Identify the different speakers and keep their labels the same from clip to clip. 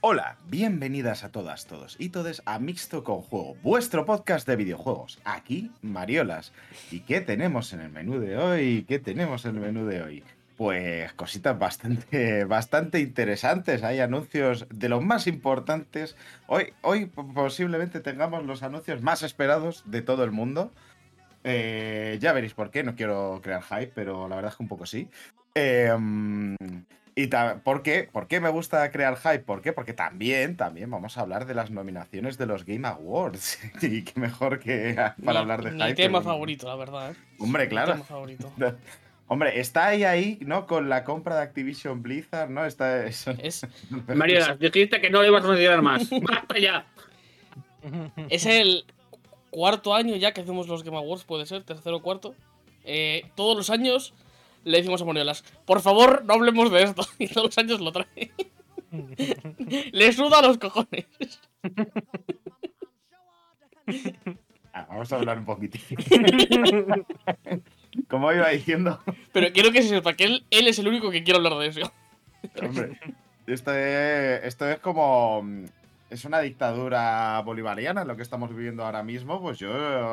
Speaker 1: Hola, bienvenidas a todas, todos y todes a Mixto con Juego, vuestro podcast de videojuegos. Aquí, Mariolas. ¿Y qué tenemos en el menú de hoy? ¿Qué tenemos en el menú de hoy? Pues cositas bastante, bastante interesantes. Hay anuncios de los más importantes. Hoy, hoy posiblemente tengamos los anuncios más esperados de todo el mundo. Eh, ya veréis por qué. No quiero crear hype, pero la verdad es que un poco sí. Eh, y ¿por qué? ¿Por qué me gusta crear hype? ¿Por qué? Porque también, también vamos a hablar de las nominaciones de los Game Awards. y qué mejor que para hablar de
Speaker 2: mi
Speaker 1: hype.
Speaker 2: Mi tema
Speaker 1: que-
Speaker 2: favorito, la verdad. ¿eh?
Speaker 1: Hombre,
Speaker 2: Mi
Speaker 1: claro.
Speaker 2: tema favorito.
Speaker 1: Hombre, está ahí ahí, ¿no? Con la compra de Activision Blizzard, ¿no? Está eso.
Speaker 2: Es,
Speaker 3: Mario, dijiste que no le ibas a mencionar más. ¡Basta ya!
Speaker 2: es el cuarto año ya que hacemos los Game Awards, puede ser, tercero o cuarto. Eh, todos los años le decimos a Moriolas, por favor, no hablemos de esto. Y todos los años lo trae. le suda los cojones.
Speaker 1: Ah, vamos a hablar un poquitín. Como iba diciendo,
Speaker 2: Pero quiero que se sepa que él, él es el único que quiere hablar de eso.
Speaker 1: hombre, esto es, esto es como. Es una dictadura bolivariana lo que estamos viviendo ahora mismo. Pues yo,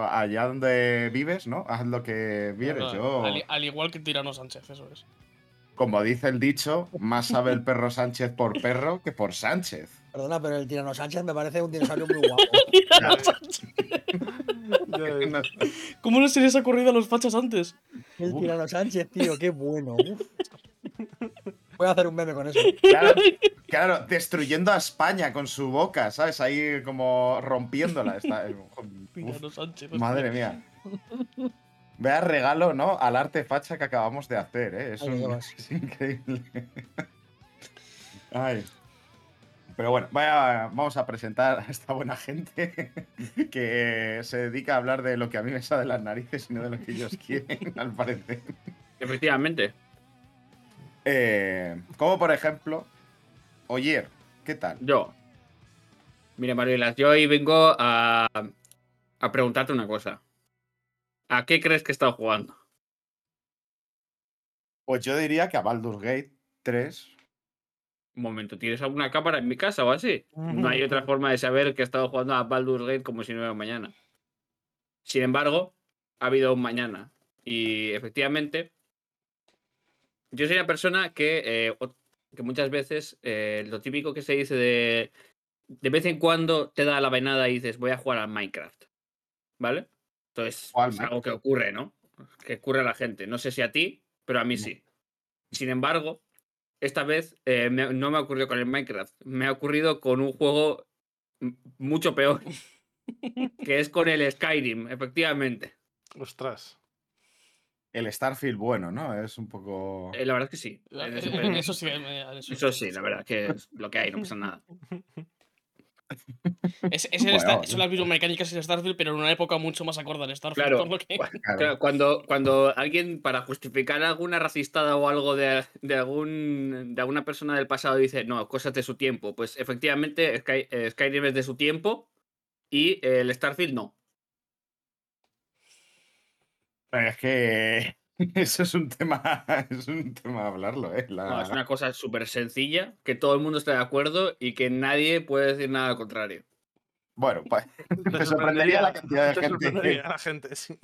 Speaker 1: allá donde vives, ¿no? Haz lo que vieres. Yo,
Speaker 2: Al, al igual que Tirano Sánchez, eso es.
Speaker 1: como dice el dicho, más sabe el perro Sánchez por perro que por Sánchez.
Speaker 4: Perdona, pero el tirano Sánchez me parece un dinosaurio muy guapo.
Speaker 2: Tirano Sánchez. ¿Cómo no se les ha ocurrido a los fachas antes?
Speaker 4: El tirano Sánchez, tío, qué bueno. Voy a hacer un meme con eso.
Speaker 1: Claro, claro, destruyendo a España con su boca, ¿sabes? Ahí como rompiéndola. Está,
Speaker 2: Tirano Sánchez.
Speaker 1: Madre mía. Vea regalo, ¿no? Al arte facha que acabamos de hacer, ¿eh? Es, un- es increíble. Ay. Pero bueno, vaya, vamos a presentar a esta buena gente que se dedica a hablar de lo que a mí me sale de las narices y no de lo que ellos quieren, al parecer.
Speaker 3: Efectivamente.
Speaker 1: Eh, como por ejemplo, Oyer, ¿qué tal?
Speaker 3: Yo. Mira, Marielas, yo hoy vengo a, a preguntarte una cosa. ¿A qué crees que he estado jugando?
Speaker 1: Pues yo diría que a Baldur's Gate 3.
Speaker 3: Un momento, ¿tienes alguna cámara en mi casa o así? No hay otra forma de saber que he estado jugando a Baldur's Gate como si no hubiera mañana. Sin embargo, ha habido un mañana. Y efectivamente, yo soy una persona que, eh, que muchas veces eh, lo típico que se dice de de vez en cuando te da la venada y dices voy a jugar al Minecraft. ¿Vale? Entonces,
Speaker 1: O
Speaker 3: es algo que ocurre, ¿no? Que ocurre a la gente. No sé si a ti, pero a mí sí. Sin embargo, esta vez eh, me- no me ha ocurrido con el Minecraft. Me ha ocurrido con un juego mucho peor. que es con el Skyrim, efectivamente.
Speaker 5: Ostras.
Speaker 1: El Starfield bueno, ¿no? Es un poco.
Speaker 3: Eh, la verdad es que sí.
Speaker 2: Eso sí, eh, eso,
Speaker 3: Eso sí, la verdad que es lo que hay, no pasa nada.
Speaker 2: Es, es el
Speaker 1: Bueno,
Speaker 2: Star- son las mismas mecánicas en Starfield, pero en una época mucho más acorde al Starfield.
Speaker 3: Claro.
Speaker 2: por lo que-
Speaker 1: Claro.
Speaker 3: Claro, cuando, cuando alguien, para justificar alguna racistada o algo de, de algún, de alguna persona del pasado, dice, no, cosas de su tiempo, pues efectivamente Sky- eh, Skyrim es de su tiempo y el Starfield no.
Speaker 1: Es que eso es un tema, es un tema hablarlo, ¿eh? La-
Speaker 3: No, es una cosa súper sencilla, que todo el mundo está de acuerdo y que nadie puede decir nada al contrario.
Speaker 1: Bueno, pues
Speaker 5: Te
Speaker 1: me sorprendería la cantidad de
Speaker 5: te
Speaker 1: gente
Speaker 5: sorprendería a la gente, sí.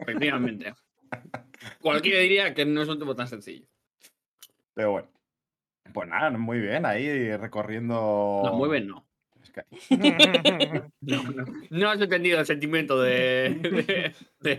Speaker 3: Efectivamente. Cualquiera diría que no es un tema tan sencillo.
Speaker 1: Pero bueno. Pues nada, muy bien, ahí recorriendo...
Speaker 3: No, muy bien, no.
Speaker 1: Sky.
Speaker 3: No, no. No has entendido el sentimiento de- de- de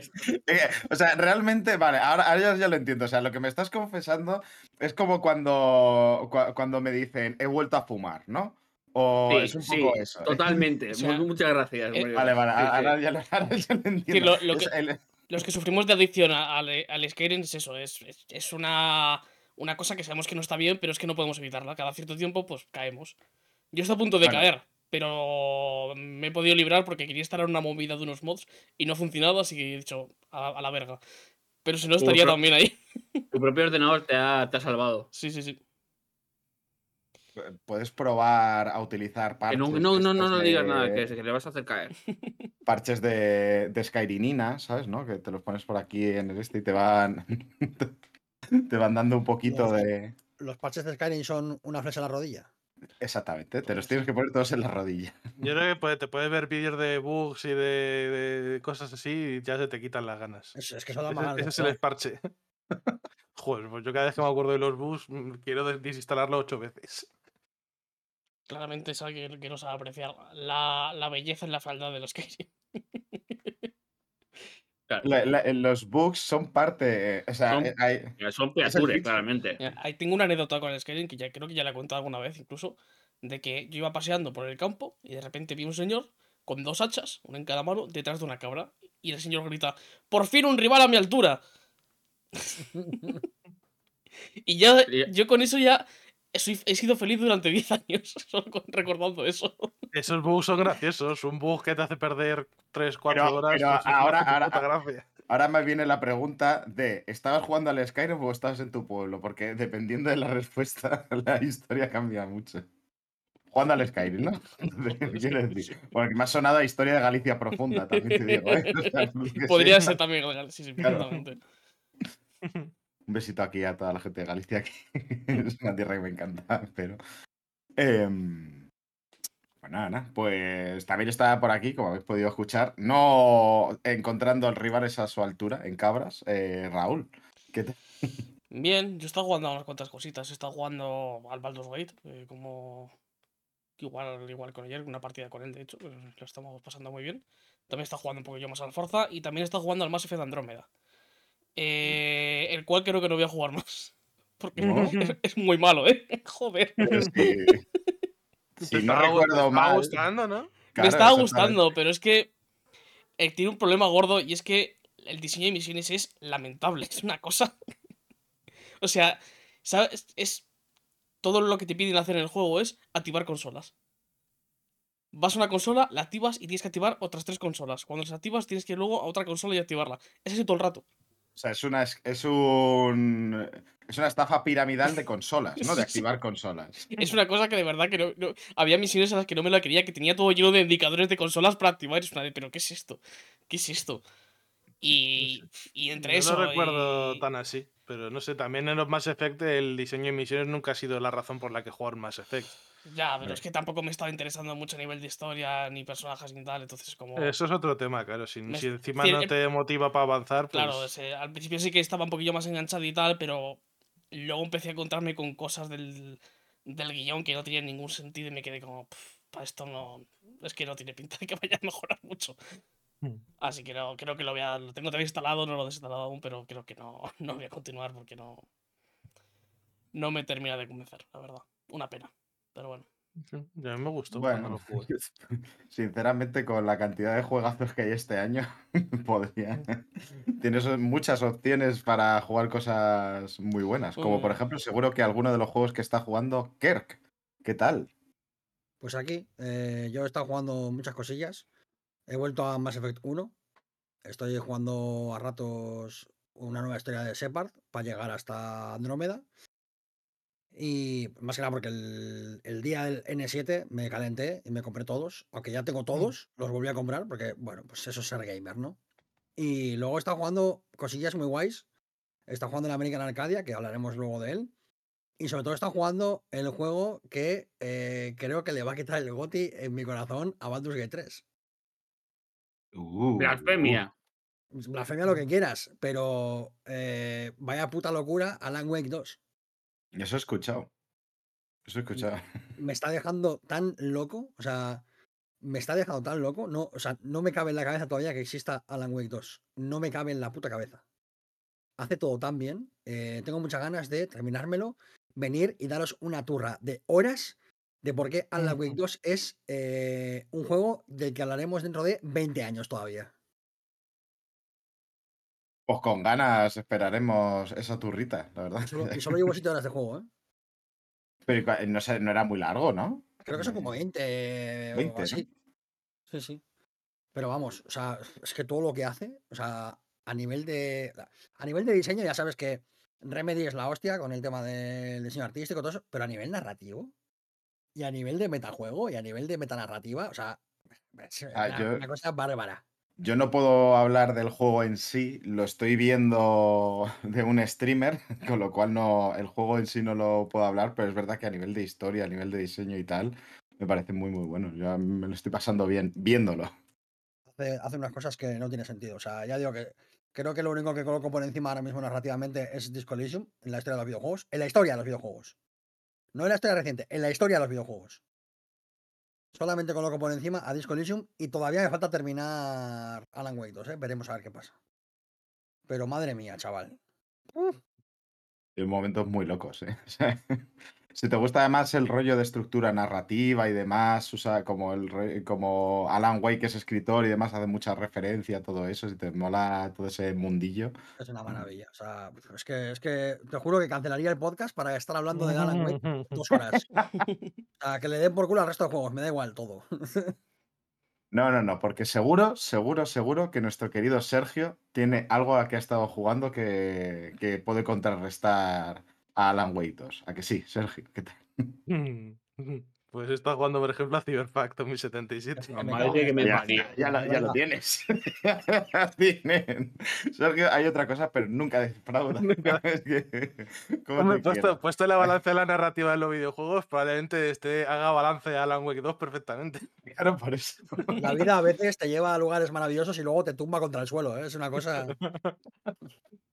Speaker 1: Eh, O sea, realmente, vale, ahora, ahora ya, lo entiendo. O sea, lo que me estás confesando es como cuando, cua- cuando me dicen he vuelto a fumar, ¿no? O
Speaker 3: Sí,
Speaker 1: es un
Speaker 3: sí,
Speaker 1: poco eso. ¿eh?
Speaker 3: totalmente.
Speaker 2: O sea,
Speaker 3: Mu- Muchas gracias.
Speaker 2: eh.
Speaker 1: Vale, vale,
Speaker 3: Sí, sí.
Speaker 1: ahora ya, lo, ahora ya lo entiendo.
Speaker 2: lo- lo
Speaker 1: Es
Speaker 2: que-
Speaker 1: el-
Speaker 2: Los que sufrimos de adicción a- al, al Skyrim es eso, es, es, es una, una cosa que sabemos que no está bien, pero es que no podemos evitarla. Cada cierto tiempo, pues caemos. Yo estoy a punto de
Speaker 1: Vale.
Speaker 2: caer, pero me he podido librar porque quería estar en una movida de unos mods y no ha funcionado, así que he dicho a, a la verga. Pero si no, estaría
Speaker 3: pro-
Speaker 2: también ahí.
Speaker 3: Tu propio ordenador te ha, te ha salvado.
Speaker 2: Sí, sí, sí.
Speaker 1: Puedes probar a utilizar
Speaker 3: Que
Speaker 1: parches.
Speaker 3: no, no, no, no, no
Speaker 1: de-
Speaker 3: digas nada, que, que le vas a hacer caer.
Speaker 1: parches de, de Skyrimina, ¿sabes? ¿No? Que te los pones por aquí en el este y te van. te van dando un poquito
Speaker 4: Los-
Speaker 1: de.
Speaker 4: Los parches de Skyrim son una flecha en la rodilla.
Speaker 1: Exactamente, te los tienes que poner todos en la rodilla.
Speaker 5: Yo creo que puede- te puedes ver vídeos de bugs y de, de cosas así y ya se te quitan las ganas.
Speaker 4: Es, es que las
Speaker 5: Ese,
Speaker 4: más de
Speaker 5: ese es el
Speaker 4: jugar.
Speaker 5: esparche. Joder, pues yo cada vez que me acuerdo de los bugs mm, quiero des- desinstalarlo ocho veces.
Speaker 2: Claramente es alguien que no sabe apreciar la, la belleza en la falda de los Skyrim.
Speaker 3: Claro.
Speaker 1: La- la- los bugs son parte. eh, O sea,
Speaker 3: Son-
Speaker 1: eh, hay-
Speaker 3: Son peatures, claramente.
Speaker 2: Mira, ahí tengo una anécdota con el Skyrim que ya creo que ya la he contado alguna vez incluso, de que yo iba paseando por el campo y de repente vi un señor con dos hachas, una en cada mano, detrás de una cabra, y el señor grita, ¡Por fin un rival a mi altura! y Ya. yo con eso ya soy- he sido feliz durante 10 años, solo recordando eso.
Speaker 5: Esos bugs son graciosos. Un bug que te hace perder 3, 4
Speaker 1: Pero-
Speaker 5: horas.
Speaker 1: pero ahora- ahora-. Ahora me viene la pregunta de: ¿estabas jugando al Skyrim o estabas en tu pueblo? Porque dependiendo de la respuesta, la historia cambia mucho. Jugando al Skyrim, ¿no? Quiero decir, Porque me ha sonado a historia de Galicia profunda, también te digo. ¿eh? O sea,
Speaker 2: Podría
Speaker 1: sí.
Speaker 2: ser también sí, sí,
Speaker 1: Claro.
Speaker 2: perfectamente.
Speaker 1: Un besito aquí a toda la gente de Galicia, que es una tierra que me encanta, pero. em, pues nada, nada, Pues también está por aquí, como habéis podido escuchar, no encontrando rivales a su altura en cabras, eh, Raúl. ¿Qué tal?
Speaker 2: Bien, yo he estado jugando a unas cuantas cositas. He estado jugando al Baldur's Gate, eh, como igual, igual con ayer, una partida con él, de hecho, pues, lo estamos pasando muy bien. También está jugando un poquillo más al Forza y también está jugando al Mass Effect Andrómeda. Eh, el cual creo que no voy a jugar más. Porque
Speaker 1: ¿No?
Speaker 2: es, es muy malo, ¿eh? Joder.
Speaker 1: Pero si, si no recuerdo mal.
Speaker 5: gustando, ¿no?
Speaker 2: Me
Speaker 1: claro,
Speaker 2: estaba gustando, pero es que eh, tiene un problema gordo y es que el diseño de misiones es lamentable. Es una cosa. o sea, ¿sabes? Es. Todo lo que te piden hacer en el juego es activar consolas. Vas a una consola, la activas y tienes que activar otras tres consolas. Cuando las activas, tienes que ir luego a otra consola y activarla. Es así todo el rato.
Speaker 1: O sea, es una, es, es un. Es una estafa piramidal de consolas, ¿no? De activar consolas.
Speaker 2: Es una cosa que de verdad que no, no- Había misiones a las que no me la quería, que tenía todo lleno de indicadores de consolas para activar. Es una de, ¿pero qué es esto? ¿Qué es esto? Y, y entre
Speaker 5: Yo
Speaker 2: eso.
Speaker 5: no recuerdo
Speaker 2: y-
Speaker 5: tan así. Pero no sé, también en los Mass Effect el diseño de misiones nunca ha sido la razón por la que jugar Mass Effect.
Speaker 2: Ya, pero es que tampoco me estaba interesando mucho a nivel de historia, ni personajes ni tal, entonces como...
Speaker 5: Eso es otro tema, claro. Si,
Speaker 2: Me-
Speaker 5: si encima
Speaker 2: sí,
Speaker 5: no
Speaker 2: em-
Speaker 5: te motiva para avanzar, pues.
Speaker 2: Claro, ese- al principio sí que estaba un poquillo más enganchado y tal, pero luego empecé a encontrarme con cosas del, del guion que no tenían ningún sentido y me quedé como, para esto no... Es que no tiene pinta de que vaya a mejorar mucho.
Speaker 5: Hmm.
Speaker 2: Así que no, creo que lo voy a... Lo tengo también instalado, no lo he desinstalado aún, pero creo que no, no voy a continuar porque no... No me termina de convencer, la verdad. Una pena. Pero bueno.
Speaker 5: sí, a mí me gustó cuando
Speaker 1: Bueno,
Speaker 5: lo jugué.
Speaker 1: sinceramente, con la cantidad de juegazos que hay este año, podría. Tienes muchas opciones para jugar cosas muy buenas. Como por
Speaker 2: Uh.
Speaker 1: ejemplo, seguro que alguno de los juegos que está jugando Kirk. ¿Qué tal?
Speaker 4: Pues aquí, eh, yo he estado jugando muchas cosillas. He vuelto a Mass Effect 1. Estoy jugando a ratos una nueva historia de Shepard para llegar hasta Andrómeda. Y más que nada porque el, el día del N7 me calenté y me compré todos. Aunque ya tengo todos, los volví a comprar porque, bueno, pues eso es ser gamer, ¿no? Y luego estado jugando cosillas muy guays. Está jugando el American Arcadia, que hablaremos luego de él. Y sobre todo está jugando el juego que eh, creo que le va a quitar el goti en mi corazón a Baldur's Gate 3.
Speaker 1: Uh,
Speaker 3: Blasfemia.
Speaker 4: Blasfemia lo que quieras, pero eh, vaya puta locura Alan Wake 2.
Speaker 1: Eso he escuchado. Eso he escuchado.
Speaker 4: Me está dejando tan loco, o sea, me está dejando tan loco, no, o sea, no me cabe en la cabeza todavía que exista Alan Wake 2. No me cabe en la puta cabeza. Hace todo tan bien. eh, tengo muchas ganas de terminármelo, venir y daros una turra de horas de por qué Alan Wake 2 es eh, un juego del que hablaremos dentro de 20 años todavía.
Speaker 1: Pues con ganas esperaremos esa turrita, la verdad.
Speaker 4: Y solo, y solo llevo 7 horas de juego, ¿eh?
Speaker 1: Pero no, sé, no era muy largo, ¿no?
Speaker 4: Creo que son como 20,
Speaker 1: 20,
Speaker 4: o. Sí, sí. Pero vamos, o sea, es que todo lo que hace, o sea, a nivel de. A nivel de diseño, ya sabes que Remedy es la hostia con el tema del diseño artístico todo eso, pero a nivel narrativo y a nivel de metajuego y a nivel de metanarrativa, o sea, Es
Speaker 1: Ah,
Speaker 4: una,
Speaker 1: yo-
Speaker 4: una cosa bárbara.
Speaker 1: Yo no puedo hablar del juego en sí, lo estoy viendo de un streamer, con lo cual no, el juego en sí no lo puedo hablar, pero es verdad que a nivel de historia, a nivel de diseño y tal, me parece muy muy bueno. Yo me lo estoy pasando bien viéndolo.
Speaker 4: Hace, unas cosas que no tiene sentido. O sea, ya digo que creo que lo único que coloco por encima ahora mismo narrativamente es Disco Elysium en la historia de los videojuegos. En la historia de los videojuegos. No en la historia reciente, en la historia de los videojuegos. Solamente coloco por encima a Disco Elysium y todavía me falta terminar Alan Wake 2, ¿eh? Veremos a ver qué pasa. Pero madre mía, chaval.
Speaker 1: Hay momentos muy locos, ¿eh? Si te gusta además el rollo de estructura narrativa y demás, usa como el como Alan Wake es escritor y demás, hace mucha referencia a todo eso, si te mola todo ese mundillo.
Speaker 4: Es una maravilla. O sea, es que, es que te juro que cancelaría el podcast para estar hablando de Alan Wake dos horas. O sea, que le den por culo al resto de juegos, me da igual todo.
Speaker 1: No, no, no, porque seguro, seguro, seguro que nuestro querido Sergio tiene algo a que ha estado jugando que, que puede contrarrestar a Alan 2. ¿A que sí, Sergio? ¿Qué tal?
Speaker 5: Pues está jugando, por ejemplo, a Cyberpunk 2077.
Speaker 4: Me
Speaker 3: Madre
Speaker 4: cago
Speaker 3: que me
Speaker 4: la-
Speaker 1: Ya, ya- ya lo, ya lo tienes. Ya tienen. Sergio, hay otra cosa, pero nunca defrauda. Es que, ¿cómo
Speaker 5: Hombre,
Speaker 1: te
Speaker 5: puesto,
Speaker 1: quiero?
Speaker 5: puesto en la balanza de la narrativa de los videojuegos, probablemente este haga balance de Alan Wake 2 perfectamente.
Speaker 1: Claro, por eso.
Speaker 4: La vida a veces te lleva a lugares maravillosos y luego te tumba contra el suelo. ¿eh? Es una cosa.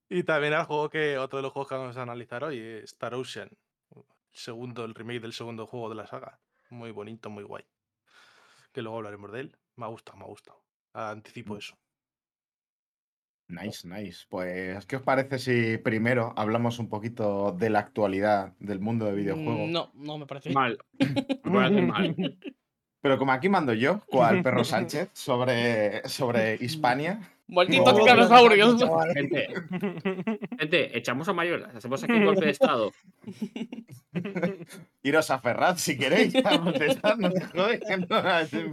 Speaker 5: Y también al juego que, otro de los juegos que vamos a analizar hoy, es Star Ocean. El segundo, el remake del segundo juego de la saga. Muy bonito, muy guay. Que luego hablaremos de él. Me ha gustado, me ha gustado. Anticipo
Speaker 1: Mm.
Speaker 5: eso.
Speaker 1: Nice, nice. Pues, ¿qué os parece si primero hablamos un poquito de la actualidad del mundo de videojuegos?
Speaker 2: Mm, No, no me parece.
Speaker 3: Mal. Me parece mal.
Speaker 1: Pero como aquí mando yo, cual perro Sánchez, sobre, sobre Hispania.
Speaker 2: Malditos
Speaker 1: No,
Speaker 2: dinosaurios.
Speaker 4: chaval.
Speaker 3: Gente, gente, echamos a Mayolas. Hacemos aquí un golpe de estado.
Speaker 1: Iros a Ferraz si queréis. me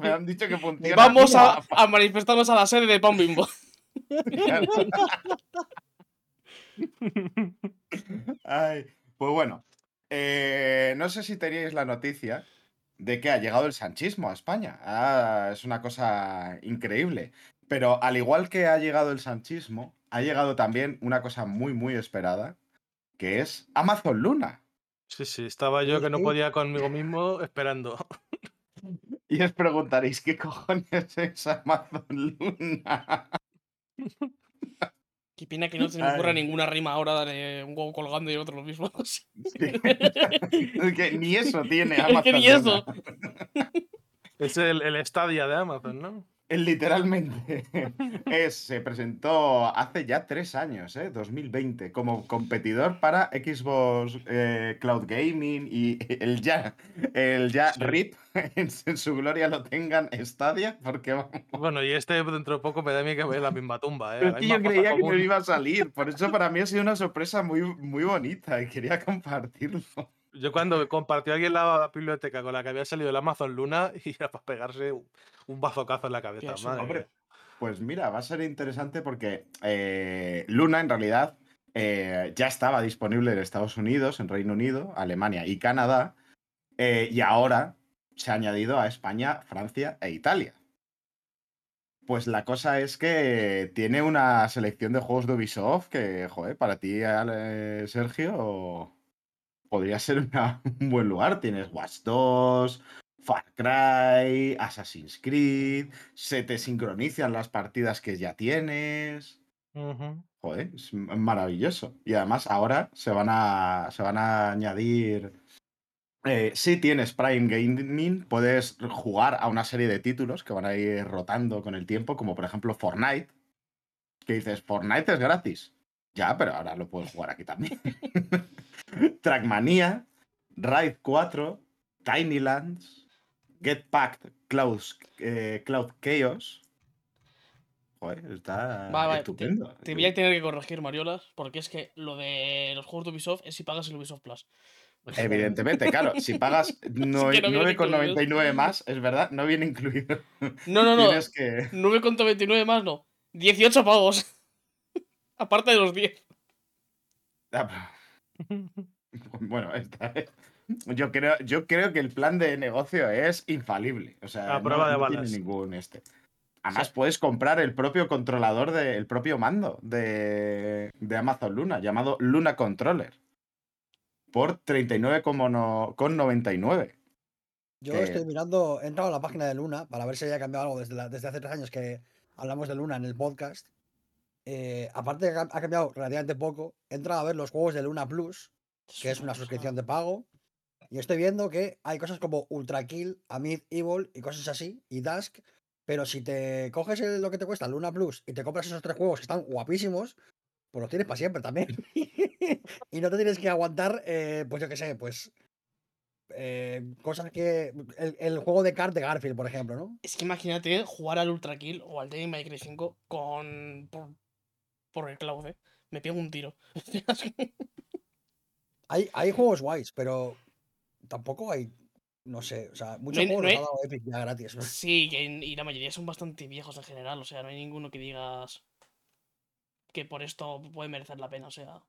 Speaker 1: han dicho que funciona.
Speaker 2: Vamos a, a manifestarnos a la sede de Pan Bimbo.
Speaker 1: Ay, pues bueno, eh, no sé si teníais la noticia de que ha llegado el sanchismo a España. Ah, es una cosa increíble. Pero al igual que ha llegado el sanchismo, ha llegado también una cosa muy, muy esperada, que es Amazon Luna.
Speaker 5: Sí, sí, estaba yo que no podía conmigo mismo esperando.
Speaker 1: Y os preguntaréis, ¿qué cojones es Amazon Luna?
Speaker 2: Qué pena que no se me ocurra
Speaker 1: Ay.
Speaker 2: ninguna rima ahora de un huevo colgando y otro lo mismo.
Speaker 1: Sí. Es que ni eso tiene
Speaker 2: Es
Speaker 1: Amazon
Speaker 2: que ni
Speaker 1: Luna.
Speaker 2: eso.
Speaker 5: Es el, el Stadia de Amazon, ¿no?
Speaker 1: Literalmente es, se presentó hace ya tres años, ¿eh? 2020, como competidor para Xbox eh, Cloud Gaming y el ya, el ya
Speaker 5: Sí.
Speaker 1: RIP en, en su gloria lo tengan Stadia, porque vamos,
Speaker 5: Bueno, y este dentro de poco me da miedo que vaya a la misma tumba, ¿eh?
Speaker 1: pero yo creía que
Speaker 5: común.
Speaker 1: no iba a salir, por eso para mí ha sido una sorpresa muy, muy bonita y quería compartirlo.
Speaker 5: Yo cuando compartió alguien la biblioteca con la que había salido el Amazon Luna y era para pegarse un- un bazocazo en la cabeza.
Speaker 2: Eso,
Speaker 5: madre
Speaker 1: Hombre,
Speaker 5: mía.
Speaker 1: pues mira, va a ser interesante porque eh, Luna en realidad eh, ya estaba disponible en Estados Unidos, en Reino Unido, Alemania y Canadá, eh, y ahora se ha añadido a España, Francia e Italia. Pues la cosa es que tiene una selección de juegos de Ubisoft que, joder, para ti, Sergio, podría ser una- un buen lugar. Tienes Watch 2, Far Cry, Assassin's Creed, se te sincronizan las partidas que ya tienes.
Speaker 5: Ujú.
Speaker 1: Joder, es maravilloso. Y además ahora se van a, se van a añadir... eh, si tienes Prime Gaming, puedes jugar a una serie de títulos que van a ir rotando con el tiempo, como por ejemplo Fortnite, que dices, Fortnite es gratis. Ya, pero ahora lo puedes jugar aquí también. Trackmania, Ride 4, Tiny Lands, Get Packed Cloud, eh, Cloud Chaos. Joder, está
Speaker 2: te-
Speaker 1: estupendo.
Speaker 2: Te voy a tener que corregir, Mariolas, porque es que lo de los juegos de Ubisoft es si pagas el Ubisoft Plus.
Speaker 1: Evidentemente, claro, si pagas no-
Speaker 2: que no viene
Speaker 1: 9,99 más, es verdad, no viene incluido.
Speaker 2: No, no, no.
Speaker 1: Que...
Speaker 2: 9,29 más no. 18 pavos. Aparte de los 10.
Speaker 1: Ah, Bueno, está, Yo creo, yo creo que el plan de negocio es infalible. O sea,
Speaker 5: A prueba
Speaker 1: no,
Speaker 5: de
Speaker 1: no tiene
Speaker 5: balas.
Speaker 1: ningún este. Además, puedes comprar el propio controlador del propio mando de, de Amazon Luna, llamado Luna Controller. Por 39,99.
Speaker 4: Yo
Speaker 1: que-
Speaker 4: estoy mirando, he entrado a la página de Luna para ver si haya cambiado algo desde, la- desde hace tres años que hablamos de Luna en el podcast. Eh, aparte de que ha cambiado relativamente poco, he entrado a ver los juegos de Luna Plus, que es una suscripción de pago. Y estoy viendo que hay cosas como Ultra Kill, Amid Evil y cosas así, y Dusk. Pero si te coges el- lo que te cuesta Luna Plus y te compras esos tres juegos que están guapísimos, pues los tienes para siempre también. y no te tienes que aguantar, eh, pues yo qué sé, pues eh, cosas que. El, el juego de kart de Garfield, por ejemplo, ¿no?
Speaker 2: Es que imagínate jugar al Ultra Kill o al Devil May Cry 5 con. Por, el cloud, ¿eh? Me pego un tiro.
Speaker 4: Hay, hay juegos guays, pero tampoco hay. No sé, o sea, muchos
Speaker 2: hay-
Speaker 4: juegos
Speaker 2: no
Speaker 4: los
Speaker 2: hay-
Speaker 4: ha dado Epic ya gratis. ¿no?
Speaker 2: sí, y la mayoría son bastante viejos en general. O sea, no hay ninguno que digas. que por esto puede merecer la pena. O sea.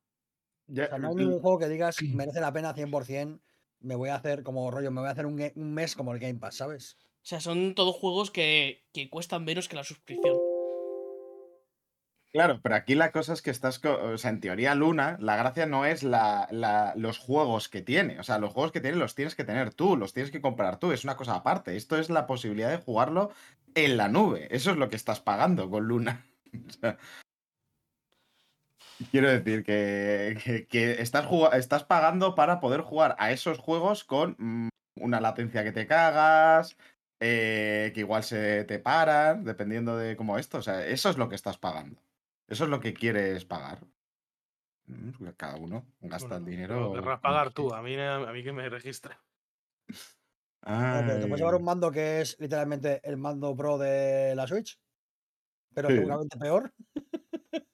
Speaker 1: Ya-
Speaker 4: O sea, no hay ningún juego que digas merece la pena 100%. Me voy a hacer como rollo, me voy a hacer un, mes como el Game Pass, ¿sabes?
Speaker 2: O sea, son todos juegos que, que cuestan menos que la suscripción.
Speaker 1: Claro, pero aquí la cosa es que estás, o sea, en teoría Luna, la gracia no es la, los juegos que tiene, o sea, los juegos que tiene los tienes que tener tú, los tienes que comprar tú, es una cosa aparte. Esto es la posibilidad de jugarlo en la nube, eso es lo que estás pagando con Luna. Quiero decir que, estás pagando para poder jugar a esos juegos con mm, una latencia que te cagas, eh, que igual se te paran, dependiendo de cómo esto. O sea, eso es lo que estás pagando. Eso es lo que quieres pagar. Mm, Cada uno gasta
Speaker 5: Bueno,
Speaker 1: el dinero.
Speaker 5: Lo querrás pagar tú, a mí, a mí que me
Speaker 4: pero te puedes llevar un mando que es literalmente el mando pro de la Switch, pero
Speaker 1: Sí.
Speaker 4: seguramente peor.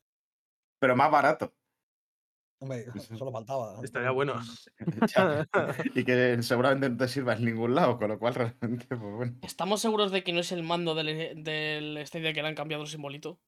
Speaker 1: Pero más barato.
Speaker 4: Hombre, solo faltaba. ¿no?
Speaker 5: Estaría bueno.
Speaker 1: Ya. y que seguramente no te sirva en ningún lado, con lo cual realmente, pues bueno.
Speaker 2: ¿Estamos seguros de que no es el mando del, del Stadia que le han cambiado el simbolito?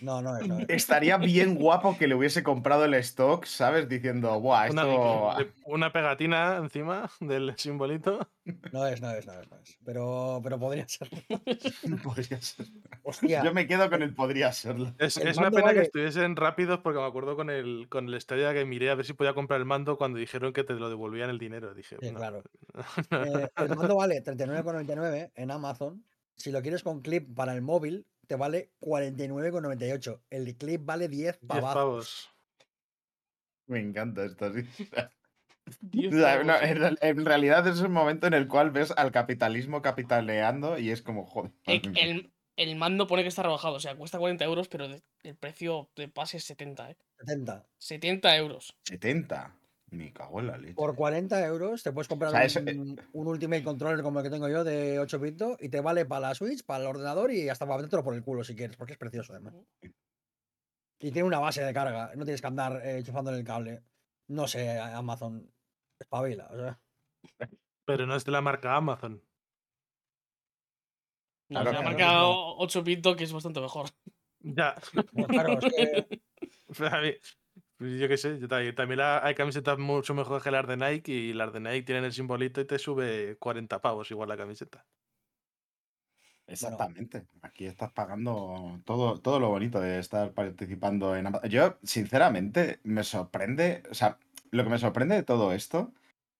Speaker 4: No, no es, no es.
Speaker 1: Estaría bien guapo que le hubiese comprado el stock, ¿sabes? Diciendo, buah,
Speaker 5: Una,
Speaker 1: esto.
Speaker 5: de- una pegatina encima del simbolito.
Speaker 4: No es, no es, no es, no es. Pero, pero podría ser.
Speaker 1: podría ser.
Speaker 4: Hostia,
Speaker 1: Yo me quedo con el podría serlo.
Speaker 5: Es,
Speaker 4: El
Speaker 5: es una pena que estuviesen rápidos porque me acuerdo con el, con el Stadia que miré a ver si podía comprar el mando cuando dijeron que te lo devolvían el dinero. Dije,
Speaker 4: sí,
Speaker 5: "No".
Speaker 4: claro. Eh, el mando vale 39,99 en Amazon. Si lo quieres con clip para el móvil, te vale 49,98. El clip vale 10
Speaker 5: 10
Speaker 4: pavazos.
Speaker 5: pavos.
Speaker 1: Me encanta esto, sí.
Speaker 2: Pavos,
Speaker 1: no, en, real- en realidad es un momento en el cual ves al capitalismo capitaleando y es como, joder.
Speaker 2: El, el mando pone que está rebajado, o sea, cuesta 40 euros, pero el precio de pase es 70, ¿eh?
Speaker 4: 70.
Speaker 2: 70 euros.
Speaker 1: 70. Me cago en la leche.
Speaker 4: Por 40 euros te puedes comprar
Speaker 1: O sea, eso-
Speaker 4: un, un Ultimate Controller como el que tengo yo de 8 bits y te vale para la Switch, para el ordenador y hasta para metértelo por el culo si quieres, porque es precioso además. Y tiene una base de carga, no tienes que andar eh, enchufando en el cable. No sé, Amazon espabila, o sea.
Speaker 5: Pero no es de la marca Amazon.
Speaker 2: No,
Speaker 1: Claro,
Speaker 2: se ha
Speaker 4: claro,
Speaker 2: marcado 8 bit que es bastante mejor.
Speaker 5: Ya.
Speaker 4: Pues claro, es que
Speaker 5: yo qué sé, yo también, también la- hay camisetas mucho mejor que las de Nike y las de Nike tienen el simbolito y te sube 40 pavos igual la camiseta.
Speaker 1: Exactamente. Aquí estás pagando todo, todo lo bonito de estar participando en Amazon. Yo, sinceramente, me sorprende. O sea, lo que me sorprende de todo esto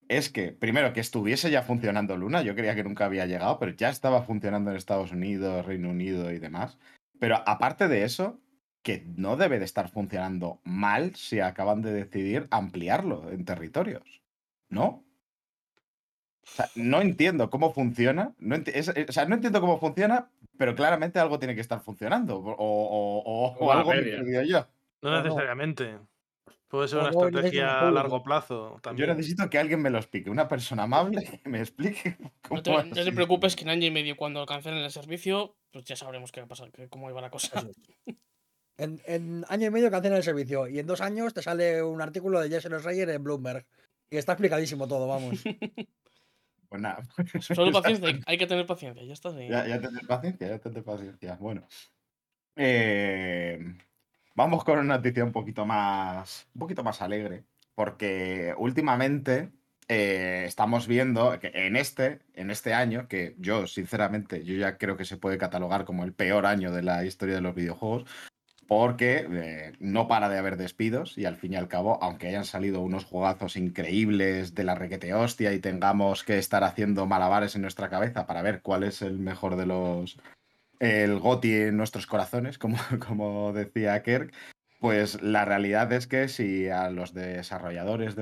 Speaker 1: es que, primero, que estuviese ya funcionando Luna. Yo creía que nunca había llegado, pero ya estaba funcionando en Estados Unidos, Reino Unido y demás. Pero aparte de eso, que no debe de estar funcionando mal si acaban de decidir ampliarlo en territorios. ¿No? O sea, no entiendo cómo funciona. No enti- es- es- o sea, no entiendo cómo funciona, pero claramente algo tiene que estar funcionando. O, o- o- algo me yo.
Speaker 5: No necesariamente. Puede ser una estrategia a largo plazo
Speaker 1: Yo
Speaker 5: también.
Speaker 1: necesito que alguien me lo explique. Una persona amable que me explique cómo
Speaker 2: No te, no te preocupes que en año y medio cuando cancelen el servicio, pues ya sabremos qué va a pasar, cómo iba la cosa.
Speaker 4: En, en año y medio cancelan el servicio y en dos años te sale un artículo de Jason Schreier en Bloomberg. Y está explicadísimo todo, vamos.
Speaker 1: Pues nada.
Speaker 2: Solo paciencia, hay- que tener paciencia, ya está.
Speaker 1: Ya, ya tendré paciencia, ya tendré paciencia. Bueno. Eh, vamos con una noticia un poquito más. Un poquito más alegre. Porque últimamente eh, estamos viendo que en este, en este año, que yo, sinceramente, yo ya creo que se puede catalogar como el peor año de la historia de los videojuegos, porque eh, no para de haber despidos y al fin y al cabo, aunque hayan salido unos juegazos increíbles de la requete hostia y tengamos que estar haciendo malabares en nuestra cabeza para ver cuál es el mejor de los... el GOTI en nuestros corazones, como, como decía Kirk, pues la realidad es que si a los desarrolladores,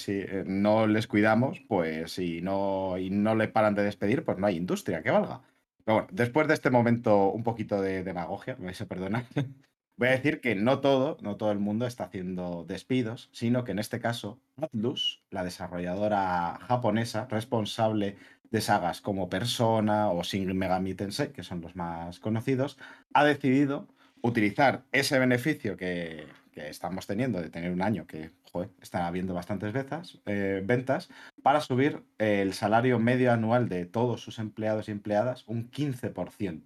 Speaker 1: si, eh, no les cuidamos, pues si no, y no le paran de despedir, pues no hay industria que valga. Pero bueno, después de este momento un poquito de demagogia, me vais a perdonar, voy a decir que no todo, no todo el mundo está haciendo despidos, sino que en este caso Atlus, la desarrolladora japonesa responsable de sagas como Persona o Shin Megami Tensei, que son los más conocidos, ha decidido utilizar ese beneficio que, estamos teniendo de tener un año que joder, está habiendo bastantes veces, eh, ventas para subir el salario medio anual de todos sus empleados y empleadas un 15%,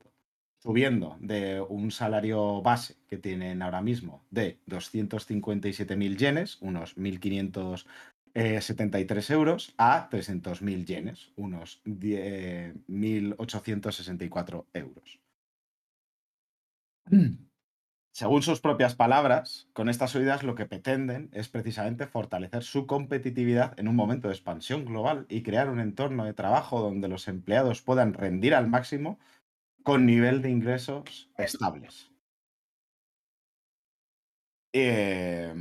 Speaker 1: subiendo de un salario base que tienen ahora mismo de 257.000 yenes, unos 1.573 euros, a 300.000 yenes, unos 1.864 euros. Según sus propias palabras, con estas subidas lo que pretenden es precisamente fortalecer su competitividad en un momento de expansión global y crear un entorno de trabajo donde los empleados puedan rendir al máximo con nivel de ingresos estables. Eh,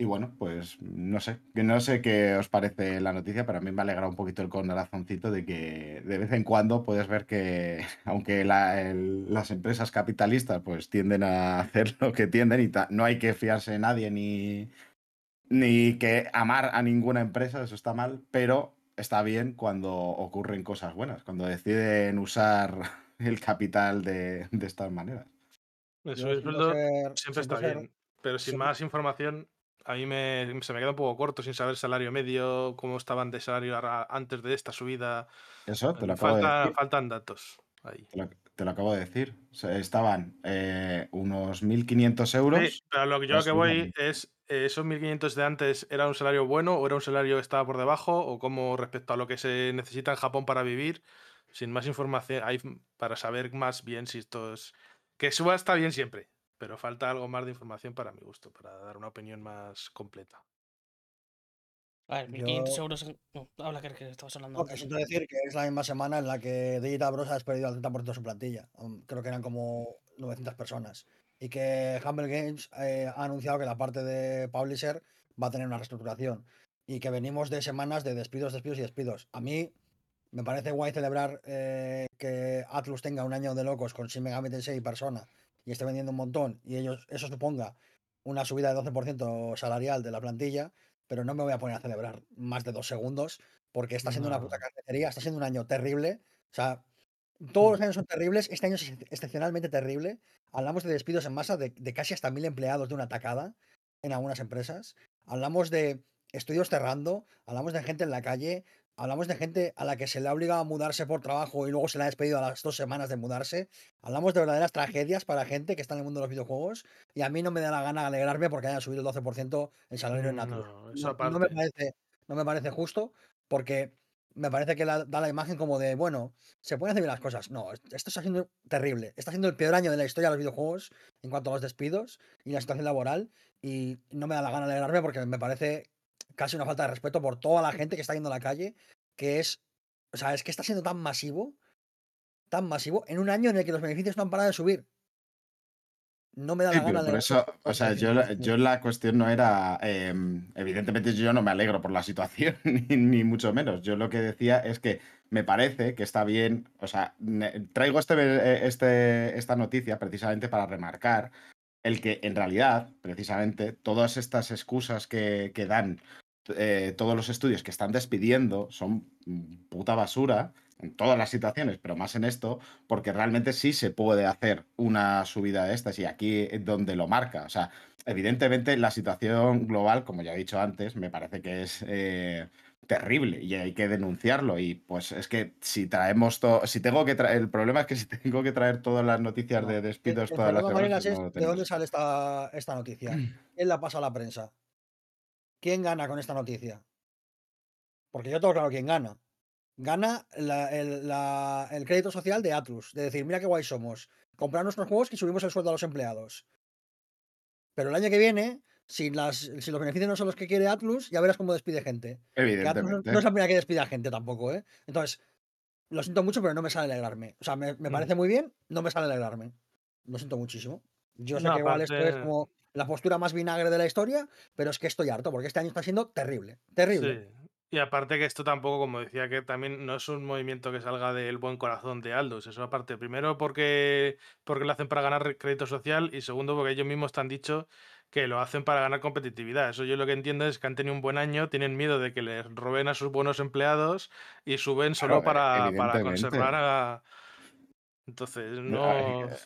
Speaker 1: y bueno, pues no sé, no sé qué os parece la noticia, pero a mí me alegra un poquito el corazoncito de que de vez en cuando puedes ver que, aunque las empresas capitalistas pues tienden a hacer lo que tienden y no hay que fiarse de nadie ni, ni que amar a ninguna empresa, eso está mal, pero está bien cuando ocurren cosas buenas, cuando deciden usar el capital de, de estas maneras.
Speaker 5: Subir
Speaker 4: siento
Speaker 5: sueldo
Speaker 4: ser-
Speaker 5: siempre está
Speaker 4: ser-
Speaker 5: bien. Pero sin
Speaker 4: siempre-
Speaker 5: más información, a mí me, se me queda un poco corto sin saber salario medio, cómo estaban de salario ahora- antes de esta subida.
Speaker 1: Eso te lo
Speaker 5: Me
Speaker 1: acabo de
Speaker 5: falta-
Speaker 1: decir.
Speaker 5: faltan datos ahí.
Speaker 1: Te lo, te lo acabo de decir. O sea, estaban eh, unos 1.500 euros.
Speaker 5: Sí, pero lo que yo lo que voy es, eh, ¿esos 1.500 de antes era un salario bueno o era un salario que estaba por debajo? ¿O cómo respecto a lo que se necesita en Japón para vivir? Sin más información, hay para saber más bien si esto es... Que suba está bien siempre, pero falta algo más de información para mi gusto, para dar una opinión más completa.
Speaker 2: A ver,
Speaker 4: Yo-
Speaker 2: 1500 euros. En... No, habla que, que estabas hablando.
Speaker 4: No,
Speaker 2: antes.
Speaker 4: siento decir que es la misma semana en la que Digital Bros ha despedido al 30% de su plantilla. Um, Creo que eran como 900 personas. Y que Humble Games eh, ha anunciado que la parte de Publisher va a tener una reestructuración. Y que venimos de semanas de despidos, despidos y despidos. A mí me parece guay celebrar eh, que Atlus tenga un año de locos con Shin Megami Tensei y Persona y esté vendiendo un montón y ellos eso suponga una subida de 12% salarial de la plantilla, pero no me voy a poner a celebrar más de dos segundos porque está siendo una puta carnicería, está siendo un año terrible. O sea, todos los años son terribles, este año es ex- excepcionalmente terrible. Hablamos de despidos en masa de, de casi hasta mil empleados de una tacada en algunas empresas. Hablamos de estudios cerrando, hablamos de gente en la calle, hablamos de gente a la que se le ha obligado a mudarse por trabajo y luego se le ha despedido a las dos semanas de mudarse. Hablamos de verdaderas tragedias para gente que está en el mundo de los videojuegos y a mí no me da la gana alegrarme porque haya subido el 12% el salario en.
Speaker 5: No, eso
Speaker 4: No, no me parece, no me parece justo porque me parece que la- da la imagen como de, bueno, se pueden hacer bien las cosas. No, es- esto está siendo terrible. Está siendo el peor año de la historia de los videojuegos en cuanto a los despidos y la situación laboral. Y no me da la gana de alegrarme porque me parece casi una falta de respeto por toda la gente que está yendo a la calle, que es, o sea, es que está siendo tan masivo, tan masivo, en un año en el que los beneficios no han parado de subir. No me da la gana de
Speaker 1: por eso, o sea, yo, la- yo
Speaker 4: la
Speaker 1: cuestión no era, eh, evidentemente yo no me alegro por la situación, ni, ni mucho menos. Yo lo que decía es que me parece que está bien, o sea, traigo este, eh, este, esta noticia precisamente para remarcar el que en realidad, precisamente, todas estas excusas que, que dan eh, todos los estudios que están despidiendo son mm, puta basura en todas las situaciones, pero más en esto, porque realmente sí se puede hacer una subida de estas y aquí es donde lo marca. O sea, evidentemente la situación global, como ya he dicho antes, me parece que es eh, terrible y hay que denunciarlo. Y pues es que si traemos todo, si tengo que traer, el problema es que si tengo que traer todas las noticias
Speaker 4: No,
Speaker 1: de despidos
Speaker 4: el
Speaker 1: todas las semanas,
Speaker 4: es
Speaker 1: no
Speaker 4: de dónde sale esta, esta noticia. ¿Quién la pasa a la prensa? ¿Quién gana con esta noticia? Porque yo tengo claro quién gana. Gana la- el, la- el crédito social de Atlus. De decir, mira qué guay somos. Comprar nuestros juegos y subimos el sueldo a los empleados. Pero el año que viene, si, las, si los beneficios no son los que quiere Atlus, ya verás cómo despide gente. Que Atlus no,
Speaker 1: Evidentemente.
Speaker 4: no es la primera que despide a gente tampoco, ¿eh? Entonces, lo siento mucho, pero no me sale alegrarme. O sea, me, me
Speaker 5: Mm.
Speaker 4: parece muy bien, no me sale alegrarme. Lo siento muchísimo. Yo sé
Speaker 5: No,
Speaker 4: que igual esto es como la postura más vinagre de la historia, pero es que estoy harto, porque este año está siendo terrible. Terrible.
Speaker 5: Sí. Y aparte que esto tampoco, como decía, que también no es un movimiento que salga del buen corazón de Aldous. Eso aparte, primero porque, porque lo hacen para ganar crédito social y segundo porque ellos mismos te han dicho que lo hacen para ganar competitividad. Eso yo lo que entiendo es que han tenido un buen año, tienen miedo de que les roben a sus buenos empleados y suben solo
Speaker 1: Claro, e-
Speaker 5: para, para conservar a... Entonces, no...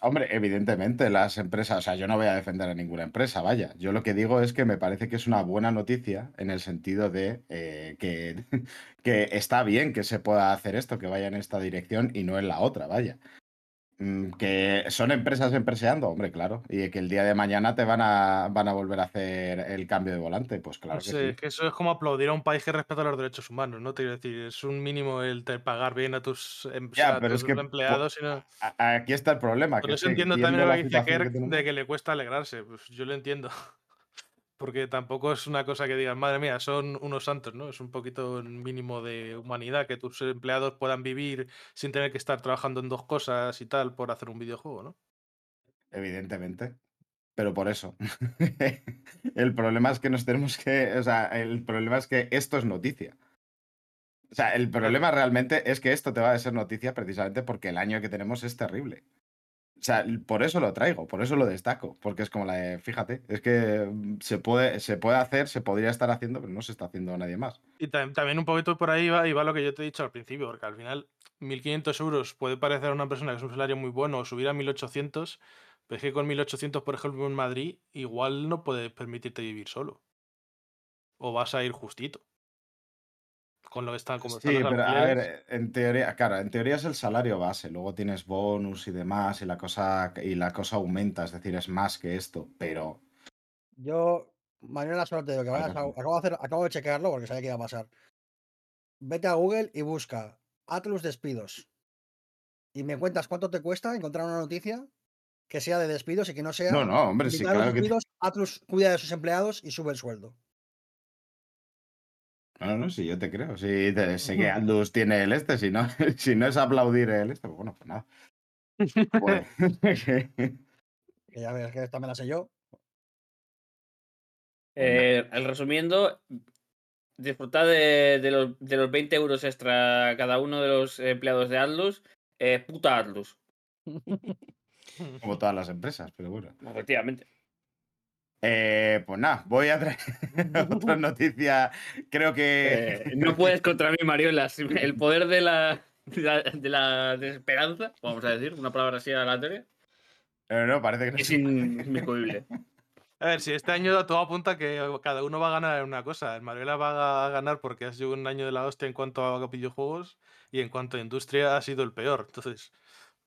Speaker 1: Hombre, evidentemente las empresas, o sea, yo no voy a defender a ninguna empresa, vaya. Yo lo que digo es que me parece que es una buena noticia en el sentido de eh, que, que está bien que se pueda hacer esto, que vaya en esta dirección y no en la otra, vaya. Mm, Que son empresas empreseando, hombre, claro. Y que el día de mañana te van a, van a volver a hacer el cambio de volante, pues claro que
Speaker 5: sé,
Speaker 1: sí.
Speaker 5: es que eso es como aplaudir a un país que respeta los derechos humanos, ¿no? Te quiero decir, es un mínimo el te- pagar bien a tus, em-
Speaker 1: Ya,
Speaker 5: a
Speaker 1: pero es
Speaker 5: tus
Speaker 1: que po-
Speaker 5: empleados. y no-
Speaker 1: A- Aquí está el problema.
Speaker 5: Por
Speaker 1: que
Speaker 5: eso
Speaker 1: es que
Speaker 5: entiendo también lo
Speaker 1: la
Speaker 5: que dice
Speaker 1: que
Speaker 5: Kerk de que le cuesta alegrarse. Pues yo lo entiendo. Porque tampoco es una cosa que digas, madre mía, son unos santos, ¿no? Es un poquito el mínimo de humanidad que tus empleados puedan vivir sin tener que estar trabajando en dos cosas y tal por hacer un videojuego, ¿no?
Speaker 1: Evidentemente. Pero por eso. el problema es que nos tenemos que. O sea, el problema es que esto es noticia. O sea, el problema realmente es que esto te va a ser noticia precisamente porque el año que tenemos es terrible. O sea, por eso lo traigo, por eso lo destaco. Porque es como la de, fíjate, es que mm, se puede, se puede hacer, se podría estar haciendo, pero no se está haciendo nadie más.
Speaker 5: Y tam- también un poquito por ahí va, y va lo que yo te he dicho al principio, porque al final 1.500 euros puede parecer a una persona que es un salario muy bueno o subir a 1.800, pero es que con 1.800, por ejemplo, en Madrid, igual no puedes permitirte vivir solo. O vas a ir justito. Con lo que están como
Speaker 1: Sí, pero a ver, en teoría, claro, en teoría es el salario base, luego tienes bonus y demás, y la cosa, y la cosa aumenta, es decir, es más que esto, pero
Speaker 4: Yo, mañana solo te digo que vayas a- acabo, de hacer, acabo de chequearlo porque sabía que iba a pasar. Vete a Google y busca Atlus despidos. Y me cuentas cuánto te cuesta encontrar una noticia que sea de despidos y que no sea.
Speaker 1: no, no, hombre, sí, claro que
Speaker 4: despidos, Atlus cuida de sus empleados y sube el sueldo.
Speaker 1: No, no, sí, yo te creo. Sí, te- sé que Aldous tiene el este, si no, si no es aplaudir el este, pues bueno, pues nada. Pues,
Speaker 4: Que ya ves que esta me la sé yo.
Speaker 3: Eh, el resumiendo, disfrutad de, de los, de los 20 euros extra cada uno de los empleados de Atlus. Eh, puta Atlus,
Speaker 1: como todas las empresas, pero bueno.
Speaker 3: efectivamente.
Speaker 1: Eh, pues nada, voy a traer otra noticia. Creo que.
Speaker 3: Eh, no puedes contra mí, Mariolas. El poder de la, de la, de la desesperanza, vamos a decir, una palabra así aleatoria,
Speaker 1: Eh, no, parece que no
Speaker 3: es inmiscuible.
Speaker 5: A ver, si este año todo apunta que cada uno va a ganar en una cosa. El Mariola va a ganar porque ha sido un año de la hostia en cuanto a videojuegos y en cuanto a industria ha sido el peor. Entonces,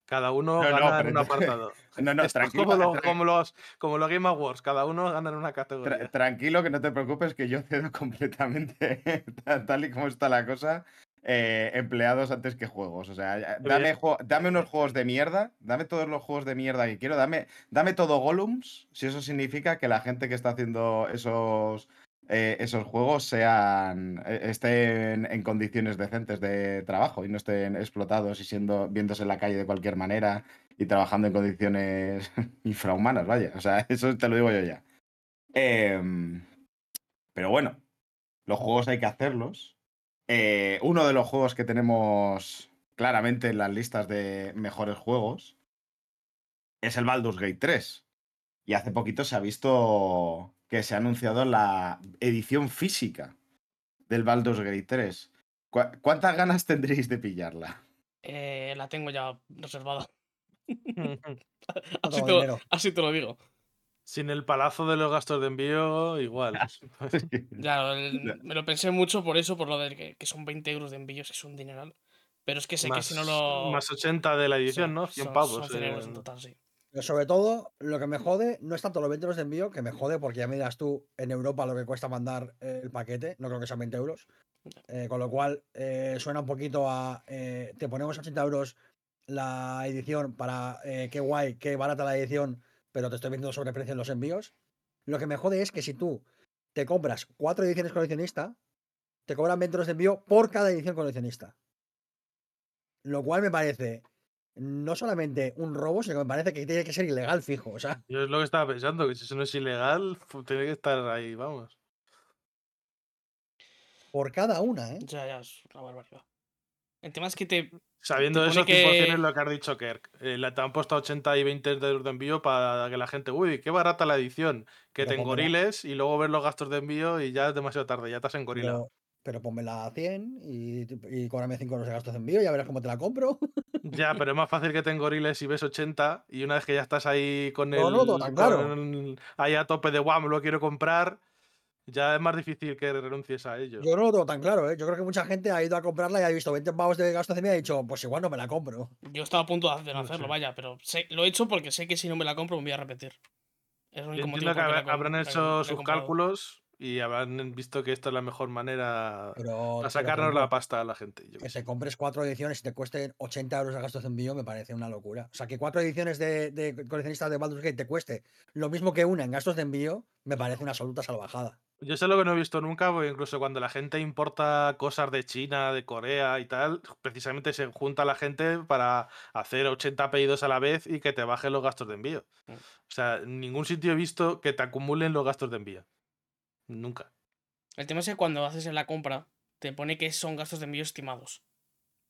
Speaker 5: cada uno
Speaker 1: No, no,
Speaker 5: gana en un apartado.
Speaker 1: No, no,
Speaker 5: Esto es
Speaker 1: tranquilo,
Speaker 5: como, lo-
Speaker 1: tra-
Speaker 5: como los, como los Game Awards, cada uno gana en una
Speaker 1: tra-
Speaker 5: categoría.
Speaker 1: tranquilo, que no te preocupes, que yo cedo completamente, tal- y como está la cosa, eh, empleados antes que juegos. O sea, dame, jue- dame unos juegos de mierda, dame todos los juegos de mierda que quiero, dame, dame todo Gollums, si eso significa que la gente que está haciendo esos, eh, esos juegos sean eh, estén en condiciones decentes de trabajo y no estén explotados y siendo viéndose en la calle de cualquier manera y trabajando en condiciones infrahumanas, vaya. O sea, eso te lo digo yo ya. Em, pero bueno, los juegos hay que hacerlos. Eh, uno de los juegos que tenemos claramente en las listas de mejores juegos es el Baldur's Gate 3. Y hace poquito se ha visto que se ha anunciado la edición física del Baldur's Gate 3. ¿Cu- ¿Cuántas ganas tendréis de pillarla?
Speaker 2: Eh, la tengo ya reservada. Así te, lo,
Speaker 4: dinero.
Speaker 2: así te lo digo.
Speaker 5: Sin el palazo de los gastos de envío, igual.
Speaker 2: Claro, el- me lo pensé mucho por eso, por lo de que, que son 20 euros de envíos, es un dineral. Pero es que sé que si no lo.
Speaker 5: más 80 de la edición, ¿no? 100
Speaker 2: son-
Speaker 5: pavos.
Speaker 2: Son 100 euros en
Speaker 5: en-
Speaker 2: total, sí.
Speaker 4: Pero sobre todo, lo que me jode no es tanto los 20 euros de envío, que me jode porque ya me dirás tú en Europa lo que cuesta mandar el paquete, no creo que sean 20 euros. Eh, con lo cual eh, suena un poquito a. eh, te ponemos 80 euros la edición para qué guay, qué barata la edición, pero te estoy viendo sobreprecio en los envíos. Lo que me jode es que si tú te compras cuatro ediciones coleccionista, te cobran 20 euros de envío por cada edición coleccionista. Lo cual me parece no solamente un robo, sino que me parece que tiene que ser ilegal fijo. O sea,
Speaker 5: Yo es lo que estaba pensando, que si eso no es ilegal, tiene que estar ahí, vamos.
Speaker 4: por cada una, ¿eh?
Speaker 2: Ya, ya, es una barbaridad. El tema es que te.
Speaker 5: Sabiendo
Speaker 2: Te
Speaker 5: eso,
Speaker 2: pone
Speaker 5: 100%
Speaker 2: que-
Speaker 5: es lo que has dicho, Kerk. Eh, la- te han puesto 80 y 20 euros de envío para que la gente, uy, qué barata la edición. Que
Speaker 4: Pero
Speaker 5: te engoriles y luego ver los gastos de envío y ya es demasiado tarde, ya te has engorilado.
Speaker 4: Pero, pero pónmela a 100 y, y cóbrame 5 euros de gastos de envío, ya verás cómo te la compro.
Speaker 5: Ya, pero es más fácil que te engoriles y ves 80 y una vez que ya estás ahí con
Speaker 4: No,
Speaker 5: el.
Speaker 4: no, no, tan claro.
Speaker 5: con- ahí a tope de guau, me lo quiero comprar, ya es más difícil que renuncies a ello.
Speaker 4: Yo no lo tengo tan claro, ¿eh? Yo creo que mucha gente ha ido a comprarla y ha visto 20 pavos de gastos de envío y ha dicho, pues igual no me la compro.
Speaker 2: Yo estaba a punto de no
Speaker 5: No
Speaker 2: hacerlo,
Speaker 5: sé.
Speaker 2: vaya, pero sé- lo he hecho porque sé que si no me la compro me voy a repetir. Es el único motivo
Speaker 5: que habrán hecho sus
Speaker 2: comprado.
Speaker 5: cálculos y habrán visto que esta es la mejor manera
Speaker 4: Pero,
Speaker 5: a
Speaker 4: pero,
Speaker 5: sacarnos la pasta a la gente. yo
Speaker 4: que
Speaker 5: sé.
Speaker 4: te compres cuatro ediciones y te cuesten 80 euros de gastos de envío me parece una locura. O sea, que cuatro ediciones de, de coleccionista de Baldur's Gate te cueste lo mismo que una en gastos de envío me parece una absoluta salvajada.
Speaker 5: Yo sé lo que no he visto nunca, porque incluso cuando la gente importa cosas de China, de Corea y tal, precisamente se junta la gente para hacer 80 pedidos a la vez y que te bajen los gastos de envío.
Speaker 2: Mm.
Speaker 5: O sea, en ningún sitio he visto que te acumulen los gastos de envío. Nunca.
Speaker 2: El tema es que cuando haces en la compra, te pone que son gastos de envío estimados.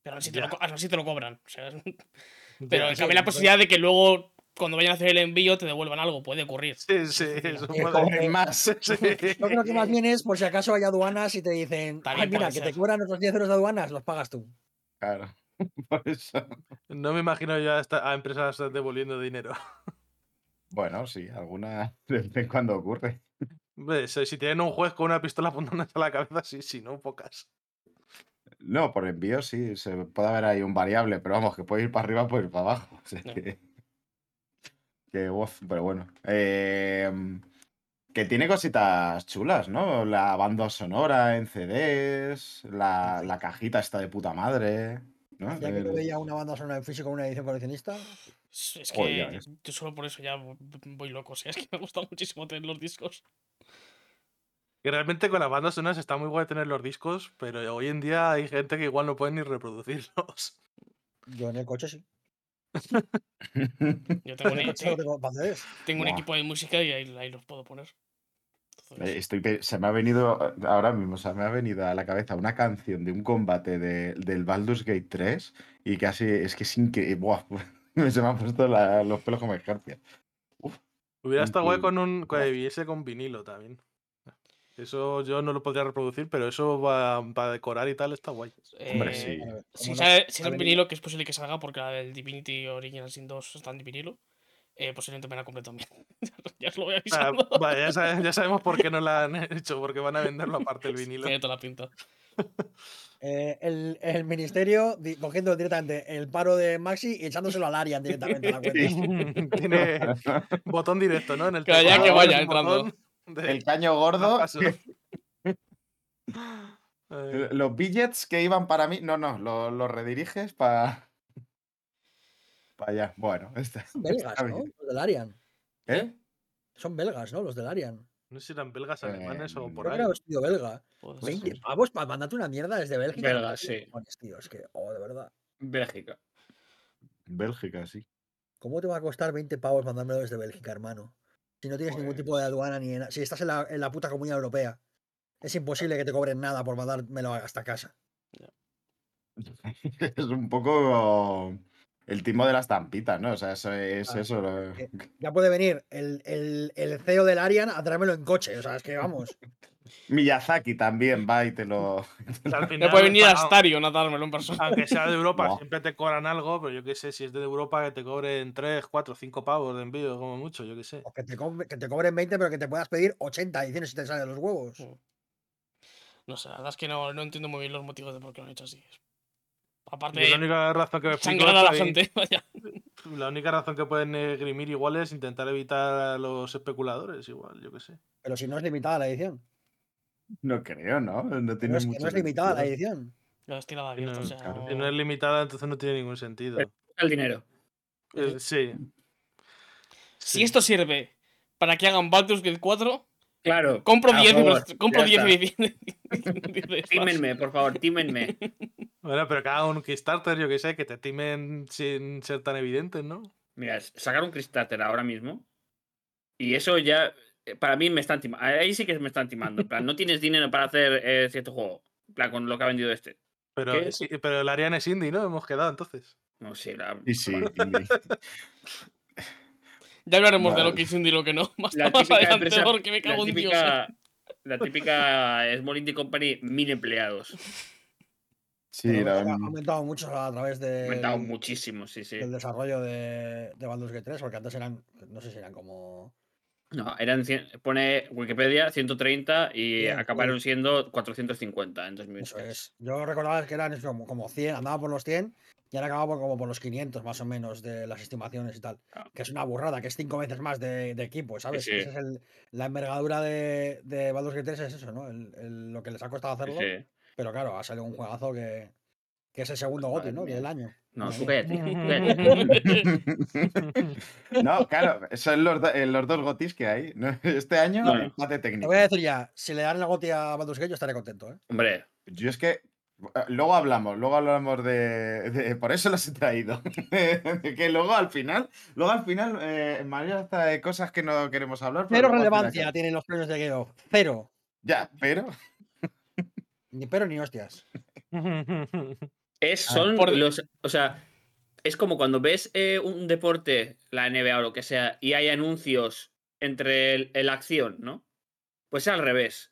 Speaker 2: Pero aún así, te, lo,
Speaker 5: Ya.
Speaker 2: así te lo cobran. o sea, pero
Speaker 5: Ya.
Speaker 4: sí,
Speaker 2: cabe la
Speaker 4: pero-
Speaker 2: posibilidad de que luego, cuando vayan a hacer el envío, te devuelvan algo. Puede ocurrir.
Speaker 5: Sí, sí, eso puede-
Speaker 1: más.
Speaker 5: Sí.
Speaker 4: Yo creo que más bien es por si acaso hay aduanas y te dicen, ay, mira, que te cobran otros 10 euros de aduanas, los pagas tú.
Speaker 1: Claro. Por eso.
Speaker 5: No me imagino yo a, esta- a empresas devolviendo dinero.
Speaker 1: Bueno, sí, alguna de vez en cuando ocurre.
Speaker 5: Hombre, Si tienen un juez con una pistola apuntando a la cabeza, sí, sí, no, pocas.
Speaker 1: No, por envío sí, se puede haber ahí un variable, pero vamos, que puede ir para arriba, puede ir para abajo. O sea que, que voz, pero bueno. Eh, que tiene cositas chulas, ¿no? La banda sonora en CDs, la, la cajita está de puta madre. ¿no?
Speaker 4: Ya que no veía una banda sonora en físico con una edición coleccionista,
Speaker 2: Es
Speaker 1: Joder,
Speaker 2: que yo solo por eso ya vo- voy loco. O sea, es que me gusta muchísimo tener los discos.
Speaker 5: Que realmente con las bandas sonoras está muy guay tener los discos, pero hoy en día hay gente que igual no puede ni reproducirlos.
Speaker 4: yo en el coche sí.
Speaker 2: Yo tengo
Speaker 4: En
Speaker 2: un,
Speaker 4: no tengo
Speaker 2: un equipo de música y ahí, ahí los puedo poner. Entonces,
Speaker 1: Eh, Estoy, se me ha venido eh, ahora mismo, o sea, me ha venido a la cabeza una canción de un combate de- del Baldur's Gate 3 y casi es que es increíble. Buah, se me han puesto la- los pelos como escarpias.
Speaker 5: Hubiera estado guay con un con
Speaker 1: Guau.
Speaker 5: viese con vinilo también. Eso yo no lo podría reproducir, pero eso para decorar y tal está guay.
Speaker 1: Hombre,
Speaker 2: eh,
Speaker 1: sí.
Speaker 4: A ver,
Speaker 2: Si sale, si vinilo, que es posible que salga porque la del Divinity Original Sin 2 está en vinilo, eh, posiblemente me la compre también. ya os lo voy
Speaker 5: Ah,
Speaker 2: avisando.
Speaker 5: vale, ya, sabe- ya sabemos por qué no la han hecho, porque van a venderlo aparte el vinilo.
Speaker 2: Tiene toda la pinta.
Speaker 4: Eh, el, el ministerio cogiendo directamente el paro de Maxi y echándoselo al Arian directamente a la cuenta.
Speaker 5: Tiene botón directo, ¿no? En el
Speaker 2: Claro, ya que vaya entrando.
Speaker 5: botón de
Speaker 1: El caño gordo, los billets que iban para mí, no, no, los los rediriges para para allá. Bueno, está,
Speaker 4: Son belgas,
Speaker 1: está
Speaker 4: ¿no? Los del Arian.
Speaker 1: ¿Eh?
Speaker 4: Son belgas, ¿no? Los del Arian.
Speaker 5: No sé si eran belgas, alemanes o
Speaker 1: Eh,
Speaker 5: por
Speaker 4: Creo que
Speaker 5: ahí.
Speaker 4: era estudio belga.
Speaker 2: Puede
Speaker 1: Pues
Speaker 2: ser.
Speaker 4: 20 pavos para mandarte una mierda desde Bélgica.
Speaker 3: Belga,
Speaker 4: ¿qué
Speaker 3: sí.
Speaker 4: tío? Es que, oh, de verdad.
Speaker 3: Bélgica.
Speaker 1: Bélgica, sí.
Speaker 4: ¿Cómo te va a costar 20 pavos mandármelo desde Bélgica, hermano? Si no tienes ningún tipo de
Speaker 1: Pues
Speaker 4: aduana ni en- Si estás en la, en la puta comunidad europea. Es imposible que te cobren nada por mandármelo hasta casa.
Speaker 1: Es un poco el timo de las tampitas, ¿no? O sea, eso es
Speaker 4: Ah,
Speaker 1: eso. lo-
Speaker 4: Ya puede venir el, el, el CEO del Arian a traérmelo en coche. O sea, es que vamos.
Speaker 1: Miyazaki también va y te lo.
Speaker 5: Al
Speaker 2: Ya
Speaker 5: final,
Speaker 2: puede venir a Stario a dármelo en persona.
Speaker 5: Aunque sea de Europa, siempre te cobran algo, pero yo qué sé, si es de Europa, que te cobren 3, 4, 5 pavos de envío, como mucho, yo qué sé.
Speaker 4: O que te, que te cobren 20, pero que te puedas pedir 80 ediciones si te salen los huevos.
Speaker 2: No sé, la verdad es que no, no entiendo muy bien los motivos de por qué lo han hecho así. Aparte
Speaker 5: Yo la
Speaker 2: de
Speaker 5: única razón que me explico
Speaker 2: sangrar a la
Speaker 5: y-
Speaker 2: gente, vaya.
Speaker 5: La única razón que pueden esgrimir igual es intentar evitar a los especuladores, igual, yo qué sé.
Speaker 4: Pero si no es limitada la edición.
Speaker 1: No creo, ¿no? No tiene
Speaker 4: es que
Speaker 1: mucho
Speaker 4: no es limitada la edición.
Speaker 5: No,
Speaker 2: abierta, o sea.
Speaker 1: claro.
Speaker 5: Si no es limitada, entonces no tiene ningún sentido.
Speaker 3: El dinero.
Speaker 5: Eh, sí.
Speaker 2: Si
Speaker 5: Sí.
Speaker 2: esto sirve para que hagan Baldur's Gate 4,
Speaker 3: Claro.
Speaker 2: compro
Speaker 3: a
Speaker 2: 10
Speaker 3: favor,
Speaker 2: libros- compro
Speaker 3: ya
Speaker 2: 10
Speaker 3: está.
Speaker 2: ediciones. de
Speaker 3: Tímenme, por favor, tímenme.
Speaker 5: Bueno, pero que haga un Kickstarter, yo que sé, que te timen sin ser tan evidentes, ¿no?
Speaker 3: Mira, sacar un Kickstarter ahora mismo. Y eso ya. Eh, Para mí me están timando. Ahí sí que me están timando. En plan, no tienes dinero para hacer eh, cierto juego. En plan, con lo que ha vendido este.
Speaker 5: Pero,
Speaker 3: ¿Qué?
Speaker 5: sí, pero el Ariane es indie, ¿no? Hemos quedado entonces.
Speaker 3: No sé, la,
Speaker 1: Y sí, indie.
Speaker 2: Ya hablaremos de lo que es indie y lo que no. Más,
Speaker 3: la
Speaker 2: más adelante,
Speaker 3: empresa-
Speaker 2: porque me
Speaker 3: la
Speaker 2: cago en Dios.
Speaker 3: la típica Small Indie Company, mil empleados.
Speaker 1: Sí,
Speaker 4: Pero
Speaker 1: la-
Speaker 4: ha aumentado mucho a través
Speaker 3: Ha
Speaker 4: de,
Speaker 3: aumentado muchísimo, sí, sí.
Speaker 4: del desarrollo de, de Baldur's Gate 3, porque antes eran, no sé si eran como...
Speaker 3: No, eran cien- pone Wikipedia 130 y
Speaker 4: Bien,
Speaker 3: acabaron
Speaker 4: pues.
Speaker 3: siendo 450 en
Speaker 4: Eso
Speaker 3: 2023.
Speaker 4: es. Yo recordaba que eran eso, como, como 100, andaba por los 100 y ahora acababa por, como por los 500 más o menos de las estimaciones y tal.
Speaker 3: Ah.
Speaker 4: Que es una burrada, que es cinco veces más de, de equipo, ¿sabes?
Speaker 3: sí.
Speaker 4: Esa es el- la envergadura de, de Baldur's Gate 3 es eso, ¿no? El- el- lo que les ha costado hacerlo.
Speaker 3: sí.
Speaker 4: Pero claro, ha salido un juegazo que, que es el segundo
Speaker 3: Madre
Speaker 4: GOTY, ¿no? Del año.
Speaker 3: No, tú cállate.
Speaker 1: no, claro, son los, do- eh, los dos gotis que hay. Este año,
Speaker 3: No, no.
Speaker 1: empate
Speaker 4: Te
Speaker 1: técnico.
Speaker 4: voy a decir ya, si le dan el GOTY a Baldur's Gate yo estaré contento, ¿eh?
Speaker 3: Hombre,
Speaker 1: Yo es que. eh, Luego hablamos, luego hablamos de, de- Por eso los he traído. De que luego al final. Luego al final, eh, María trae cosas que no queremos hablar. pero
Speaker 4: Cero relevancia tienen los premios de Game of. Cero.
Speaker 1: Ya, pero.
Speaker 4: Ni pero ni hostias.
Speaker 3: Es,
Speaker 1: Ah,
Speaker 3: son
Speaker 2: por-
Speaker 3: los. O sea, es como cuando ves eh, un deporte, la NBA o lo que sea, y hay anuncios entre el- la acción, ¿no? Pues al revés.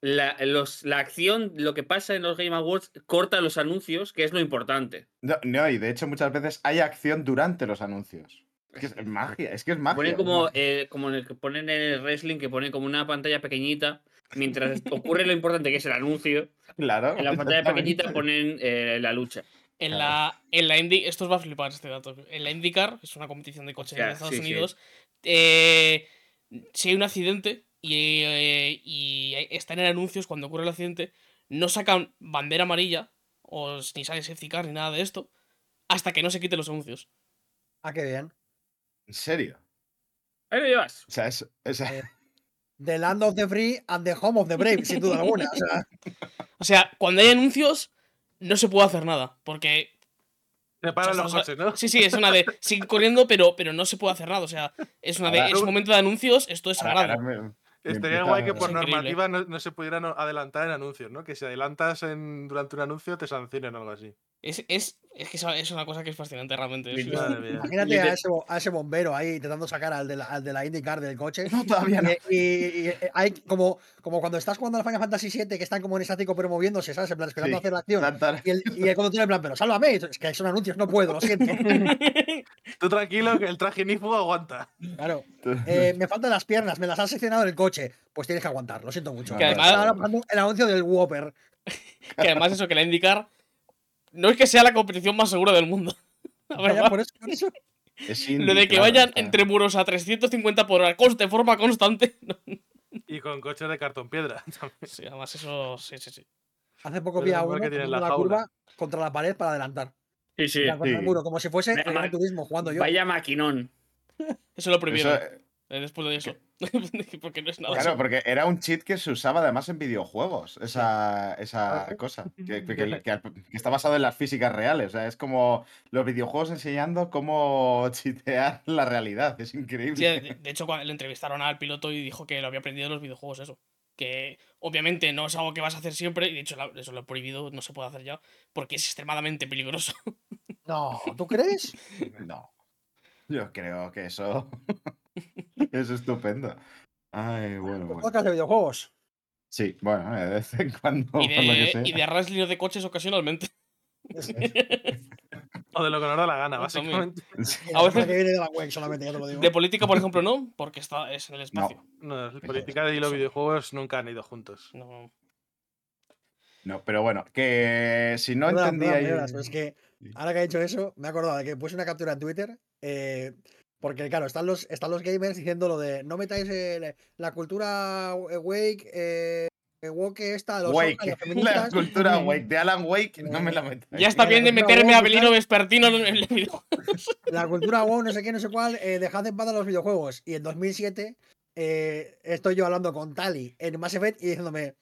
Speaker 3: La, los- la acción, lo que pasa en los Game Awards, corta los anuncios, que es lo importante.
Speaker 1: No, no, y de hecho muchas veces hay acción durante los anuncios. Es que es magia, es que es magia.
Speaker 3: Ponen como,
Speaker 1: magia.
Speaker 3: eh, como en el que ponen en el wrestling, que ponen como una pantalla pequeñita, mientras ocurre lo importante que es el anuncio.
Speaker 1: Claro.
Speaker 3: En la pantalla pequeñita ponen eh, la lucha.
Speaker 2: En
Speaker 1: Claro.
Speaker 2: la, en la Indy, esto os va a flipar este dato. En la IndyCar, que es una competición de coches en Estados
Speaker 3: sí, sí.
Speaker 2: Unidos, eh, si hay un accidente y, eh, y está en el anuncios cuando ocurre el accidente, no sacan bandera amarilla o ni sale safety car ni nada de esto hasta que no se quiten los anuncios.
Speaker 4: Ah, qué bien.
Speaker 1: ¿En serio?
Speaker 3: Ahí lo llevas.
Speaker 1: O sea, es, sea,
Speaker 4: Eh, The Land of the Free and the Home of the Brave, sin duda alguna. O sea,
Speaker 2: O sea, cuando hay anuncios, no se puede hacer nada. Porque
Speaker 5: Se paran los
Speaker 2: O sea,
Speaker 5: coches, ¿no?
Speaker 2: Sí, sí, es una de. Sigue corriendo, pero, pero no se puede hacer nada. O sea, es una de.
Speaker 1: Ahora-
Speaker 2: Es un momento de anuncios, esto es sagrado.
Speaker 5: Estaría guay que por
Speaker 2: Es
Speaker 5: normativa no, no se pudieran adelantar en anuncios, ¿no? Que si adelantas en, durante un anuncio te sancionen o algo así.
Speaker 2: Es, es, es que es una cosa que es fascinante realmente. es-
Speaker 5: Madre mía.
Speaker 4: imagínate a ese, a ese bombero ahí intentando sacar al de la, al de la IndyCar del coche.
Speaker 1: No, todavía no.
Speaker 4: Y, y- y hay como, como cuando estás jugando al Final Fantasy VII, que están como en estático pero moviéndose, ¿sabes? En plan, esperando
Speaker 1: Sí,
Speaker 4: a hacer la acción. Y el, y el conductor en plan, pero sálvame. Es que son anuncios, no puedo, lo siento.
Speaker 5: Tú tranquilo que el traje Nifu aguanta.
Speaker 4: Claro. Eh, me faltan las piernas, me las has seccionado en el coche. Pues tienes que aguantar, lo siento mucho.
Speaker 1: Que
Speaker 2: además-
Speaker 4: Ahora pasando el anuncio del Whopper.
Speaker 2: que además, eso, que la IndyCar no es que sea la competición más segura del mundo.
Speaker 4: Vaya, por eso, por eso.
Speaker 1: es
Speaker 2: Lo
Speaker 1: indie,
Speaker 2: de que
Speaker 1: claro,
Speaker 2: vayan
Speaker 1: o sea,
Speaker 2: entre muros a 350 por hora de forma constante. no,
Speaker 5: Y con coches de cartón piedra.
Speaker 2: sí, además, eso. Sí, sí, sí.
Speaker 4: Hace poco
Speaker 5: Pero
Speaker 4: vi a uno
Speaker 5: que
Speaker 4: cruzando
Speaker 5: la
Speaker 4: la curva contra la pared para adelantar.
Speaker 3: Sí, sí.
Speaker 4: Contra el
Speaker 1: sí.
Speaker 4: muro, como si fuese
Speaker 3: Vaya
Speaker 4: el turismo jugando yo.
Speaker 3: Vaya maquinón.
Speaker 2: Eso lo prohibieron.
Speaker 1: eso,
Speaker 2: después de eso. Porque no es nada.
Speaker 1: Claro, porque era un cheat que se usaba además en videojuegos, esa, esa
Speaker 4: Claro.
Speaker 1: cosa, que, que- que- que- que está basado en las físicas reales. O sea, es como los videojuegos enseñando cómo chitear la realidad. Es
Speaker 2: Sí,
Speaker 1: increíble.
Speaker 2: de, de hecho, cuando le entrevistaron al piloto y dijo que lo había aprendido de los videojuegos, eso. Que obviamente no es algo que vas a hacer siempre, y de hecho eso lo he prohibido, no se puede hacer ya, porque es extremadamente peligroso.
Speaker 4: No, ¿tú crees?
Speaker 1: No. Yo creo que eso es estupendo. Ay, bueno, bueno.
Speaker 4: Podcast de videojuegos.
Speaker 1: Sí, bueno, de vez en cuando,
Speaker 2: y,
Speaker 1: por lo que
Speaker 2: de,
Speaker 1: sea.
Speaker 2: y de wrestling de coches ocasionalmente.
Speaker 5: O de lo que nos da la gana, básicamente.
Speaker 2: A veces-
Speaker 4: que viene de la web solamente, ya te lo digo.
Speaker 2: De política, por ejemplo, no, porque está, es en el espacio.
Speaker 5: No, la política y los videojuegos nunca han ido juntos.
Speaker 2: No.
Speaker 1: No, pero bueno, que si no entendía. yo-
Speaker 4: es que ahora que he dicho eso, me he acordado de que puse una captura en Twitter. eh, porque, claro, están los, están los gamers diciendo lo de no metáis el- la cultura Wake eh, eh, woke esta, los
Speaker 1: Wake, la cultura Wake de Alan Wake, no me la meto.
Speaker 2: Ya está bien de meterme a Belino. Vespertino en el video.
Speaker 4: la cultura wow, no sé qué, no sé cuál, eh, dejad en paz a los videojuegos. Y en 2007 eh, estoy yo hablando con Tali en Mass Effect y diciéndome,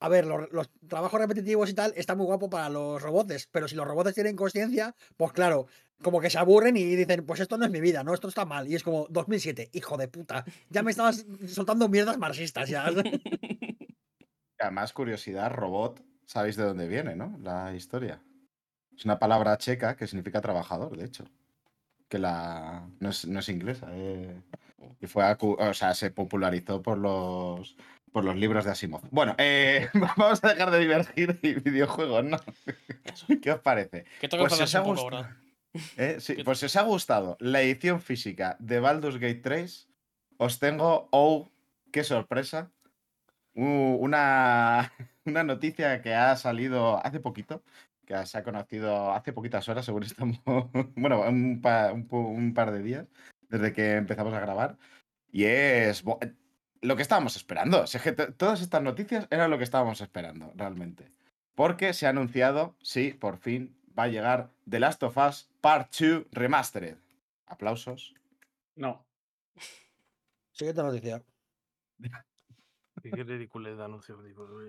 Speaker 4: a ver, los, los trabajos repetitivos y tal está muy guapo para los robots, pero si los robots tienen conciencia, pues claro, como que se aburren y dicen, pues esto no es mi vida, ¿no? Esto está mal. Y es como 2007, hijo de puta. Ya me estabas soltando mierdas marxistas ya.
Speaker 1: Además, curiosidad, robot, sabéis de dónde viene, ¿no? La historia. Es una palabra checa que significa trabajador, de hecho. Que la. No es, no es inglesa. eh, Y fue acu- o sea, se popularizó por los. Por los libros de Asimov. Bueno, eh, vamos a dejar de divergir y videojuegos, ¿no? ¿Qué os parece?
Speaker 2: Que toca
Speaker 1: Pues si os ha
Speaker 2: un poco
Speaker 1: gustado-
Speaker 2: ahora.
Speaker 1: Eh, sí,
Speaker 2: ¿Qué-
Speaker 1: pues si os ha gustado la edición física de Baldur's Gate 3, os tengo, oh, qué sorpresa, una, una noticia que ha salido hace poquito, que se ha conocido hace poquitas horas, según estamos, bueno, un, pa- un un par de días desde que empezamos a grabar, y es lo que estábamos esperando. Es que to- todas estas noticias eran lo que estábamos esperando, realmente. Porque se ha anunciado, sí, por fin va a llegar The Last of Us Part 2 Remastered. Aplausos.
Speaker 3: No.
Speaker 4: Siguiente noticia.
Speaker 5: Qué ridiculez de anuncio.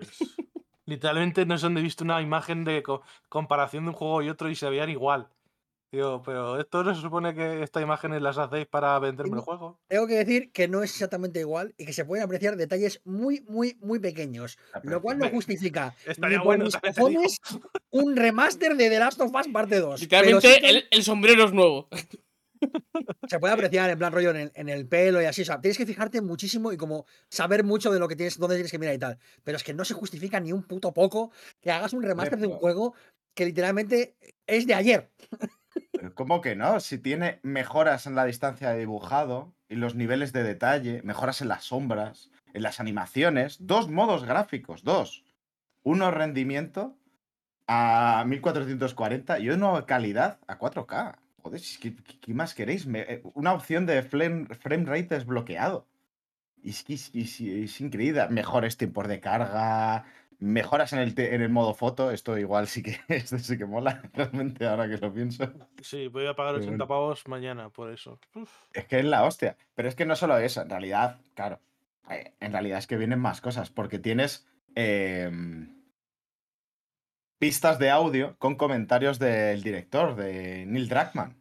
Speaker 5: es- Literalmente no sé dónde he visto una imagen de co- comparación de un juego y otro y se veían igual. Digo, pero esto no se supone que estas imágenes las hacéis para venderme el juego.
Speaker 4: Tengo que decir que no es exactamente igual y que se pueden apreciar detalles muy, muy, muy pequeños. Lo cual no justifica
Speaker 5: estaría
Speaker 4: ni por
Speaker 5: bueno,
Speaker 4: mis cojones un remaster de The Last of Us parte 2. Pero
Speaker 2: Literalmente,
Speaker 4: sí que
Speaker 2: el, el sombrero es nuevo.
Speaker 4: se puede apreciar en plan rollo en el, en el pelo y así. O sea, tienes que fijarte muchísimo y como saber mucho de lo que tienes, dónde tienes que mirar y tal. Pero es que no se justifica ni un puto poco que hagas un remaster de un juego que literalmente es de ayer.
Speaker 1: Pero ¿Cómo que no? Si tiene mejoras en la distancia de dibujado y los niveles de detalle, mejoras en las sombras, en las animaciones, dos modos gráficos, dos. Uno rendimiento a 1440 y uno calidad a 4K. Joder, ¿qué, más queréis? Eh, una opción de flame, frame rate desbloqueado. Y es, es- es increíble. Mejores tiempos de carga, mejoras en el, te- en el modo foto. Esto igual sí que, esto sí que mola, realmente, ahora que lo pienso.
Speaker 5: Sí, voy a pagar
Speaker 1: Pero
Speaker 5: 80
Speaker 1: bueno.
Speaker 5: pavos mañana por eso. Uf.
Speaker 1: Es que es la hostia. Pero es que no solo eso, en realidad, claro. eh, En realidad es que vienen más cosas, porque tienes em, pistas de audio con comentarios del director, de Neil Druckmann.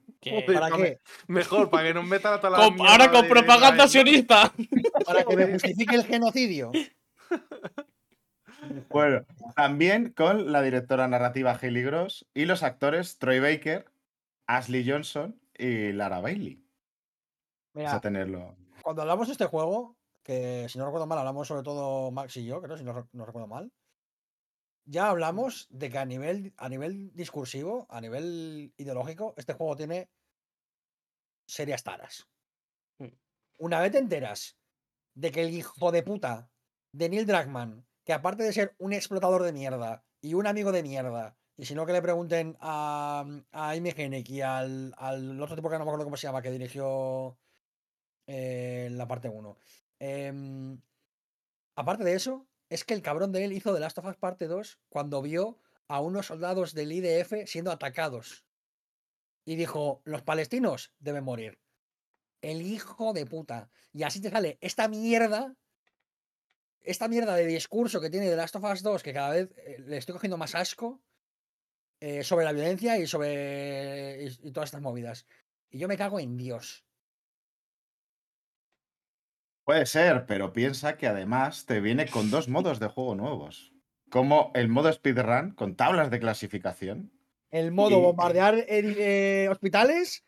Speaker 4: ¿Para qué?
Speaker 5: Mejor, para que nos metan a toda la
Speaker 2: con- ahora con
Speaker 5: de
Speaker 2: propaganda sionista.
Speaker 4: Para que me justifique el genocidio.
Speaker 1: Bueno, también con la directora narrativa Hayley Gross y los actores Troy Baker, Ashley Johnson y Lara Bailey. Vas
Speaker 4: Mira,
Speaker 1: a tenerlo.
Speaker 4: cuando hablamos de este juego, que si no recuerdo mal, hablamos sobre todo Max y yo, creo, si no, no recuerdo mal. Ya hablamos de que a nivel, a nivel discursivo, a nivel ideológico, este juego tiene serias taras.
Speaker 2: Mm.
Speaker 4: Una vez te enteras de que el hijo de puta de Neil Druckmann, que aparte de ser un explotador de mierda y un amigo de mierda, y si no que le pregunten a, a Amy y al, al otro tipo que no me acuerdo cómo se llama, que dirigió eh, la parte 1. aparte de eso, es que el cabrón de él hizo The Last of Us parte 2 cuando vio a unos soldados del IDF siendo atacados. Y dijo, los palestinos deben morir. El hijo de puta. Y así te sale esta mierda. Esta mierda de discurso que tiene The Last of Us 2, que cada vez eh, le estoy cogiendo más asco. eh, sobre la violencia y sobre. y- y todas estas movidas. Y yo me cago en Dios.
Speaker 1: Puede ser, pero piensa que además te viene con dos modos de juego nuevos. Como el modo speedrun con tablas de clasificación.
Speaker 4: El modo
Speaker 1: Y-
Speaker 4: bombardear eh, hospitales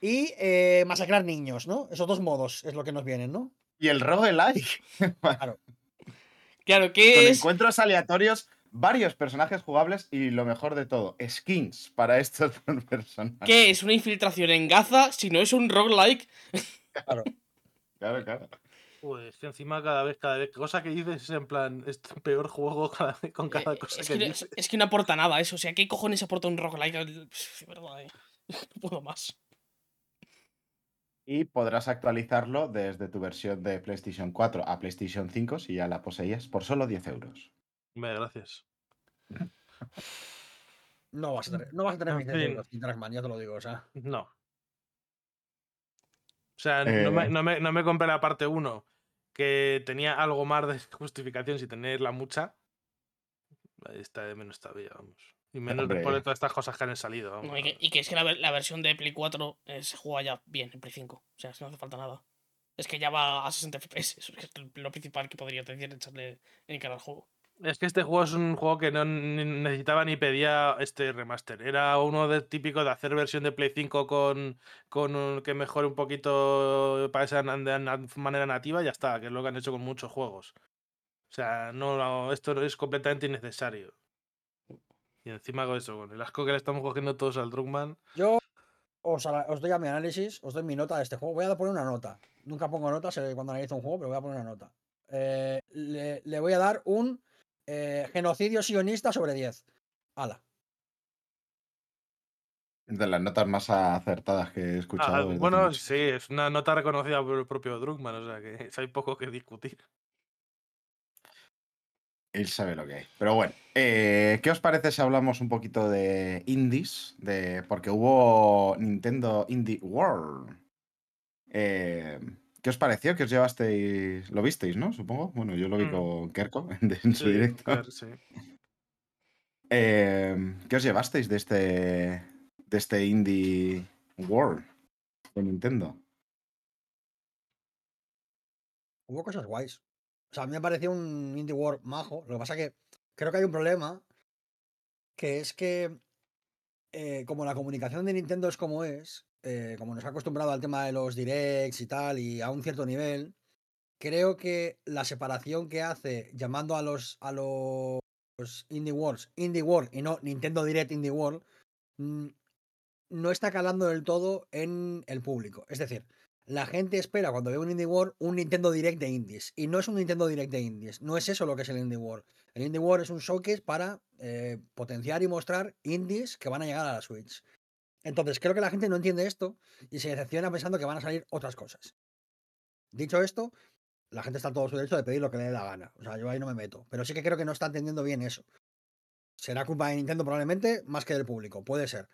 Speaker 4: y eh, masacrar niños, ¿no? Esos dos modos es lo que nos vienen, ¿no?
Speaker 1: Y el roguelike.
Speaker 2: Claro,
Speaker 1: con
Speaker 2: ¿qué es?
Speaker 1: encuentros aleatorios, varios personajes jugables y lo mejor de todo, skins para estos personajes.
Speaker 2: ¿Qué es una infiltración en Gaza si no es un roguelike?
Speaker 1: Claro, claro.
Speaker 5: Joder, es que encima cada vez, cada vez, cosa que dices es en plan, es tu peor juego cada vez con cada
Speaker 2: Eh,
Speaker 5: cosa
Speaker 2: es,
Speaker 5: que,
Speaker 2: que,
Speaker 5: dices.
Speaker 2: es que no aporta nada eso. O sea, ¿qué cojones aporta un roguelike? Pff, verdad, eh. No puedo más.
Speaker 1: Y podrás actualizarlo desde tu versión de PlayStation 4 a PlayStation 5 si ya la poseías por solo 10 euros.
Speaker 5: Vale, gracias.
Speaker 4: No vas a tener, no vas a tener
Speaker 5: En
Speaker 4: mis
Speaker 5: fin.
Speaker 4: euros, sin Trackman, ya te lo digo, o sea.
Speaker 5: No. O sea, no, me,
Speaker 1: Eh.
Speaker 5: no, me, no me compré la parte 1, que tenía algo más de justificación sin tenerla mucha. Está de menos todavía, vamos. Y menos
Speaker 1: Hombre.
Speaker 5: después de todas estas cosas que han salido.
Speaker 2: No, y, que, y que es que la, ver- la versión de Play 4 eh, se juega ya bien en Play 5. O sea, es que no hace falta nada. Es que ya va a 60 FPS. Eso es lo principal que podría decir echarle en cara al juego.
Speaker 5: Es que este juego es un juego que no necesitaba ni pedía este remaster. Era uno de, típico de hacer versión de Play 5 con, con un- que mejore un poquito para esa na- de na- manera nativa y ya está, que es lo que han hecho con muchos juegos. O sea, no, no, esto es completamente innecesario. Y encima con eso, con el asco que le estamos cogiendo todos al Druckmann.
Speaker 4: Yo os, os doy a mi análisis, os doy mi nota de este juego. Voy a poner una nota. Nunca pongo notas eh, cuando analizo un juego, pero voy a poner una nota. Eh, le, le voy a dar un eh, genocidio sionista sobre 10. Ala.
Speaker 1: De las notas más acertadas que he
Speaker 5: Ah,
Speaker 1: escuchado. desde
Speaker 5: bueno, sí, es una nota reconocida por el propio Druckmann, o sea que hay poco que discutir.
Speaker 1: Él sabe lo que hay. Pero bueno, eh, ¿qué os parece si hablamos un poquito de indies? De, porque hubo Nintendo Indie World. Eh, ¿Qué os pareció? ¿Qué os llevasteis? ¿Lo visteis, no? Supongo. Bueno, yo lo vi
Speaker 5: Mm.
Speaker 1: con Kerko en, su
Speaker 5: Sí,
Speaker 1: directo.
Speaker 5: claro, sí.
Speaker 1: Eh, ¿Qué os llevasteis de este, de este Indie World de Nintendo?
Speaker 4: Hubo cosas guays. O sea, a mí me pareció un Indie World majo. Lo que pasa que creo que hay un problema. Que es que, eh, como la comunicación de Nintendo es como es, eh, como nos ha acostumbrado al tema de los directs y tal, y a un cierto nivel, creo que la separación que hace llamando a los, a los Indie Worlds Indie World y no Nintendo Direct Indie World, mm, no está calando del todo en el público. Es decir, la gente espera cuando ve un Indie World un Nintendo Direct de Indies. Y no es un Nintendo Direct de Indies. No es eso lo que es el Indie World. El Indie World es un showcase para eh, potenciar y mostrar indies que van a llegar a la Switch. Entonces, creo que la gente no entiende esto y se decepciona pensando que van a salir otras cosas. Dicho esto, la gente está todo su derecho de pedir lo que le dé la gana. O sea, yo ahí no me meto. Pero sí que creo que no está entendiendo bien eso. Será culpa de Nintendo probablemente más que del público. Puede ser.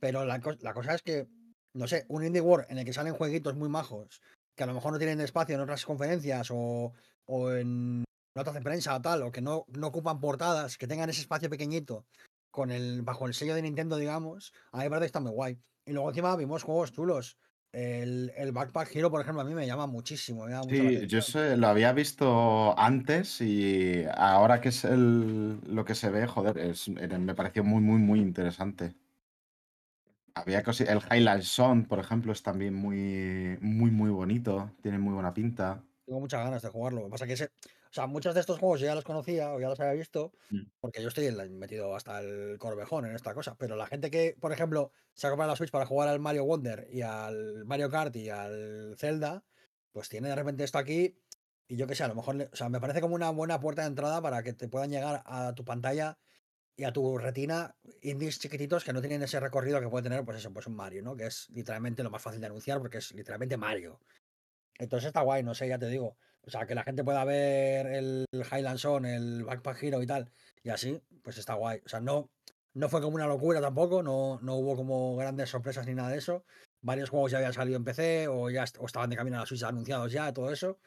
Speaker 4: Pero la cosa es que, no sé, un Indie World en el que salen jueguitos muy majos, que a lo mejor no tienen espacio en otras conferencias o, o en notas de prensa o tal, o que no, no ocupan portadas, que tengan ese espacio pequeñito con el, bajo el sello de Nintendo, digamos, a mí me parece que está muy guay. Y luego encima vimos juegos chulos. El, el Backpack Hero, por ejemplo, a mí me llama muchísimo. me llama
Speaker 1: Sí, yo sé, lo había visto antes y ahora que es el, lo que se ve, joder, es, me pareció muy, muy, muy interesante. Había cosi- el Highland Zone, por ejemplo, es también muy, muy, muy bonito, tiene muy buena pinta.
Speaker 4: Tengo muchas ganas de jugarlo. Lo que pasa es que ese, o sea, muchos de estos juegos yo ya los conocía o ya los había visto,
Speaker 1: Mm.
Speaker 4: porque yo estoy metido hasta el corvejón en esta cosa. Pero la gente que, por ejemplo, se ha comprado la Switch para jugar al Mario Wonder y al Mario Kart y al Zelda, pues tiene de repente esto aquí. Y yo qué sé, a lo mejor, o sea, me parece como una buena puerta de entrada para que te puedan llegar a tu pantalla y a tu retina indies chiquititos que no tienen ese recorrido que puede tener, pues eso, pues un Mario, ¿no? Que es literalmente lo más fácil de anunciar porque es literalmente Mario. Entonces está guay, no sé, ya te digo. O sea, que la gente pueda ver el Highland Zone, el Backpack Hero y tal, y así, pues está guay. O sea, no, no fue como una locura tampoco, no, no hubo como grandes sorpresas ni nada de eso. Varios juegos ya habían salido en PC o ya estaban de camino a la Switch anunciados ya, todo eso.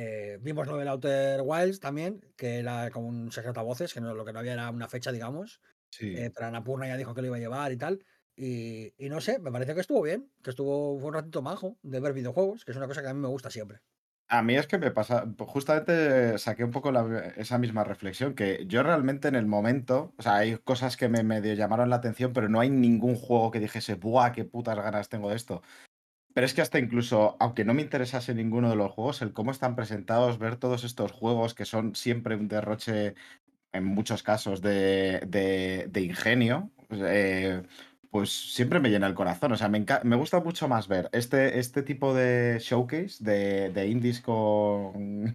Speaker 4: Eh, vimos lo del Outer Wilds también, que era como un secreto a voces, que no, lo que no había era una fecha, digamos.
Speaker 1: Sí.
Speaker 4: Eh, pero Annapurna ya dijo que lo iba a llevar y tal. Y, y no sé, me parece que estuvo bien, que estuvo fue un ratito majo de ver videojuegos, que es una cosa que a mí me gusta siempre.
Speaker 1: A mí es que me pasa, justamente saqué un poco la- esa misma reflexión, que yo realmente en el momento, o sea, hay cosas que me medio llamaron la atención, pero no hay ningún juego que dijese, ¡buah, qué putas ganas tengo de esto! Pero es que hasta incluso, aunque no me interesase ninguno de los juegos, el cómo están presentados, ver todos estos juegos que son siempre un derroche, en muchos casos, de, ingenio, eh, pues siempre me llena el corazón. O sea, me, gusta mucho más ver este, este tipo de showcase de, de indies con,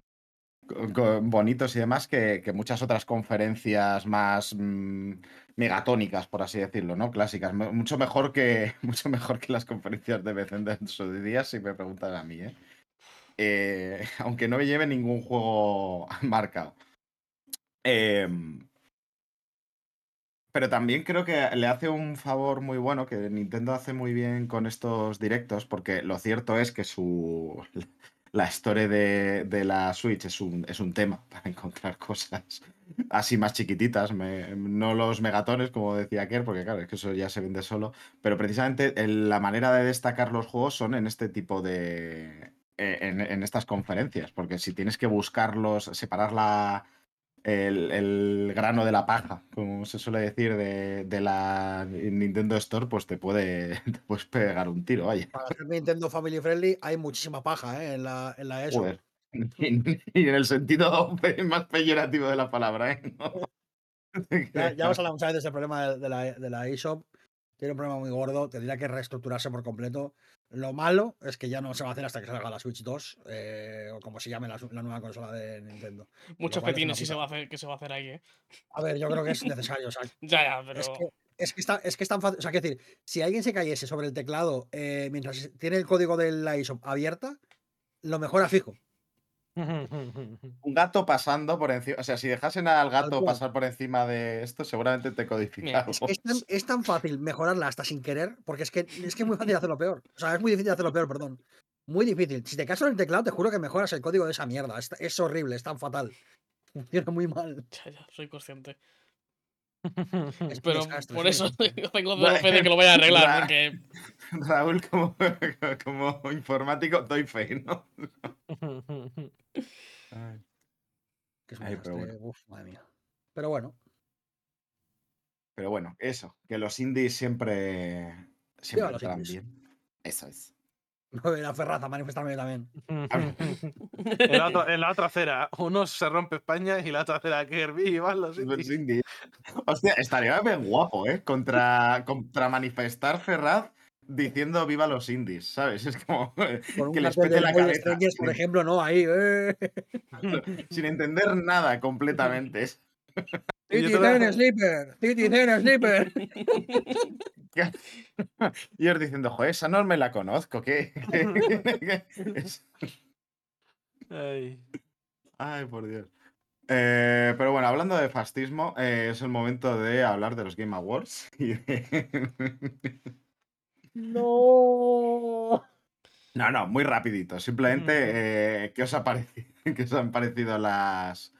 Speaker 1: co- co- bonitos y demás que, que muchas otras conferencias más mm, megatónicas, por así decirlo, ¿no? Clásicas. Mu- Mucho mejor que, mucho mejor que las conferencias de Bethesda en su día, si me preguntan a mí, ¿eh? Eh, aunque no me lleve ningún juego marcado. Em, pero también creo que le hace un favor muy bueno que Nintendo hace muy bien con estos directos, porque lo cierto es que su la historia de, de la Switch es un, es un tema para encontrar cosas así más chiquititas, no los megatones, como decía Kerr, porque claro, es que eso ya se vende solo, pero precisamente el- la manera de destacar los juegos son en este tipo de... eh, En, en estas conferencias, porque si tienes que buscarlos, separar la, el, el grano de la paja, como se suele decir, de, de la Nintendo Store, pues te puede te puedes pegar un tiro, vaya.
Speaker 4: Para ser Nintendo Family Friendly hay muchísima paja ¿eh? en la, en la ESO.
Speaker 1: Joder. Y en el sentido más peyorativo de la palabra, ¿eh? No.
Speaker 4: Ya, ya hemos hablado muchas veces del problema de, de la, de la eShop. Tiene un problema muy gordo, tendría que reestructurarse por completo. Lo malo es que ya no se va a hacer hasta que salga la Switch 2, eh, o como se llame la, nueva consola de Nintendo.
Speaker 2: Muchos pepines sí se va a hacer, que se va a hacer ahí, ¿eh?
Speaker 4: A ver, yo creo que es necesario. o sea,
Speaker 2: Ya, ya, pero.
Speaker 4: es, que, es, que está, es que es tan fácil. O sea, quiero decir, si alguien se cayese sobre el teclado eh, mientras tiene el código de la eShop abierta, lo mejora fijo.
Speaker 1: Un gato pasando por encima. O sea, si dejasen al gato pasar por encima de esto, seguramente te codifica
Speaker 2: Mira,
Speaker 4: Es,
Speaker 1: algo.
Speaker 4: es tan, es tan fácil mejorarla hasta sin querer, porque es que es que es muy fácil hacerlo peor. O sea, es muy difícil hacerlo peor, perdón. Muy difícil. Si te casas en el teclado, te juro que mejoras el código de esa mierda. Es, es horrible, es tan fatal. Funciona muy mal.
Speaker 2: Ya, ya, soy consciente.
Speaker 4: Es
Speaker 2: Pero
Speaker 4: desastre,
Speaker 2: por eso
Speaker 4: desastre.
Speaker 2: tengo fe de que lo vaya a arreglar,
Speaker 1: Ra-
Speaker 2: porque.
Speaker 1: Raúl, como, como informático, doy fe, ¿no?
Speaker 4: Que es un
Speaker 1: Ay, pero
Speaker 4: desastre. Uf, madre mía. Pero bueno,
Speaker 1: Pero bueno, eso, que los indies siempre, siempre
Speaker 4: los indies.
Speaker 1: bien. Eso es.
Speaker 4: no voy a ir a Ferraz a manifestarme también.
Speaker 5: en, la otra, en la otra acera, uno se rompe España y la otra acera Kirby y van los
Speaker 1: Los
Speaker 5: indies.
Speaker 1: indies. Hostia, estaría bien guapo, ¿eh? Contra, contra manifestar Ferraz diciendo viva los indies, ¿sabes? Es como que les pete
Speaker 4: de
Speaker 1: la cabeza.
Speaker 4: Strangers, por ejemplo, no, ahí. Eh.
Speaker 1: sin entender nada completamente.
Speaker 5: Y yo
Speaker 4: City
Speaker 5: te la-
Speaker 4: Zen Sleeper, City Zen Sleeper.
Speaker 1: Y os diciendo, joder, esa no me la conozco, ¿qué?
Speaker 5: Ay.
Speaker 1: Ay, por Dios. Eh, pero bueno, hablando de fascismo, eh, es el momento de hablar de los Game Awards. y de-
Speaker 4: No.
Speaker 1: No, no, muy rapidito. Simplemente, eh, ¿qué, os ha parecido, ¿qué os han parecido las.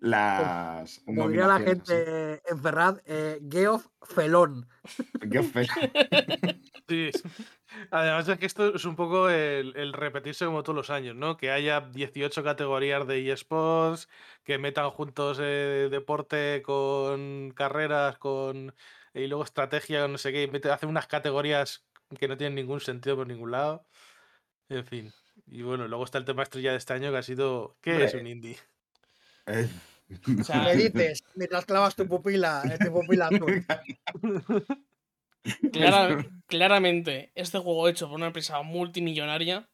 Speaker 1: Las.
Speaker 4: Como diría la gente en Ferraz, eh, Geoff Felón.
Speaker 1: así? Qué fe-
Speaker 5: Sí. Además es que esto es un poco el, el repetirse como todos los años, ¿no? Que haya 18 categorías de eSports, que metan juntos eh, deporte con carreras, con y luego estrategia, no sé qué, hacen unas categorías que no tienen ningún sentido por ningún lado. En fin. Y bueno, luego está el tema estrella de este año que ha sido ¿qué es un indie?
Speaker 2: O sea,
Speaker 4: Me dices, mientras clavas tu pupila, eh, tu pupila azul.
Speaker 2: clara- claramente, este juego hecho por una empresa multimillonaria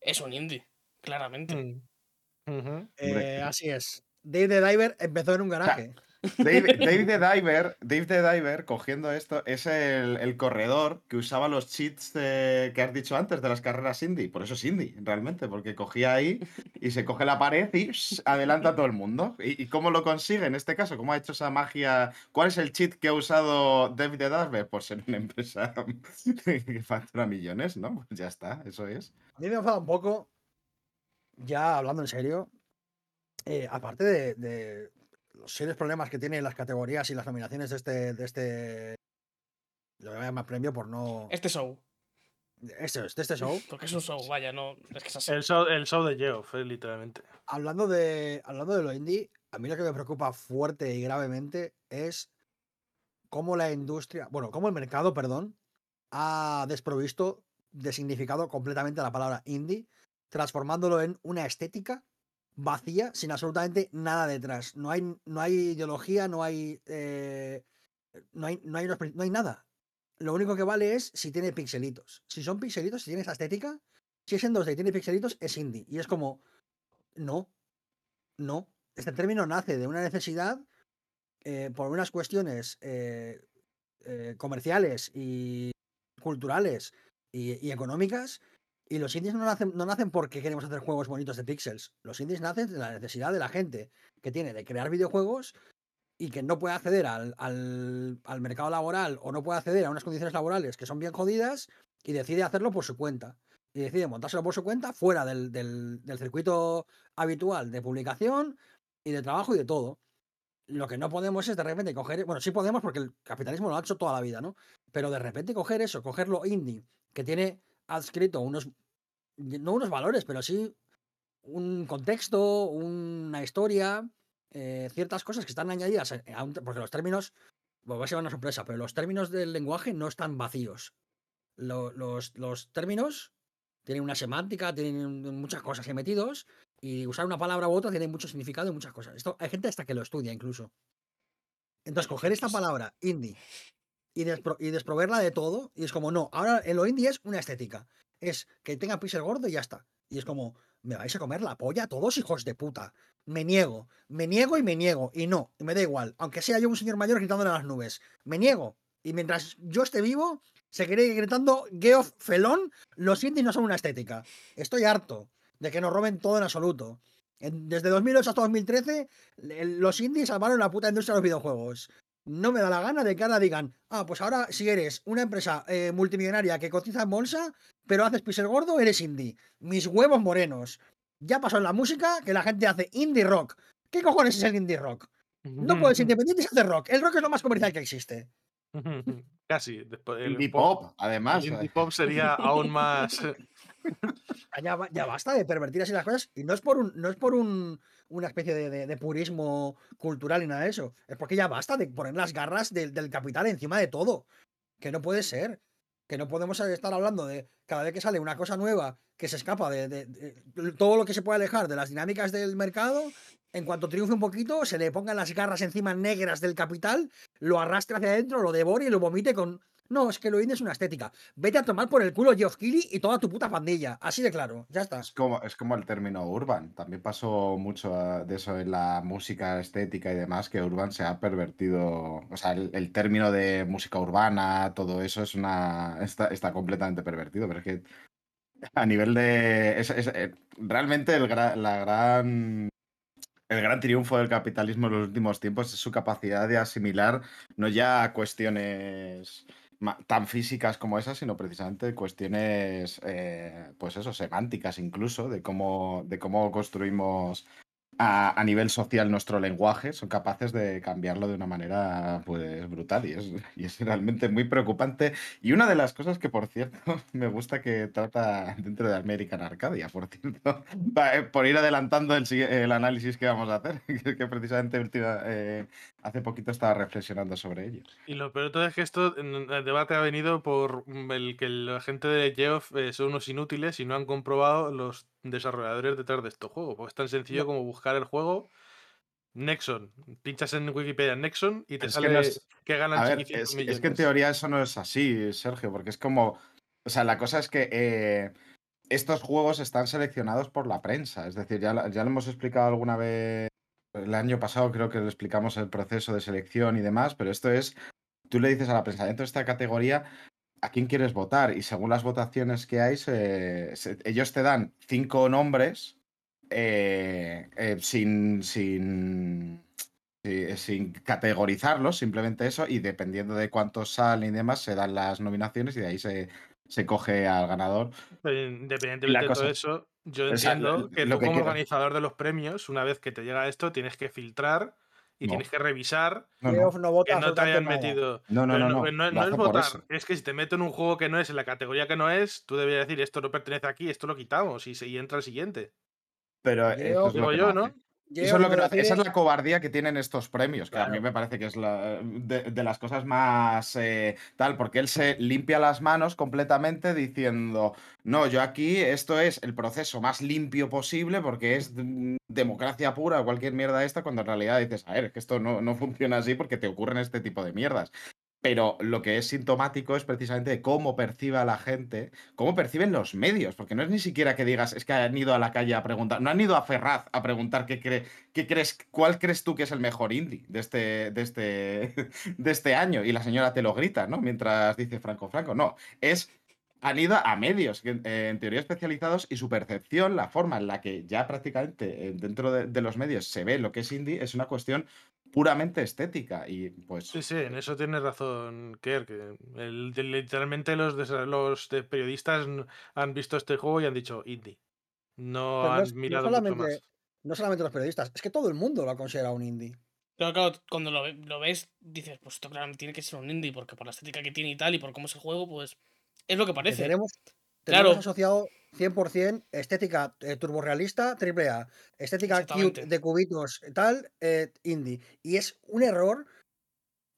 Speaker 2: es un indie. Claramente.
Speaker 5: Mm.
Speaker 4: Eh, así es. Dave the Diver empezó en un garaje.
Speaker 1: Dave, the Diver, Dave the Diver, cogiendo esto, es el, corredor que usaba los cheats que has dicho antes de las carreras indie. Por eso es indie, realmente, porque cogía ahí y se coge la pared y adelanta a todo el mundo. ¿Y, cómo lo consigue en este caso? ¿Cómo ha hecho esa magia? ¿Cuál es el cheat que ha usado Dave the Diver? Por ser una empresa que factura millones, ¿no? Pues ya está, eso es.
Speaker 4: A mí me enfada un poco, ya hablando en serio, eh, aparte de los serios problemas que tienen las categorías y las nominaciones de este, de este, lo voy a llamar premio por no,
Speaker 2: Este show.
Speaker 4: este, de este show,
Speaker 2: Porque es un show, vaya, no. Es que es así.
Speaker 5: El show, el show de Geoff, eh, literalmente.
Speaker 4: hablando de, hablando de lo indie, a mí lo que me preocupa fuerte y gravemente es cómo la industria, bueno, cómo el mercado, perdón, ha desprovisto de significado completamente la palabra indie, transformándolo en una estética vacía, sin absolutamente nada detrás. No hay, no hay ideología, no hay, eh, no hay, no hay, no hay nada. Lo único que vale es si tiene pixelitos. Si son pixelitos, si tiene esa estética, si es en 2D y tiene pixelitos, es indie. Y es como, no. No. Este término nace de una necesidad eh, por unas cuestiones eh, comerciales y culturales y económicas. Y los indies no nacen, no nacen porque queremos hacer juegos bonitos de píxeles. Los indies nacen de la necesidad de la gente que tiene de crear videojuegos y que no puede acceder al, al- al mercado laboral o no puede acceder a unas condiciones laborales que son bien jodidas y decide hacerlo por su cuenta. Y decide montárselo por su cuenta fuera del, del- del circuito habitual de publicación y de trabajo y de todo. Lo que no podemos es de repente coger, bueno, sí podemos porque el capitalismo lo ha hecho toda la vida, ¿no? Pero de repente coger eso, cogerlo indie, que tiene adscrito unos, no unos valores, pero sí un contexto, una historia, eh, ciertas cosas que están añadidas, a- un porque los términos, bueno, va a ser una sorpresa, pero los términos del lenguaje no están vacíos. Lo- los, los términos tienen una semántica, tienen muchas cosas ahí metidos, y usar una palabra u otra tiene mucho significado y muchas cosas. Esto hay gente hasta que lo estudia incluso. Entonces, coger esta palabra indie y, despro- y desproverla de todo, y es como, no, ahora en lo indie es una estética. Es que tenga pixel gordo y ya está. Y es como, me vais a comer la polla todos hijos de puta. Me niego, me niego y me niego. Y no, me da igual. Aunque sea yo un señor mayor gritándole a las nubes. Me niego. Y mientras yo esté vivo, seguiré gritando Geoff Felón, los indies no son una estética. Estoy harto de que nos roben todo en absoluto. Desde 2008 hasta 2013, le- los indies salvaron la puta industria de los videojuegos. No me da la gana de que ahora digan, ah, pues ahora si eres una empresa eh, multimillonaria que cotiza en bolsa, pero haces pixel gordo, eres indie. Mis huevos morenos. Ya pasó en la música que la gente hace indie rock. ¿Qué cojones es el indie rock? No puedes independiente y hacer rock. El rock es lo más comercial que existe.
Speaker 5: Casi. después el
Speaker 1: Indie pop, además.
Speaker 5: el indie pop sería aún más.
Speaker 4: Ya, ya basta de pervertir así las cosas. Y no es por un, no es por un, una especie de, de- purismo cultural ni nada de eso. Es porque ya basta de poner las garras del, del capital encima de todo. Que no puede ser. Que no podemos estar hablando de cada vez que sale una cosa nueva que se escapa de, de- de todo lo que se puede alejar de las dinámicas del mercado. En cuanto triunfe un poquito, se le pongan las garras encima negras del capital, lo arrastre hacia adentro, lo devore y lo vomite con. No, es que lo indie es una estética. Vete a tomar por el culo Geoff Keighley y toda tu puta pandilla. Así de claro, ya está.
Speaker 1: Es como, es como el término urban. También pasó mucho ah, de eso en la música estética y demás, que urban se ha pervertido. O sea, el, término de música urbana, todo eso es una. está, está completamente pervertido. Pero es que a nivel de. eh, realmente el, la gran. El gran triunfo del capitalismo en los últimos tiempos es su capacidad de asimilar no ya cuestiones tan físicas como esas, sino precisamente cuestiones, eh, pues eso, semánticas incluso, de cómo, de cómo construimos a, nivel social nuestro lenguaje, son capaces de cambiarlo de una manera pues brutal y es, es realmente muy preocupante. Y una de las cosas que, por cierto, me gusta que trata dentro de American Arcadia, por cierto, eh, por ir adelantando el, el análisis que vamos a hacer, que, que precisamente última- eh, hace poquito estaba reflexionando sobre ello.
Speaker 5: Y lo peor de todo es que esto, el debate ha venido por mm, el que la gente de Geoff eh, son unos inútiles y no han comprobado los desarrolladores detrás de estos juegos. Porque es tan sencillo como buscar el juego Nexon. Pinchas en Wikipedia Nexon y te
Speaker 1: Es que
Speaker 5: sale
Speaker 1: no
Speaker 5: que,
Speaker 1: es-
Speaker 5: ganan
Speaker 1: A ver,
Speaker 5: 500
Speaker 1: es,
Speaker 5: millones.
Speaker 1: es que en teoría eso no es así, Sergio, porque es como. O sea, la cosa es que eh, estos juegos están seleccionados por la prensa. Es decir, ya, ya lo hemos explicado alguna vez. El año pasado creo que le explicamos el proceso de selección y demás, pero esto es. Tú le dices a la prensa, dentro de esta categoría, ¿a quién quieres votar? Y según las votaciones que hay, se- se- ellos te dan cinco nombres eh, eh, sin, sin, Sí, sin categorizarlos, simplemente eso, y dependiendo de cuántos salen y demás, se dan las nominaciones y de ahí se, se coge al ganador.
Speaker 5: Pero Independientemente de todo eso, yo
Speaker 1: o sea,
Speaker 5: entiendo que
Speaker 1: lo
Speaker 5: tú
Speaker 1: que
Speaker 5: como
Speaker 1: quiero-
Speaker 5: organizador de los premios, una vez que te llega esto, tienes que filtrar y
Speaker 1: No.
Speaker 5: tienes que revisar
Speaker 1: No, no,
Speaker 5: que no te hayan metido.
Speaker 1: no, no, no, no,
Speaker 5: no, es votar,
Speaker 1: eso.
Speaker 5: es que si te meto en un juego que no es, en la categoría que no es, tú deberías decir esto no pertenece aquí, esto lo quitamos y, se- y entra el siguiente.
Speaker 1: Pero es lo
Speaker 5: Digo
Speaker 1: que
Speaker 5: yo,
Speaker 1: no Eso es lo que
Speaker 4: no
Speaker 1: no hace. Esa es la cobardía que tienen estos premios, que a mí me parece que es la, de, de las cosas más eh, tal, porque él se limpia las manos completamente diciendo, no, yo aquí esto es el proceso más limpio posible porque es democracia pura o cualquier mierda esta, cuando en realidad dices, a ver, es que esto no, no funciona así porque te ocurren este tipo de mierdas. Pero lo que es sintomático es precisamente cómo percibe a la gente, cómo perciben los medios, porque no es ni siquiera que digas, es que han ido a la calle a preguntar, no han ido a Ferraz a preguntar qué, qué crees, cuál crees tú que es el mejor indie de este, de este, de este año, y la señora te lo grita, ¿no? Mientras dice Franco Franco, no, es han ido a medios, eh, en teoría especializados, y su percepción, la forma en la que ya prácticamente eh, dentro de, de los medios se ve lo que es indie, es una cuestión puramente estética. Y pues.
Speaker 5: Sí, sí, en eso tienes razón, Kerr, que el- de- literalmente los, de, los de periodistas han visto este juego y han dicho indie. No han
Speaker 4: es- no
Speaker 5: mirado mucho más.
Speaker 4: no solamente los periodistas, es que todo el mundo lo ha considerado un indie.
Speaker 2: Pero claro, cuando lo, ve- lo ves, dices, pues esto claramente tiene que ser un indie, porque por la estética que tiene y tal, y por cómo es el juego, pues es lo que parece.
Speaker 4: Tenemos,
Speaker 2: Claro.
Speaker 4: tenemos asociado 100% estética eh, turborrealista, AAA, estética cute de cubitos, tal, eh, indie. Y es un error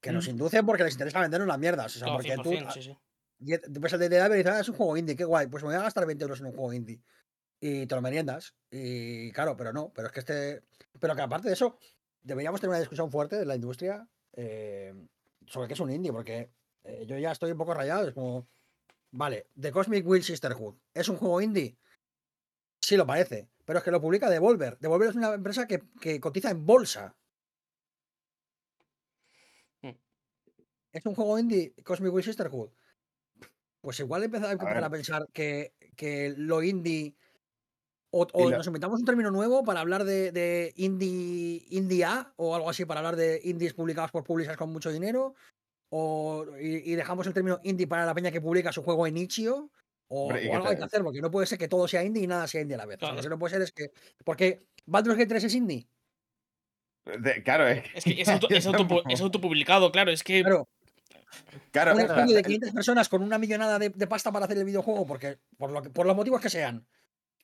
Speaker 4: que nos inducen porque les interesa vendernos las mierdas. O sea, porque tú,
Speaker 2: 100%, sí, sí.
Speaker 4: y tú ves el de dices, "Ah, es un juego indie, qué guay, pues me voy a gastar 20 euros en un juego indie. Y te lo meriendas. Y claro, pero no, pero es que este. Pero que aparte de eso, deberíamos tener una discusión fuerte de la industria eh, sobre qué es un indie, porque eh, yo ya estoy un poco rayado. Es como. Vale, The Cosmic Will Sisterhood. ¿Es un juego indie? Sí, lo parece. Pero es que lo publica Devolver. Devolver es una empresa que, que cotiza en bolsa.
Speaker 2: Mm.
Speaker 4: ¿Es un juego indie Cosmic Will Sisterhood? Pues igual empezar,
Speaker 1: A
Speaker 4: empezar a pensar que, que lo indie. O, o
Speaker 1: Y la-
Speaker 4: nos inventamos un término nuevo para hablar de, de indie, indie A o algo así, para hablar de indies publicados por publishers con mucho dinero. O, y, y dejamos el término indie para la peña que publica su juego en Itch.io. O,
Speaker 1: Hombre,
Speaker 4: o algo hay que hacer, porque no puede ser que todo sea indie y nada sea indie a la vez. O sea,
Speaker 2: Claro.
Speaker 4: lo que no puede ser es que. Porque Baldur's Gate 3 es indie.
Speaker 1: de- claro, es,
Speaker 2: Es que es, auto- es, autopu- es autopublicado, claro, es que.
Speaker 4: Claro,
Speaker 1: claro,
Speaker 4: un estudio de 500 personas con una millonada de, de pasta para hacer el videojuego, porque por, lo que, por los motivos que sean,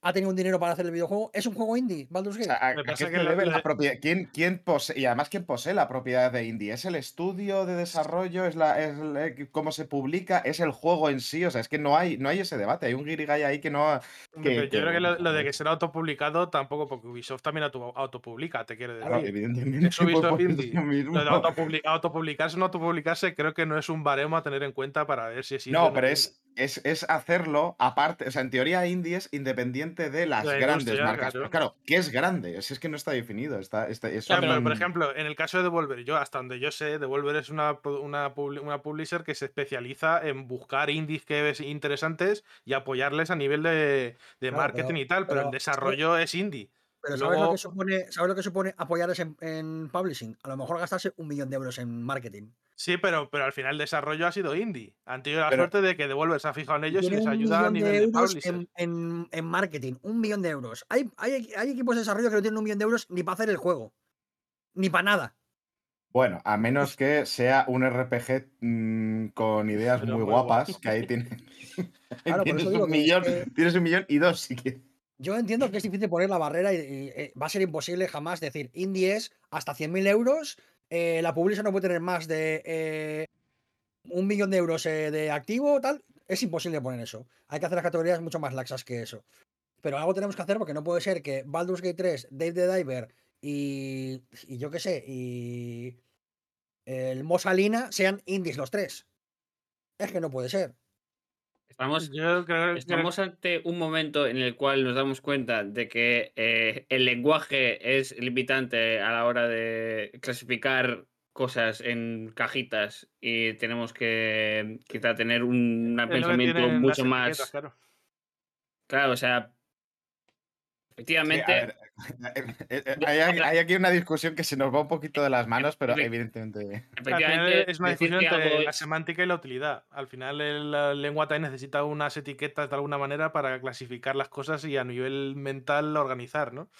Speaker 4: ha tenido un dinero para hacer el videojuego, es un juego indie, Baldur's
Speaker 1: O
Speaker 4: Gate.
Speaker 1: sea, ¿a,
Speaker 5: Me
Speaker 1: a qué
Speaker 5: pasa
Speaker 1: se
Speaker 5: que la-
Speaker 1: debe la
Speaker 5: la-
Speaker 1: propiedad? ¿Quién, quién posee, y además, ¿quién posee la propiedad de Indie? ¿Es el estudio de desarrollo? ¿Es, la, es el- cómo se publica? ¿Es el juego en sí? O sea, es que no hay, no hay ese debate. Hay un guirigay ahí que no. Que-
Speaker 5: pero yo creo que lo, lo de que será autopublicado tampoco, porque Ubisoft también auto- autopublica, te quiero decir.
Speaker 1: Claro, evidentemente.
Speaker 5: Es Ubisoft
Speaker 1: por
Speaker 5: Indie.
Speaker 1: eso mismo.
Speaker 5: Lo de autopubli- autopublicarse o no autopublicarse creo que no es un baremo a tener en cuenta para ver si es indie
Speaker 1: No, pero
Speaker 5: es
Speaker 1: es, es, es hacerlo aparte. O sea, en teoría, Indie es independiente de las
Speaker 5: La
Speaker 1: grandes marcas.
Speaker 5: claro.
Speaker 1: Pero claro, ¿qué es grande? Si es que no está definido. Está, está, es
Speaker 5: Claro, pero,
Speaker 1: un-
Speaker 5: por ejemplo, en el caso de Devolver, yo hasta donde yo sé, Devolver es una, una, una publisher que se especializa en buscar indies que ves interesantes y apoyarles a nivel de, de
Speaker 4: Claro,
Speaker 5: marketing
Speaker 4: pero-
Speaker 5: y tal, pero,
Speaker 4: pero
Speaker 5: el
Speaker 4: es
Speaker 5: desarrollo es indie.
Speaker 4: Pero ¿sabes, lo que supone, ¿sabes lo que supone apoyarles en, en publishing? A lo mejor gastarse un millón de euros en marketing.
Speaker 5: Sí, pero, pero al final el desarrollo ha sido indie. Han tenido la
Speaker 1: Pero-
Speaker 5: suerte de que Devolver se ha fijado en ellos y
Speaker 4: Tiene
Speaker 5: les ayuda a nivel
Speaker 4: de
Speaker 5: publisher.
Speaker 4: en, en- en marketing. Un millón de euros. Hay, hay, hay equipos de desarrollo que no tienen un millón de euros ni para hacer el juego. Ni para nada.
Speaker 1: Bueno, a menos que sea un RPG mm, con ideas
Speaker 5: Pero
Speaker 1: muy
Speaker 5: muy
Speaker 1: guapas,
Speaker 5: guapo.
Speaker 1: que ahí tiene-
Speaker 4: Claro,
Speaker 1: tienes un millón,
Speaker 4: que-
Speaker 1: tienes un millón y dos, si quieres.
Speaker 4: Yo entiendo que es difícil poner la barrera y, eh, va a ser imposible jamás decir indie es hasta 100.000 euros. eh, la publisher no puede tener más de eh, un millón de euros de activo, tal. Es imposible poner eso. Hay que hacer las categorías mucho más laxas que eso. Pero algo tenemos que hacer porque no puede ser que Baldur's Gate 3, Dave the Diver y, y yo qué sé, y el Mosalina sean indies los tres. Es que no puede ser.
Speaker 3: Estamos,
Speaker 5: Yo creo que
Speaker 3: estamos ante un momento en el cual nos damos cuenta de que eh, el lenguaje es limitante a la hora de clasificar cosas en cajitas y tenemos que quizá tener un pensamiento mucho más
Speaker 5: claro.
Speaker 3: claro, o sea, efectivamente
Speaker 1: eh, eh, eh, hay, aquí una discusión que se nos va un poquito de las manos, pero evidentemente.
Speaker 3: Efectivamente
Speaker 5: es una discusión entre la semántica y la utilidad. Al final el- la lengua también necesita unas etiquetas de alguna manera para clasificar las cosas y a nivel mental organizar, ¿no?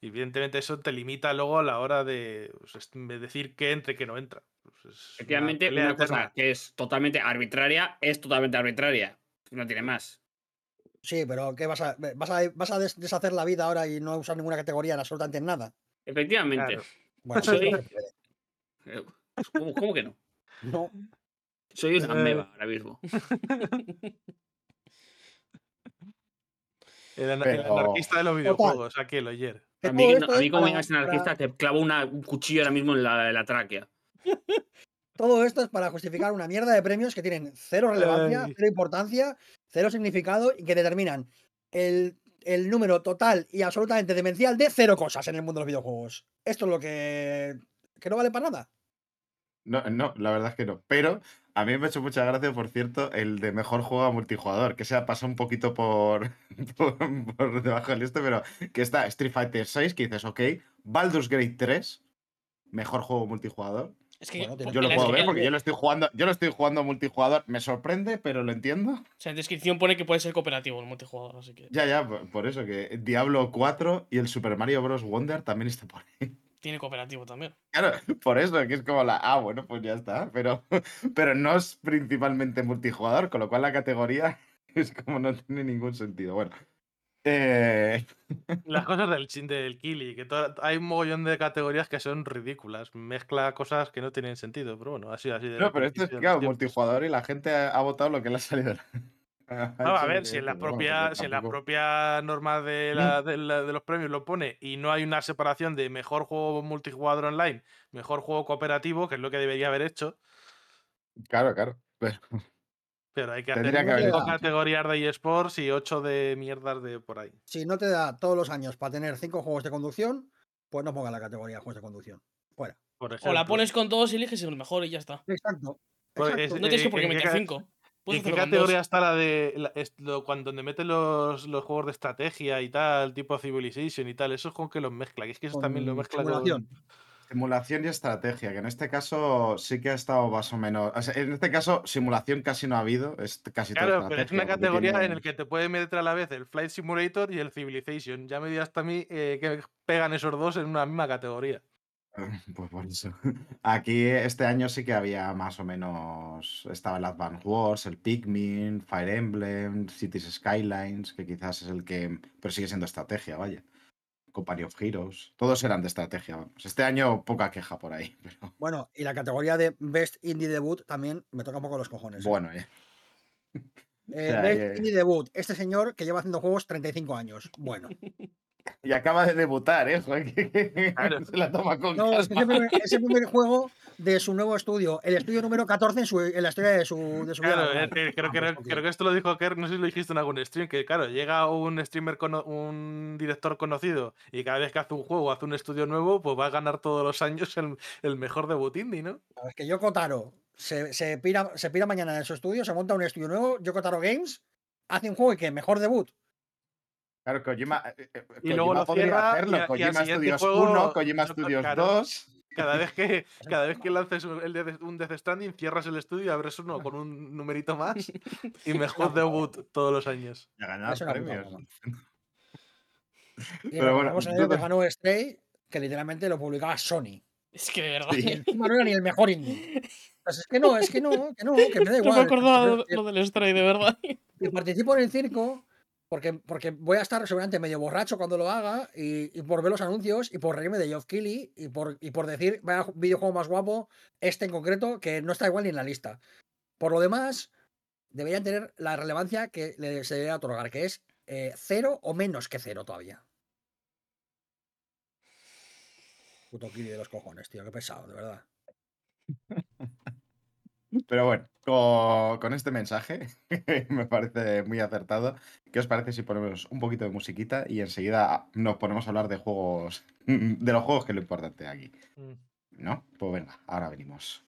Speaker 5: Y evidentemente eso te limita luego a la hora de, pues, de decir qué entra y qué no entra. Pues es una
Speaker 3: efectivamente
Speaker 5: pelea
Speaker 3: una cosa que es totalmente arbitraria es totalmente arbitraria, no tiene más.
Speaker 4: Sí, pero ¿qué vas a, vas a, vas a des- deshacer la vida ahora y no usar ninguna categoría en absolutamente nada?
Speaker 3: Efectivamente.
Speaker 5: Claro.
Speaker 4: Bueno,
Speaker 3: Soy-
Speaker 4: puede.
Speaker 3: Eh, ¿Cómo, cómo que no?
Speaker 4: No.
Speaker 3: Soy una
Speaker 5: Eh,
Speaker 3: ameba ahora mismo.
Speaker 5: El, anarquista de los videojuegos, aquí el oyer.
Speaker 4: Que
Speaker 3: A mí, no- a mí como
Speaker 4: para-
Speaker 3: vengas anarquista
Speaker 4: para-
Speaker 3: te clavo una- un cuchillo ahora mismo en la, en la tráquea.
Speaker 4: todo esto es para justificar una mierda de premios que tienen cero relevancia,
Speaker 5: Ay.
Speaker 4: cero importancia, cero significado y que determinan el, el número total y absolutamente demencial de cero cosas en el mundo de los videojuegos. Esto es lo que, que no vale para nada.
Speaker 1: No, no, la verdad es que no. Pero a mí me ha hecho mucha gracia, por cierto, el de mejor juego a multijugador, que se ha pasado un poquito por, por, debajo del este, pero que está Street Fighter 6, que dices, ok, Baldur's Gate 3, mejor juego multijugador.
Speaker 2: Es que
Speaker 4: Bueno,
Speaker 1: Yo lo puedo ver porque yo lo estoy jugando, yo lo estoy jugando multijugador, me sorprende, pero lo entiendo.
Speaker 2: O sea, en descripción pone que puede ser cooperativo el multijugador, así que
Speaker 1: Ya, ya, por, por eso que Diablo 4 y el Super Mario Bros. Wonder también está por ahí.
Speaker 2: tiene cooperativo también.
Speaker 1: Claro, por eso que es como la, ah, bueno, pues ya está, pero, pero no es principalmente multijugador, con lo cual la categoría es como no tiene ningún sentido. Bueno, eh,
Speaker 5: Las cosas del, chin- del Kili, que hay un mogollón de categorías que son ridículas. Mezcla cosas que no tienen sentido, pero bueno, así, así. desde
Speaker 1: no, pero esto es
Speaker 5: de
Speaker 1: claro, multijugador y la gente ha, votado lo que le ha salido.
Speaker 5: No, a ver, si en la propia,
Speaker 1: que
Speaker 5: si en la propia norma de, la- de la- de los premios lo pone y no hay una separación de mejor juego multijugador online, mejor juego cooperativo, que es lo que debería haber hecho,
Speaker 1: Claro, claro. pero-
Speaker 5: pero hay que
Speaker 1: Tendría
Speaker 5: hacer
Speaker 1: que
Speaker 5: cinco categorías de eSports y ocho de mierdas de por ahí.
Speaker 4: Si no te da todos los años para tener cinco juegos de conducción, pues no ponga la categoría juegos de conducción. Fuera.
Speaker 5: Por
Speaker 2: O la pones con todos y eliges el mejor y ya está.
Speaker 4: Exacto.
Speaker 5: Pues
Speaker 4: exacto.
Speaker 5: es-
Speaker 2: No tienes que
Speaker 5: eh,
Speaker 2: por qué
Speaker 5: ¿en qué
Speaker 2: meter cinco.
Speaker 5: ¿En qué categoría está la de la- es- lo- cuando donde meten los, los juegos de estrategia y tal, tipo Civilization y tal? Eso es con que los mezcla, que es que eso también lo mezcla
Speaker 4: simulación.
Speaker 5: con.
Speaker 1: Simulación y estrategia, que en este caso sí que ha estado más o menos. o sea, en este caso, simulación casi no ha habido, es casi todo
Speaker 5: Claro, pero es una categoría en la que te puede meter a la vez el Flight Simulator y el Civilization. Ya me dirás hasta a mí eh, que pegan esos dos en una misma categoría.
Speaker 1: Pues por eso. Aquí este año sí que había más o menos. Estaba el Advance Wars, el Pikmin, Fire Emblem, Cities Skylines, que quizás es el que. Pero sigue siendo estrategia, vaya. Company of Heroes. Todos eran de estrategia, vamos. Este año poca queja por ahí, pero
Speaker 4: Bueno, y la categoría de Best Indie Debut también me toca un poco los cojones. ¿eh?
Speaker 1: bueno, eh.
Speaker 4: Eh,
Speaker 1: sea,
Speaker 4: Best Indie Debut. Este señor que lleva haciendo juegos 35 años. Bueno.
Speaker 1: Y acaba de debutar, ¿eh?
Speaker 5: Claro.
Speaker 1: Se la toma con
Speaker 4: No, es, que es el primer, es el primer juego de su nuevo estudio. El estudio número 14 en, su- en la historia de su, de su.
Speaker 5: Claro, eh, eh, creo, creo que esto lo dijo Kerr, no sé si lo dijiste en algún stream, que claro, llega un streamer, cono- un director conocido y cada vez que hace un juego, hace un estudio nuevo, pues va a ganar todos los años el, el mejor debut indie, ¿no?
Speaker 4: Es que Yoko Taro se, se, pira, se pira mañana de su estudio, se monta un estudio nuevo, Yoko Taro Games, hace un juego y que mejor debut.
Speaker 1: Claro, Kojima, eh, eh,
Speaker 5: Y
Speaker 1: Kojima
Speaker 5: luego lo
Speaker 1: podría
Speaker 5: cierra y
Speaker 1: hacerlo.
Speaker 5: a- y
Speaker 1: Kojima Studios
Speaker 5: juego-
Speaker 1: 1, Kojima Studios
Speaker 5: claro.
Speaker 1: 2.
Speaker 5: Cada vez que, cada vez que lances un, el Death- un Death Stranding, cierras el estudio y abres uno con un numerito más y mejor debut todos los años.
Speaker 1: Y a
Speaker 4: una puta
Speaker 1: premios.
Speaker 4: Y
Speaker 1: Pero bueno,
Speaker 4: año que
Speaker 1: dudo-
Speaker 4: ganó Stray, que literalmente lo publicaba Sony.
Speaker 2: Es que de verdad.
Speaker 1: Sí.
Speaker 4: Y encima no era ni el mejor indie. Pues es que no, es que no, que no, que me da
Speaker 2: No
Speaker 4: igual.
Speaker 2: me acordaba lo del Stray, de verdad.
Speaker 4: que participo en el circo porque, porque voy a estar seguramente medio borracho cuando lo haga y, y por ver los anuncios y por reírme de Geoff Keighley y por, y por decir, vaya ju- videojuego más guapo, este en concreto, que no está igual ni en la lista. Por lo demás, deberían tener la relevancia que le- se debería otorgar, que es eh, cero o menos que cero todavía. Puto Keighley de los cojones, tío, qué pesado, de verdad.
Speaker 1: Pero bueno, con, con este mensaje me parece muy acertado. ¿Qué os parece si ponemos un poquito de musiquita y enseguida nos ponemos a hablar de juegos, de los juegos que es lo importante aquí?
Speaker 5: Mm.
Speaker 1: ¿No? Pues venga, ahora venimos.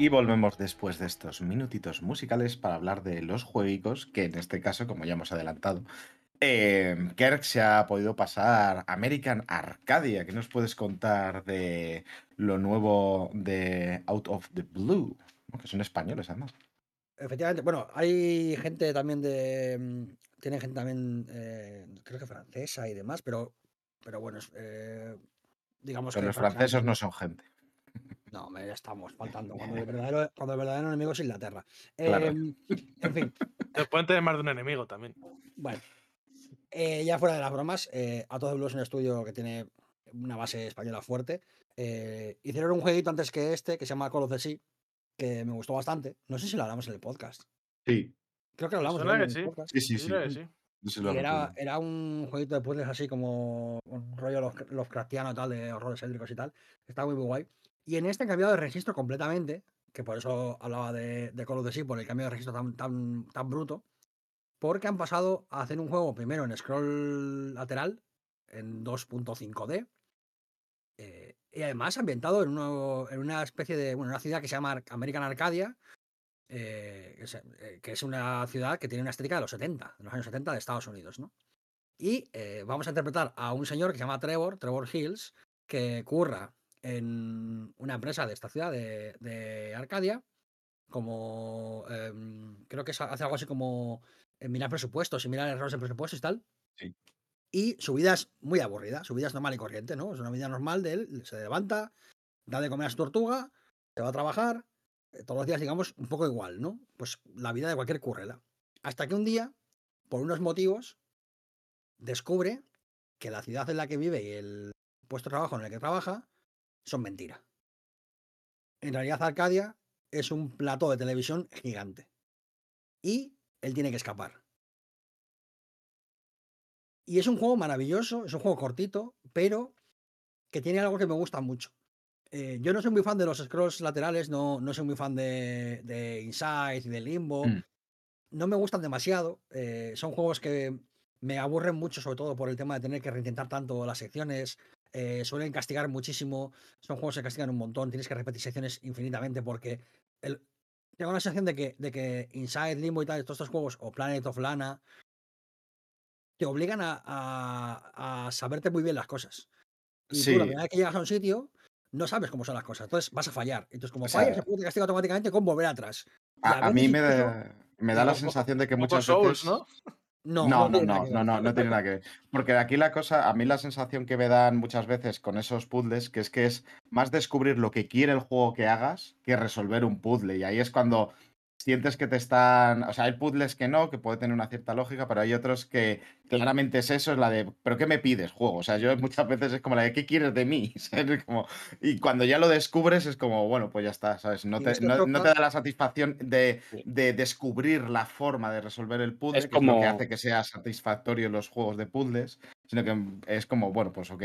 Speaker 1: Y volvemos después de estos minutitos musicales para hablar de los juegos, que en este caso, como ya hemos adelantado, eh, Kirk se ha podido pasar American Arcadia. ¿Qué nos puedes contar de lo nuevo de Out of the Blue? Que son españoles, además.
Speaker 4: Efectivamente, bueno, hay gente también de. mm, Tiene gente también, eh, creo que francesa y demás, pero, pero bueno, eh, digamos
Speaker 1: Pero
Speaker 4: que.
Speaker 1: los franceses no son gente.
Speaker 4: No, me ya estamos faltando. Cuando el verdadero, cuando el verdadero enemigo es Inglaterra.
Speaker 1: Claro.
Speaker 4: Em, en fin,
Speaker 5: Te pueden tener más de un enemigo también.
Speaker 4: bueno. Eh, ya fuera de las bromas, eh, a todos los un estudio que tiene una base española fuerte. eh, hicieron un jueguito antes que este que se llama Call of the Sea, que me gustó bastante. No sé si lo hablamos en el podcast.
Speaker 1: Sí,
Speaker 4: Creo que lo hablamos en el
Speaker 5: sí.
Speaker 4: podcast.
Speaker 1: sí, sí.
Speaker 5: Sí,
Speaker 4: era, era un jueguito de puzzles así como un rollo Lovecra- Lovecraftiano tal, de horrores édricos y tal. Está muy, muy guay. Y en este han cambiado de registro completamente, que por eso hablaba de, de Call of Duty, por el cambio de registro tan, tan, tan bruto, porque han pasado a hacer un juego primero en scroll lateral, en 2.5D, eh, y además ambientado en, uno- en una especie de, bueno, una ciudad que se llama American Arcadia, eh, que, es, eh, que es una ciudad que tiene una estética de los 70, de los años 70 de Estados Unidos, ¿no? Y vamos a interpretar a un señor que se llama Trevor, Trevor Hills, que curra en una empresa de esta ciudad de, de Arcadia, como em, creo que hace algo así como eh, mirar presupuestos y mirar errores en presupuestos y tal.
Speaker 1: Sí.
Speaker 4: Y su vida es muy aburrida, su vida es normal y corriente, ¿no? Es una vida normal de él, se levanta, da de comer a su tortuga, se va a trabajar, eh, todos los días, digamos, un poco igual, ¿no? Pues la vida de cualquier currela. Hasta que un día, por unos motivos, descubre que la ciudad en la que vive y el puesto de trabajo en el que trabaja son mentira. En realidad, Arcadia es un plató de televisión gigante. Y él tiene que escapar. Y es un juego maravilloso, es un juego cortito, pero que tiene algo que me gusta mucho. Eh, yo no soy muy fan de los scrolls laterales, no, no soy muy fan de, de Inside y de Limbo.
Speaker 1: Mm.
Speaker 4: No me gustan demasiado. eh, son juegos que me aburren mucho, sobre todo por el tema de tener que reintentar tanto las secciones. Eh, suelen castigar muchísimo. Son juegos que castigan un montón. Tienes que repetir secciones infinitamente porque el- tengo la sensación de que, de que Inside, Limbo y tal, todos estos juegos, o Planet of Lana, te obligan a, a- a saberte muy bien las cosas. Y tú,
Speaker 1: Sí.
Speaker 4: la primera vez que llegas a un sitio, no sabes cómo son las cosas. Entonces vas a fallar. Entonces, como
Speaker 1: O sea,
Speaker 4: fallas, juego te castiga automáticamente con volver atrás.
Speaker 1: A, a mí me da, me da la sensación de que muchas
Speaker 5: Souls,
Speaker 1: veces...
Speaker 5: ¿no?
Speaker 4: No,
Speaker 1: No, no, no, no, no tiene nada que ver. Porque aquí la cosa, a mí la sensación que me dan muchas veces con esos puzzles, que es que es más descubrir lo que quiere el juego que hagas que resolver un puzzle. Y ahí es cuando sientes que te están. O sea, hay puzzles que no, que puede tener una cierta lógica, pero hay otros que claramente es eso, es la de, ¿pero qué me pides, juego? O sea, yo muchas veces es como la de, ¿qué quieres de mí? ¿Sabes? Como- y cuando ya lo descubres es como, bueno, pues ya está, ¿sabes? No te,
Speaker 4: esto
Speaker 1: no, no
Speaker 4: toca-
Speaker 1: te da la satisfacción de, de descubrir la forma de resolver el puzzle,
Speaker 3: Es
Speaker 1: que es lo que hace que sea satisfactorio los juegos de puzzles, sino que es como, bueno, pues ok.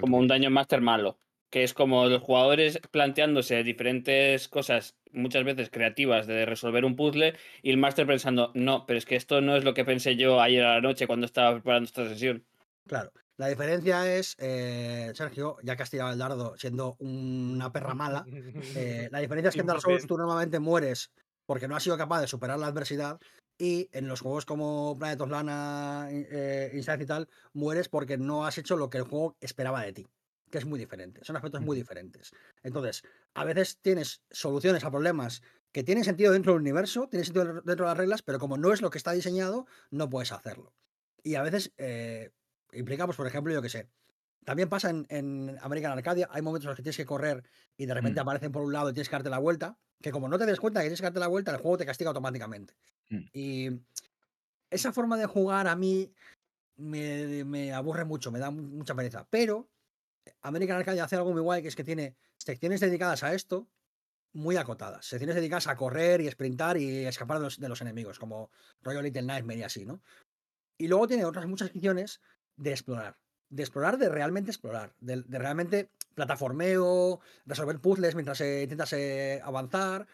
Speaker 3: Como un daño master malo. Que es como los jugadores planteándose diferentes cosas, muchas veces creativas, de resolver un puzzle, y el máster pensando, no, pero es que esto no es lo que pensé yo ayer a la noche cuando estaba preparando esta sesión.
Speaker 4: Claro. La diferencia es, eh, Sergio, ya que has tirado el dardo siendo una perra mala, eh, la diferencia es que en Dark Souls
Speaker 5: 100%.
Speaker 4: tú normalmente mueres porque no has sido capaz de superar la adversidad y en los juegos como Planet of Lana, eh, Inside y tal, mueres porque no has hecho lo que el juego esperaba de ti, que es muy diferente, son aspectos muy diferentes. Entonces, a veces tienes soluciones a problemas que tienen sentido dentro del universo, tienen sentido dentro de las reglas, pero como no es lo que está diseñado, no puedes hacerlo. Y a veces eh, implica, pues, por ejemplo, yo que sé, también pasa en, en American Arcadia, hay momentos en los que tienes que correr y de repente
Speaker 1: Mm.
Speaker 4: aparecen por un lado y tienes que darte la vuelta, que como no te des cuenta que tienes que darte la vuelta, el juego te castiga automáticamente.
Speaker 1: Mm.
Speaker 4: Y esa forma de jugar a mí me, me aburre mucho, me da mu- mucha pereza. Pero American Arcadia hace algo muy guay, que es que tiene secciones dedicadas a esto, muy acotadas. Secciones dedicadas a correr y sprintar y escapar de los, enemigos, como Royal Little Nightmare y así, ¿no? Y luego tiene otras muchas secciones de explorar. De explorar, de realmente explorar. De, realmente plataformeo, resolver puzzles mientras eh, intentas avanzar.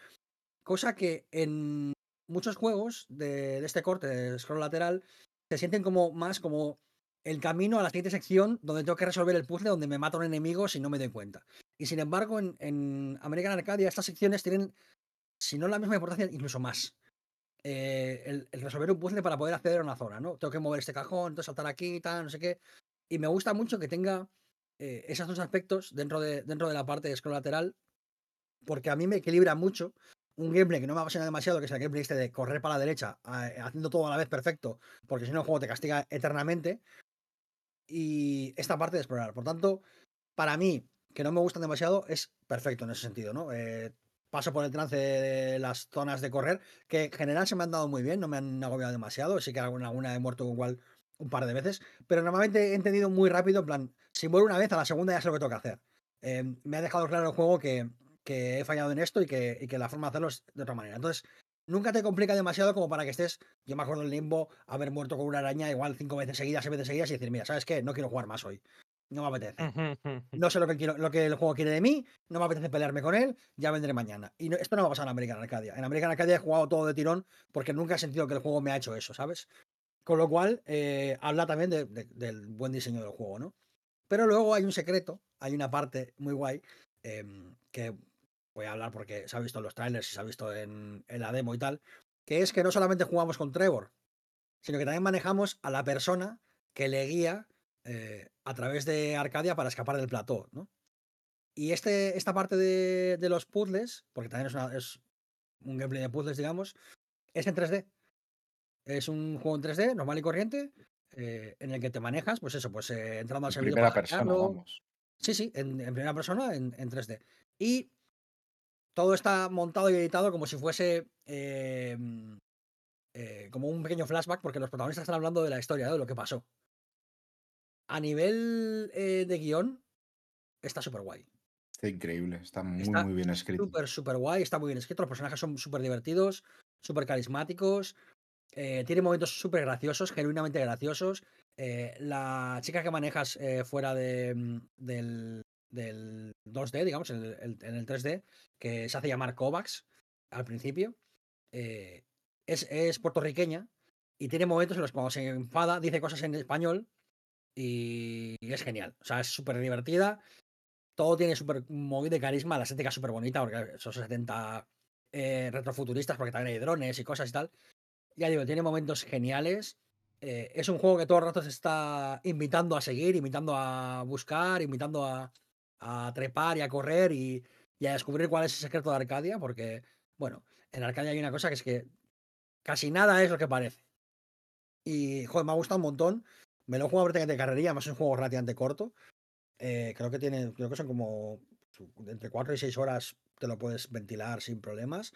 Speaker 4: Cosa que en muchos juegos de, de este corte de scroll lateral se sienten como más como el camino a la siguiente sección donde tengo que resolver el puzzle donde me mata un enemigo si no me doy cuenta. Y sin embargo, en, American Arcadia estas secciones tienen, si no la misma importancia, incluso más. Eh, el, resolver un puzzle para poder acceder a una zona, ¿no? Tengo que mover este cajón, entonces saltar aquí, tal, no sé qué. Y me gusta mucho que tenga eh, esos dos aspectos dentro de, dentro de la parte de lateral, porque a mí me equilibra mucho un gameplay que no me apasiona demasiado, que es el gameplay este de correr para la derecha, a- haciendo todo a la vez perfecto, porque si no el juego te castiga eternamente, y esta parte de explorar. Por tanto, para mí, que no me gustan demasiado, es perfecto en ese sentido, ¿no? Eh, paso por el trance de las zonas de correr, que en general se me han dado muy bien, no me han agobiado demasiado, sí que alguna, alguna he muerto igual un par de veces, pero normalmente he entendido muy rápido, en plan, si muero una vez, a la segunda ya sé lo que tengo que hacer. Eh, me ha dejado claro el juego que, que he fallado en esto y que, y que la forma de hacerlo es de otra manera. Entonces, nunca te complica demasiado como para que estés, yo me acuerdo en Limbo, haber muerto con una araña igual cinco veces seguidas, seis veces seguidas y decir, mira, ¿sabes qué? No quiero jugar más hoy. No me apetece. No sé lo que, quiero, lo que el juego quiere de mí, no me apetece pelearme con él, ya vendré mañana. Y no- esto no va a pasar en American Arcadia. En American Arcadia he jugado todo de tirón porque nunca he sentido que el juego me ha hecho eso, ¿sabes? Con lo cual, eh, habla también de- de- del buen diseño del juego, ¿no? Pero luego hay un secreto, hay una parte muy guay em, que voy a hablar porque se ha visto en los trailers y se ha visto en, en la demo y tal, que es que no solamente jugamos con Trevor, sino que también manejamos a la persona que le guía eh, a través de Arcadia para escapar del plató, ¿no? Y este, esta parte de, de los puzzles, porque también es, una- es un gameplay de puzzles, digamos, es en 3D. Es un juego en 3D, normal y corriente, eh, en el que te manejas, pues eso, pues eh, entrando al
Speaker 1: En
Speaker 4: servidor
Speaker 1: primera
Speaker 4: para
Speaker 1: persona,
Speaker 4: hackearlo.
Speaker 1: vamos.
Speaker 4: Sí, sí, en, en primera persona, en, en 3D. Y todo está montado y editado como si fuese eh, mm, eh, como un pequeño flashback, porque los protagonistas están hablando de la historia, ¿no? de lo que pasó. A nivel eh, de guion, está súper guay.
Speaker 1: Está increíble, está muy,
Speaker 4: Está
Speaker 1: muy bien escrito.
Speaker 4: Súper, súper guay, está muy bien escrito. Los personajes son súper divertidos, súper carismáticos. eh, tiene momentos súper graciosos, genuinamente graciosos. la chica que manejas fuera de, mm, del, del 2D, digamos, en el, en el 3D, que se hace llamar Kovacs al principio, eh, es, es puertorriqueña y tiene momentos en los que cuando se enfada dice cosas en español y, y es genial. O sea, es súper divertida. Todo tiene súper móvil de carisma, la estética es súper bonita, porque son 70 eh, retrofuturistas, porque también hay drones y cosas y tal. Ya digo, tiene momentos geniales. eh, es un juego que todo el rato se está invitando a seguir, invitando a buscar, invitando a, a trepar y a correr y, y a descubrir cuál es el secreto de Arcadia, porque, bueno, en Arcadia hay una cosa que es que casi nada es lo que parece. Y, joder, me ha gustado un montón. Me lo he jugado prácticamente de carrería, además es un juego relativamente corto. Eh, creo que tiene, creo que son como entre 4 y 6 horas te lo puedes ventilar sin problemas.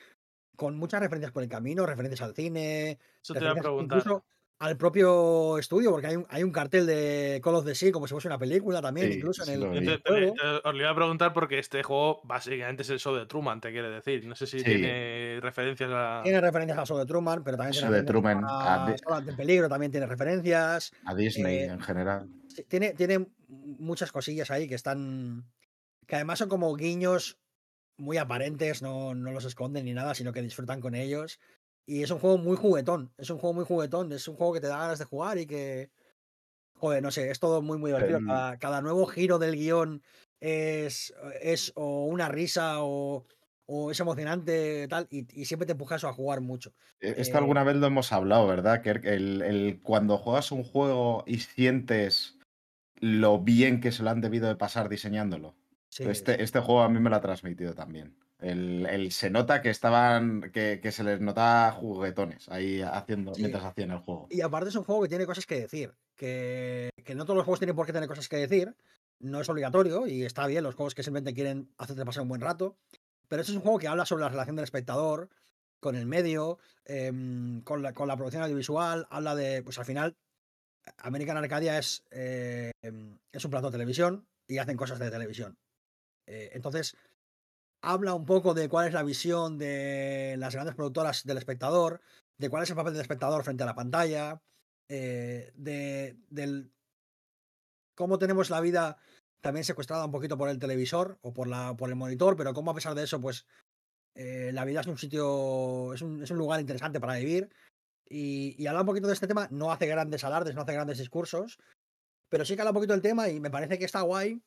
Speaker 4: Con muchas referencias por el camino, referencias al cine,
Speaker 5: Eso te iba a preguntar.
Speaker 4: incluso al propio estudio, porque hay un, hay un cartel de Call of the Sea como si fuese una película también,
Speaker 1: Sí,
Speaker 4: incluso en
Speaker 1: sí
Speaker 4: el, en
Speaker 5: te- te- os lo iba a preguntar porque este juego básicamente es el show de Truman, te quiere decir. No sé si
Speaker 1: Sí.
Speaker 5: tiene referencias a.
Speaker 4: Tiene referencias al show de Truman, pero también
Speaker 1: Show
Speaker 4: tiene
Speaker 1: de Truman,
Speaker 4: a
Speaker 1: a
Speaker 4: de Peligro, también tiene referencias.
Speaker 1: A Disney
Speaker 4: Eh,
Speaker 1: en general.
Speaker 4: Tiene, tiene muchas cosillas ahí que están. que además son como guiños muy aparentes, no, no los esconden ni nada, sino que disfrutan con ellos. Y es un juego muy juguetón. Es un juego muy juguetón. Es un juego que te da ganas de jugar y que. Joder, no sé, es todo muy, muy divertido.
Speaker 1: El-
Speaker 4: Cada, cada nuevo giro del guion es, es o una risa o, o es emocionante, tal. Y, y siempre te empuja eso a jugar mucho.
Speaker 1: E- Esto
Speaker 4: eh,
Speaker 1: alguna vez lo hemos hablado, ¿verdad? Que el, el- cuando juegas un juego y sientes lo bien que se lo han debido de pasar diseñándolo.
Speaker 4: Sí,
Speaker 1: Este, este juego a mí me lo ha transmitido también. El, el- se nota que estaban, que, que se les nota juguetones ahí haciendo,
Speaker 4: Sí.
Speaker 1: mientras hacían el juego.
Speaker 4: Y aparte es un juego que tiene cosas que decir. Que, que no todos los juegos tienen por qué tener cosas que decir. No es obligatorio y está bien los juegos que simplemente quieren hacerte pasar un buen rato. Pero este es un juego que habla sobre la relación del espectador con el medio, em, con, la, con la producción audiovisual. Habla de, pues al final, American Arcadia es, eh, em, es un plato de televisión y hacen cosas de televisión. Eh, entonces, habla un poco de cuál es la visión de las grandes productoras del espectador, de cuál es el papel del espectador frente a la pantalla, eh, de del cómo tenemos la vida también secuestrada un poquito por el televisor o por, la, por el monitor, pero cómo a pesar de eso, pues eh, la vida es un sitio, es un, es un lugar interesante para vivir. Y, y habla un poquito de este tema, no hace grandes alardes, no hace grandes discursos, pero sí que habla un poquito del tema y me parece que está guay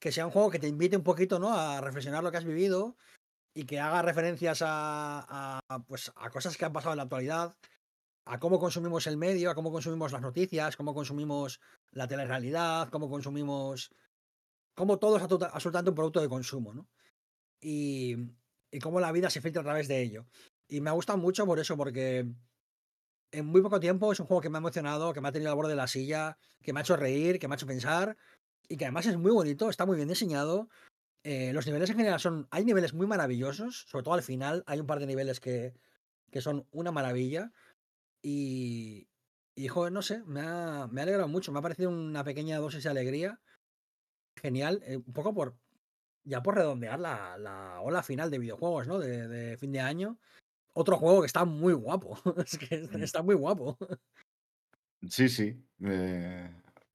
Speaker 4: que sea un juego que te invite un poquito, ¿no? A reflexionar lo que has vivido y que haga referencias a, pues, a cosas que han pasado en la actualidad, a cómo consumimos el medio, a cómo consumimos las noticias, cómo consumimos la telerrealidad, cómo consumimos. cómo todo es absoluta- absolutamente un producto de consumo, ¿no? Y, y cómo la vida se filtra a través de ello. Y me ha gustado mucho por eso, porque en muy poco tiempo es un juego que me ha emocionado, que me ha tenido al borde de la silla, que me ha hecho reír, que me ha hecho pensar y que además es muy bonito, está muy bien diseñado. Eh, los niveles en general son. Hay niveles muy maravillosos, sobre todo al final. Hay un par de niveles que, que son una maravilla. Y. Y, joder, no sé, me ha, me ha alegrado mucho. Me ha parecido una pequeña dosis de alegría. Genial. eh, un poco por. Ya por redondear la, la ola final de videojuegos, ¿no? De, de fin de año. Otro juego que está muy guapo. Es que
Speaker 1: Mm.
Speaker 4: está muy guapo.
Speaker 1: Sí, sí. eh,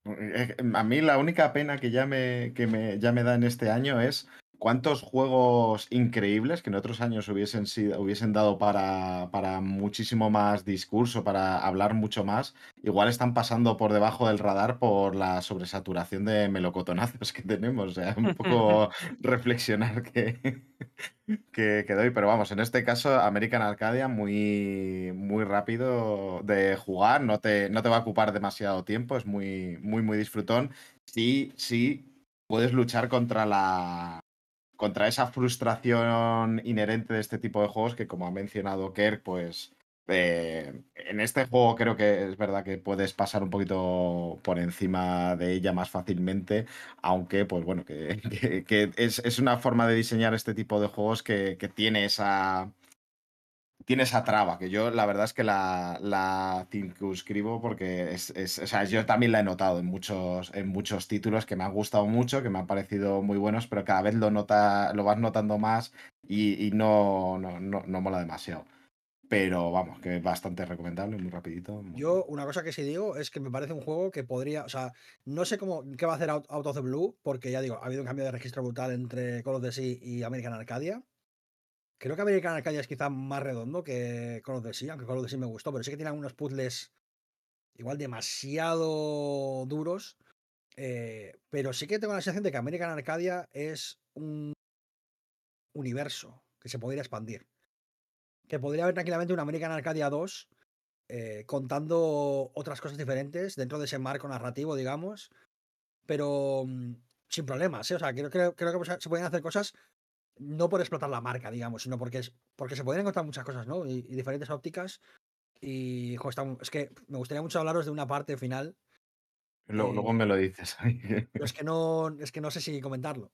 Speaker 1: a mí la única pena que ya me, que me, ya me da en este año es cuántos juegos increíbles que en otros años hubiesen, sido, hubiesen dado para, para muchísimo más discurso, para hablar mucho más, igual están pasando por debajo del radar por la sobresaturación de melocotonazos que tenemos. O sea, un poco reflexionar que, que, que doy. Pero vamos, en este caso, American Arcadia, muy, muy rápido de jugar, no te, no te va a ocupar demasiado tiempo, es muy, muy, muy disfrutón. Sí, sí, puedes luchar contra la. Contra esa frustración inherente de este tipo de juegos que, como ha mencionado Kerk, pues. eh, en este juego creo que es verdad que puedes pasar un poquito por encima de ella más fácilmente, aunque pues bueno, que, que- que es, es una forma de diseñar este tipo de juegos que, que tiene esa tiene esa traba, que yo la verdad es que la, la circunscribo porque es, es- o sea, yo también la he notado en muchos, en muchos títulos que me han gustado mucho, que me han parecido muy buenos, pero cada vez lo nota, lo vas notando más y, y no, no, no, no mola demasiado. Pero vamos, que es bastante recomendable, muy rapidito. muy-
Speaker 4: Yo, una cosa que sí digo es que me parece un juego que podría, o sea, no sé cómo, qué va a hacer Out, Out of the Blue, porque ya digo, ha habido un cambio de registro brutal entre Call of the Sea y American Arcadia. Creo que American Arcadia es quizá más redondo que Call of the Sea, aunque Call of the Sea me gustó, pero sí que tiene algunos puzzles igual demasiado duros. eh, pero sí que tengo la sensación de que American Arcadia es un universo que se podría expandir. Que podría haber tranquilamente un American Arcadia 2 eh, contando otras cosas diferentes dentro de ese marco narrativo, digamos, pero mm, sin problemas, ¿eh? O sea, creo, que se pueden hacer cosas no por explotar la marca, digamos, sino porque, es, porque se pueden encontrar muchas cosas, ¿no? Y, y diferentes ópticas. Y jo, está es que me gustaría mucho hablaros de una parte final,
Speaker 1: Luego, luego me lo dices.
Speaker 4: pero es que no, es que no sé si comentarlo.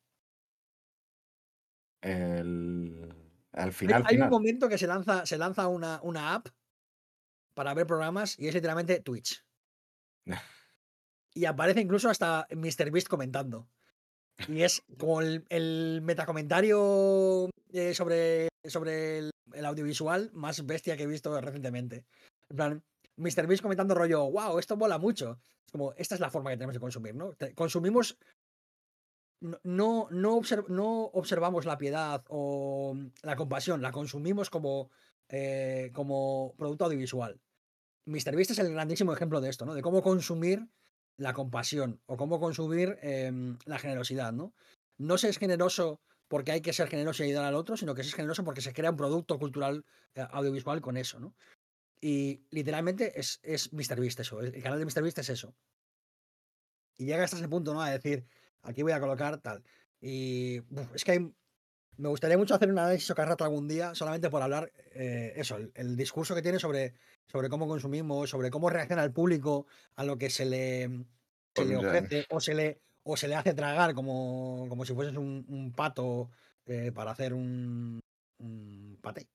Speaker 1: El, al final,
Speaker 4: hay un
Speaker 1: final.
Speaker 4: momento que se lanza, se lanza una, una app para ver programas y es literalmente Twitch. Y aparece incluso hasta MrBeast comentando. Y es como el, el metacomentario eh, sobre, sobre el, audiovisual más bestia que he visto recientemente. En plan, MrBeast comentando rollo, wow, esto mola mucho. Es como, esta es la forma que tenemos de consumir, ¿no? Consumimos. No, no, no, observ- no observamos la piedad o la compasión, la consumimos como, eh, como producto audiovisual. MrBeast es el grandísimo ejemplo de esto, ¿no? De cómo consumir la compasión o cómo consumir em, la generosidad, ¿no? No se es generoso porque hay que ser generoso y ayudar al otro, sino que se es generoso porque se crea un producto cultural eh, audiovisual con eso, ¿no? Y literalmente es, es MrBeast eso, el canal de MrBeast es eso. Y llega hasta ese punto, ¿no? A decir, aquí voy a colocar tal. Y es que hay- me gustaría mucho hacer un análisis o rato algún día, solamente por hablar eh, eso, el, el discurso que tiene sobre, sobre cómo consumimos, sobre cómo reacciona el público a lo que se le, se le ofrece o se le, o se le hace tragar como, como si fueses un, un pato eh, para hacer un, un paté.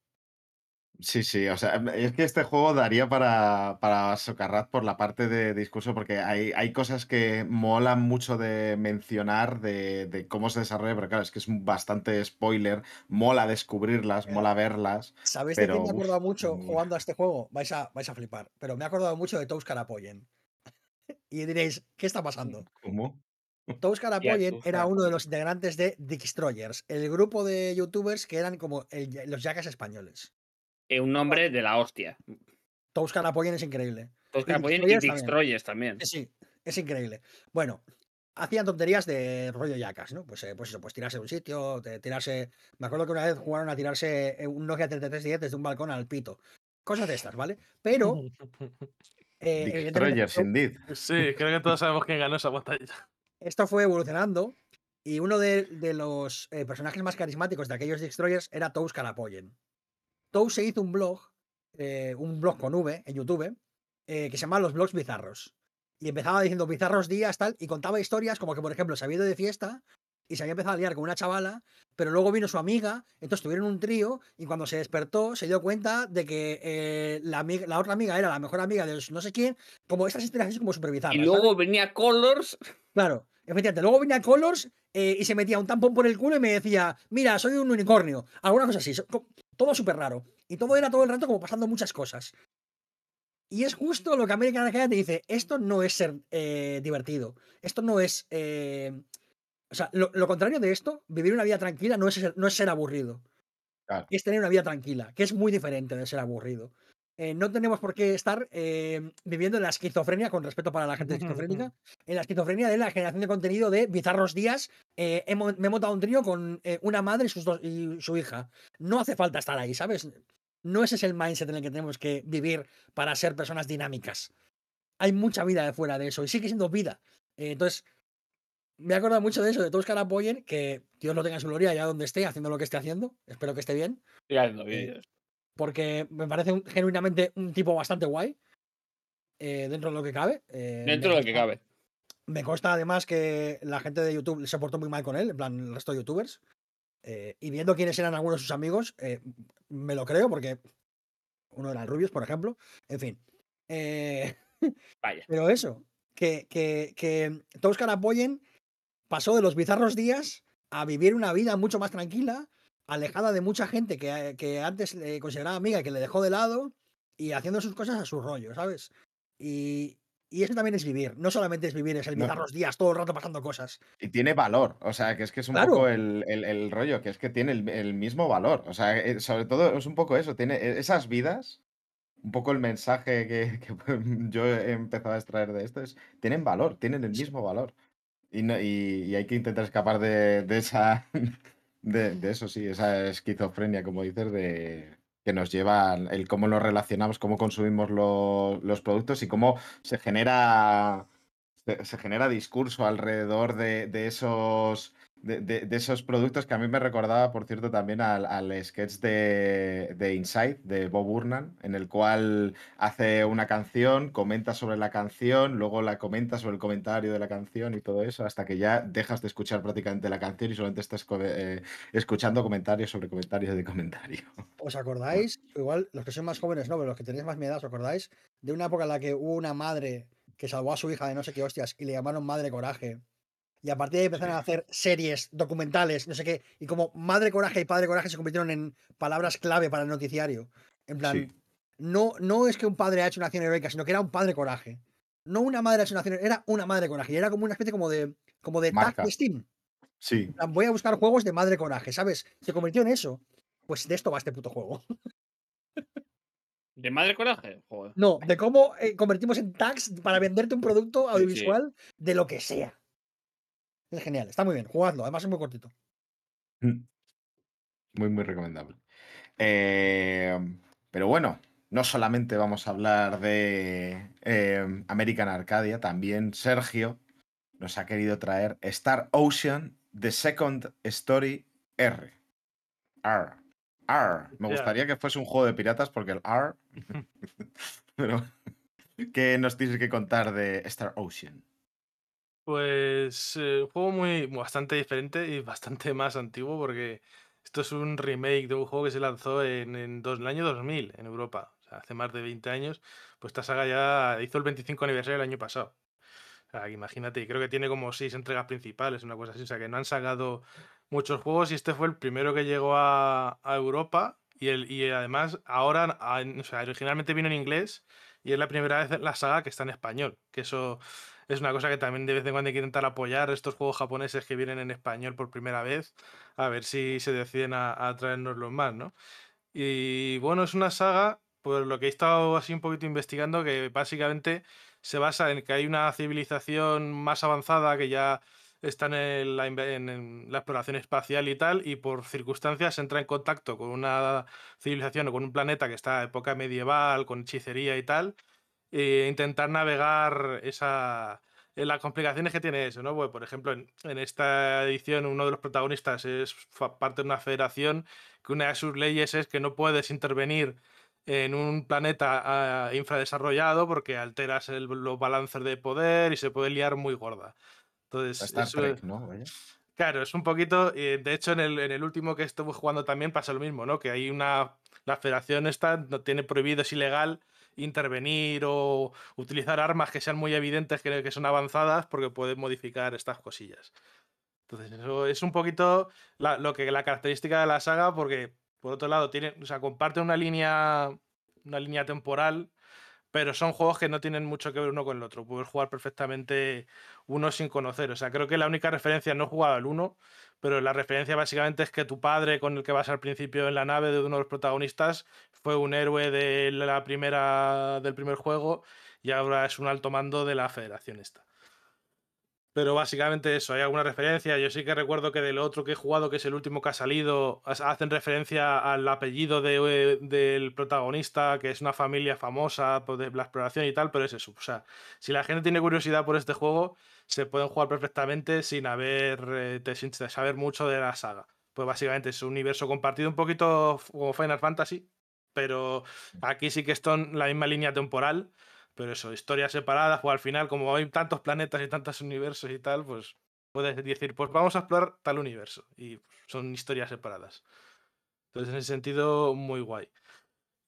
Speaker 1: Sí, sí, o sea, es que este juego daría para, para socarrat por la parte de discurso, porque hay, hay cosas que molan mucho de mencionar de, de cómo se desarrolla, pero claro, es que es bastante spoiler, mola descubrirlas, mola verlas.
Speaker 4: ¿Sabéis de
Speaker 1: Pero,
Speaker 4: quién me he acordado mucho
Speaker 1: mm.
Speaker 4: jugando a este juego? Vais a, vais a flipar, pero me he acordado mucho de Tous Carapoyen. y diréis, ¿qué está pasando?
Speaker 1: ¿Cómo?
Speaker 4: Tous Carapoyen era uno de los integrantes de Destroyers, el grupo de youtubers que eran como el- los yakas españoles.
Speaker 3: Eh, un nombre de la hostia.
Speaker 4: Tous Carapoyen es increíble.
Speaker 3: Que apoyen y
Speaker 4: Destroyers también.
Speaker 3: Destroyers también.
Speaker 4: Sí, es increíble. Bueno, hacían tonterías de rollo yacas, ¿no? Pues, eh, pues eso, pues tirarse de un sitio, de tirarse. Me acuerdo que una vez jugaron a tirarse eh, un Nokia 3310 desde un balcón al pito. Cosas de estas, ¿vale? Pero. eh,
Speaker 1: Destroyers, indeed.
Speaker 5: Sí, creo que todos sabemos quién ganó esa batalla.
Speaker 4: esto fue evolucionando y uno de, de los eh, personajes más carismáticos de aquellos Destroyers era Tous Carapoyen. Se hizo un blog, eh, un blog con V en YouTube, eh, que se llama Los Blogs Bizarros. Y empezaba diciendo bizarros días, tal, y contaba historias como que, por ejemplo, se había ido de fiesta y se había empezado a liar con una chavala, pero luego vino su amiga, entonces tuvieron un trío y cuando se despertó se dio cuenta de que eh, la, amiga- la otra amiga era la mejor amiga de los no sé quién, como estas historias así como super bizarras.
Speaker 3: Y
Speaker 4: ¿sabes?
Speaker 3: luego venía Colors.
Speaker 4: Claro, efectivamente. Luego venía Colors eh, y se metía un tampón por el culo y me decía, mira, soy un unicornio. Alguna cosa así. Todo súper raro. Y todo era todo el rato como pasando muchas cosas. Y es justo lo que American Arcade te dice, esto no es ser eh, divertido. Esto no es... eh, O sea, lo, lo contrario de esto, vivir una vida tranquila no es ser, no es ser aburrido.
Speaker 1: Claro.
Speaker 4: Es tener una vida tranquila, que es muy diferente de ser aburrido. Eh, no tenemos por qué estar eh, viviendo en la esquizofrenia, con respeto para la gente esquizofrénica, en la esquizofrenia de la generación de contenido de bizarros días. eh, he me he montado un trío con una madre y, sus dos- y su hija. No hace falta estar ahí, ¿sabes? No ese es el mindset en el que tenemos que vivir para ser personas dinámicas. Hay mucha vida de fuera de eso y sigue siendo vida. Entonces, me he acordado mucho de eso, de todos que la apoyen, que Dios lo tenga en su gloria allá donde esté, haciendo lo que esté haciendo. Espero que esté bien Eh,
Speaker 3: vídeos.
Speaker 4: Porque me parece un- genuinamente un tipo bastante guay. eh, dentro de lo que cabe. eh,
Speaker 3: Dentro de lo que cabe.
Speaker 4: Me consta además que la gente de YouTube se portó muy mal con él, en plan, el resto de youtubers. eh, y viendo quiénes eran algunos de sus amigos, eh, me lo creo, porque uno era el Rubius, por ejemplo. En fin.
Speaker 3: Vaya.
Speaker 4: pero eso, que, que, que Toscar apoyen pasó de los bizarros días a vivir una vida mucho más tranquila, alejada de mucha gente que, que antes le consideraba amiga y que le dejó de lado y haciendo sus cosas a su rollo, ¿sabes? Y, y eso también es vivir, no solamente es vivir, es el
Speaker 1: No.
Speaker 4: bizarros días, todo el rato pasando cosas.
Speaker 1: Y tiene valor, o sea, que es que es un
Speaker 4: Claro.
Speaker 1: poco el, el- el rollo, que es que tiene el, el mismo valor. O sea, eh, sobre todo es un poco eso, tiene eh, esas vidas, un poco el mensaje que, que yo he empezado a extraer de esto es, tienen valor, tienen el mismo valor. Y, no- y- y hay que intentar escapar de, de esa, de, de eso, sí, esa esquizofrenia, como dices, de que nos lleva al- el cómo nos relacionamos, cómo consumimos lo- los productos y cómo se genera se genera discurso alrededor de, de esos de, esos productos que a mí me recordaba, por cierto, también al, al sketch de, de Inside de Bob Burnham, en el cual hace una canción, comenta sobre la canción, luego la comenta sobre el comentario de la canción y todo eso, hasta que ya dejas de escuchar prácticamente la canción y solamente estás eh, escuchando comentarios sobre comentarios de comentario.
Speaker 4: ¿Os acordáis? Igual los que son más jóvenes, no, pero los que tenéis más mi ¿os acordáis? De una época en la que hubo una madre que salvó a su hija de no sé qué hostias y le llamaron Madre Coraje. Y a partir de ahí empezaron a hacer series, documentales, no sé qué. Y como Madre Coraje y Padre Coraje se convirtieron en palabras clave para el noticiario. En plan,
Speaker 1: Sí.
Speaker 4: no, no es que un padre ha hecho una acción heroica, sino que era un padre coraje. No una madre ha hecho una acción heroica, era una madre coraje. Y era como una especie como de, como de tag de Steam.
Speaker 1: Sí,
Speaker 4: plan, Voy a buscar juegos de madre coraje, ¿sabes? Se convirtió en eso. Pues de esto va este puto juego.
Speaker 3: ¿De madre coraje? Joder.
Speaker 4: No, de cómo eh, convertimos en tags para venderte un producto
Speaker 3: sí.
Speaker 4: audiovisual de lo que sea. Es genial, está muy bien, jugadlo, además es muy cortito.
Speaker 1: Mm. Muy, muy recomendable. Eh, pero bueno, no solamente vamos a hablar de eh, American Arcadia, también Sergio nos ha querido traer Star Ocean The Second Story R. R. R. Me gustaría que fuese un juego de piratas porque el R. pero, ¿qué nos tienes que contar de Star Ocean?
Speaker 5: Pues eh, un juego muy bastante diferente y bastante más antiguo porque esto es un remake de un juego que se lanzó en, dos- el año 2000 en Europa. O sea, hace más de 20 años. Pues esta saga ya hizo el 25 aniversario el año pasado. Imagínate, creo que tiene como seis entregas principales, una cosa así. O sea, que no han sacado muchos juegos y este fue el primero que llegó a, a Europa. Y, el, y además ahora, a- o sea, originalmente vino en inglés y es la primera vez en la saga que está en español. Que eso es una cosa que también de vez en cuando hay que intentar apoyar estos juegos japoneses que vienen en español por primera vez, a ver si se deciden a, a traernoslos más, ¿no? Y bueno, es una saga, por lo que he estado así un poquito investigando, que básicamente se basa en que hay una civilización más avanzada que ya está en, la, en la exploración espacial y tal, y por circunstancias entra en contacto con una civilización o con un planeta que está en época medieval, con hechicería y tal, e intentar navegar esa, en las complicaciones que tiene eso, ¿no? Pues, por ejemplo, en, en esta edición uno de los protagonistas es parte de una federación que una de sus leyes es que no puedes intervenir en un planeta ah, infradesarrollado porque alteras el- los balances de poder y se puede liar muy gorda. Entonces,
Speaker 1: Star
Speaker 5: eso-
Speaker 1: Trek, ¿no?
Speaker 5: Claro, es un poquito. eh, de hecho, en el, en el último que estuve jugando también pasa lo mismo, ¿no? Que hay una. La federación esta no tiene prohibido, es ilegal intervenir o utilizar armas que sean muy evidentes que, que son avanzadas porque pueden modificar estas cosillas. Entonces, eso es un poquito la, lo que la característica de la saga, porque por otro lado, tiene, o sea, comparte una línea, una línea temporal, pero son juegos que no tienen mucho que ver uno con el otro. Puedes jugar perfectamente uno sin conocer. O sea, creo que la única referencia, no he jugado al uno, pero la referencia básicamente es que tu padre, con el que vas al principio en la nave de uno de los protagonistas, fue un héroe de la primera, del primer juego y ahora es un alto mando de la federación esta. Pero básicamente eso, hay alguna referencia. Yo sí que recuerdo que del otro que he jugado, que es el último que ha salido, hacen referencia al apellido de, eh, del protagonista, que es una familia famosa por de la exploración y tal, pero es eso. O sea, si la gente tiene curiosidad por este juego, se pueden jugar perfectamente sin haber eh, sin saber mucho de la saga. Pues básicamente es un universo compartido un poquito como Final Fantasy, pero aquí sí que están la misma línea temporal. Pero eso, historias separadas, pues al final, como hay tantos planetas y tantos universos y tal, pues puedes decir, pues vamos a explorar tal universo. Y son historias separadas. Entonces, en ese sentido, muy guay.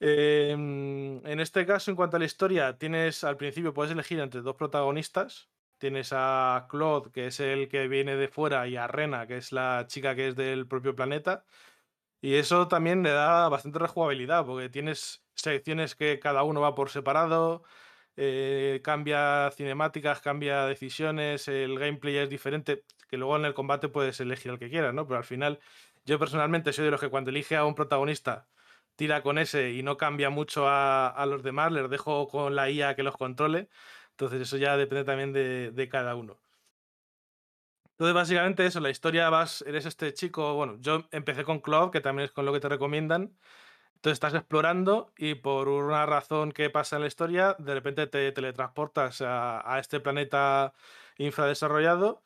Speaker 5: Em, en este caso, en cuanto a la historia, tienes al principio puedes elegir entre dos protagonistas. Tienes a Claude, que es el que viene de fuera, y a Rena, que es la chica que es del propio planeta. Y eso también le da bastante rejugabilidad, porque tienes secciones que cada uno va por separado, eh, cambia cinemáticas, cambia decisiones, el gameplay es diferente, que luego en el combate puedes elegir el que quieras, ¿no? Pero al final, yo personalmente soy de los que cuando elige a un protagonista, tira con ese y no cambia mucho a, a los demás, les dejo con la IA que los controle. Entonces eso ya depende también de, de cada uno. Entonces, básicamente eso, la historia vas, eres este chico, bueno, yo empecé con Cloud, que también es con lo que te recomiendan. Entonces estás explorando y por una razón que pasa en la historia, de repente te teletransportas a, este planeta infradesarrollado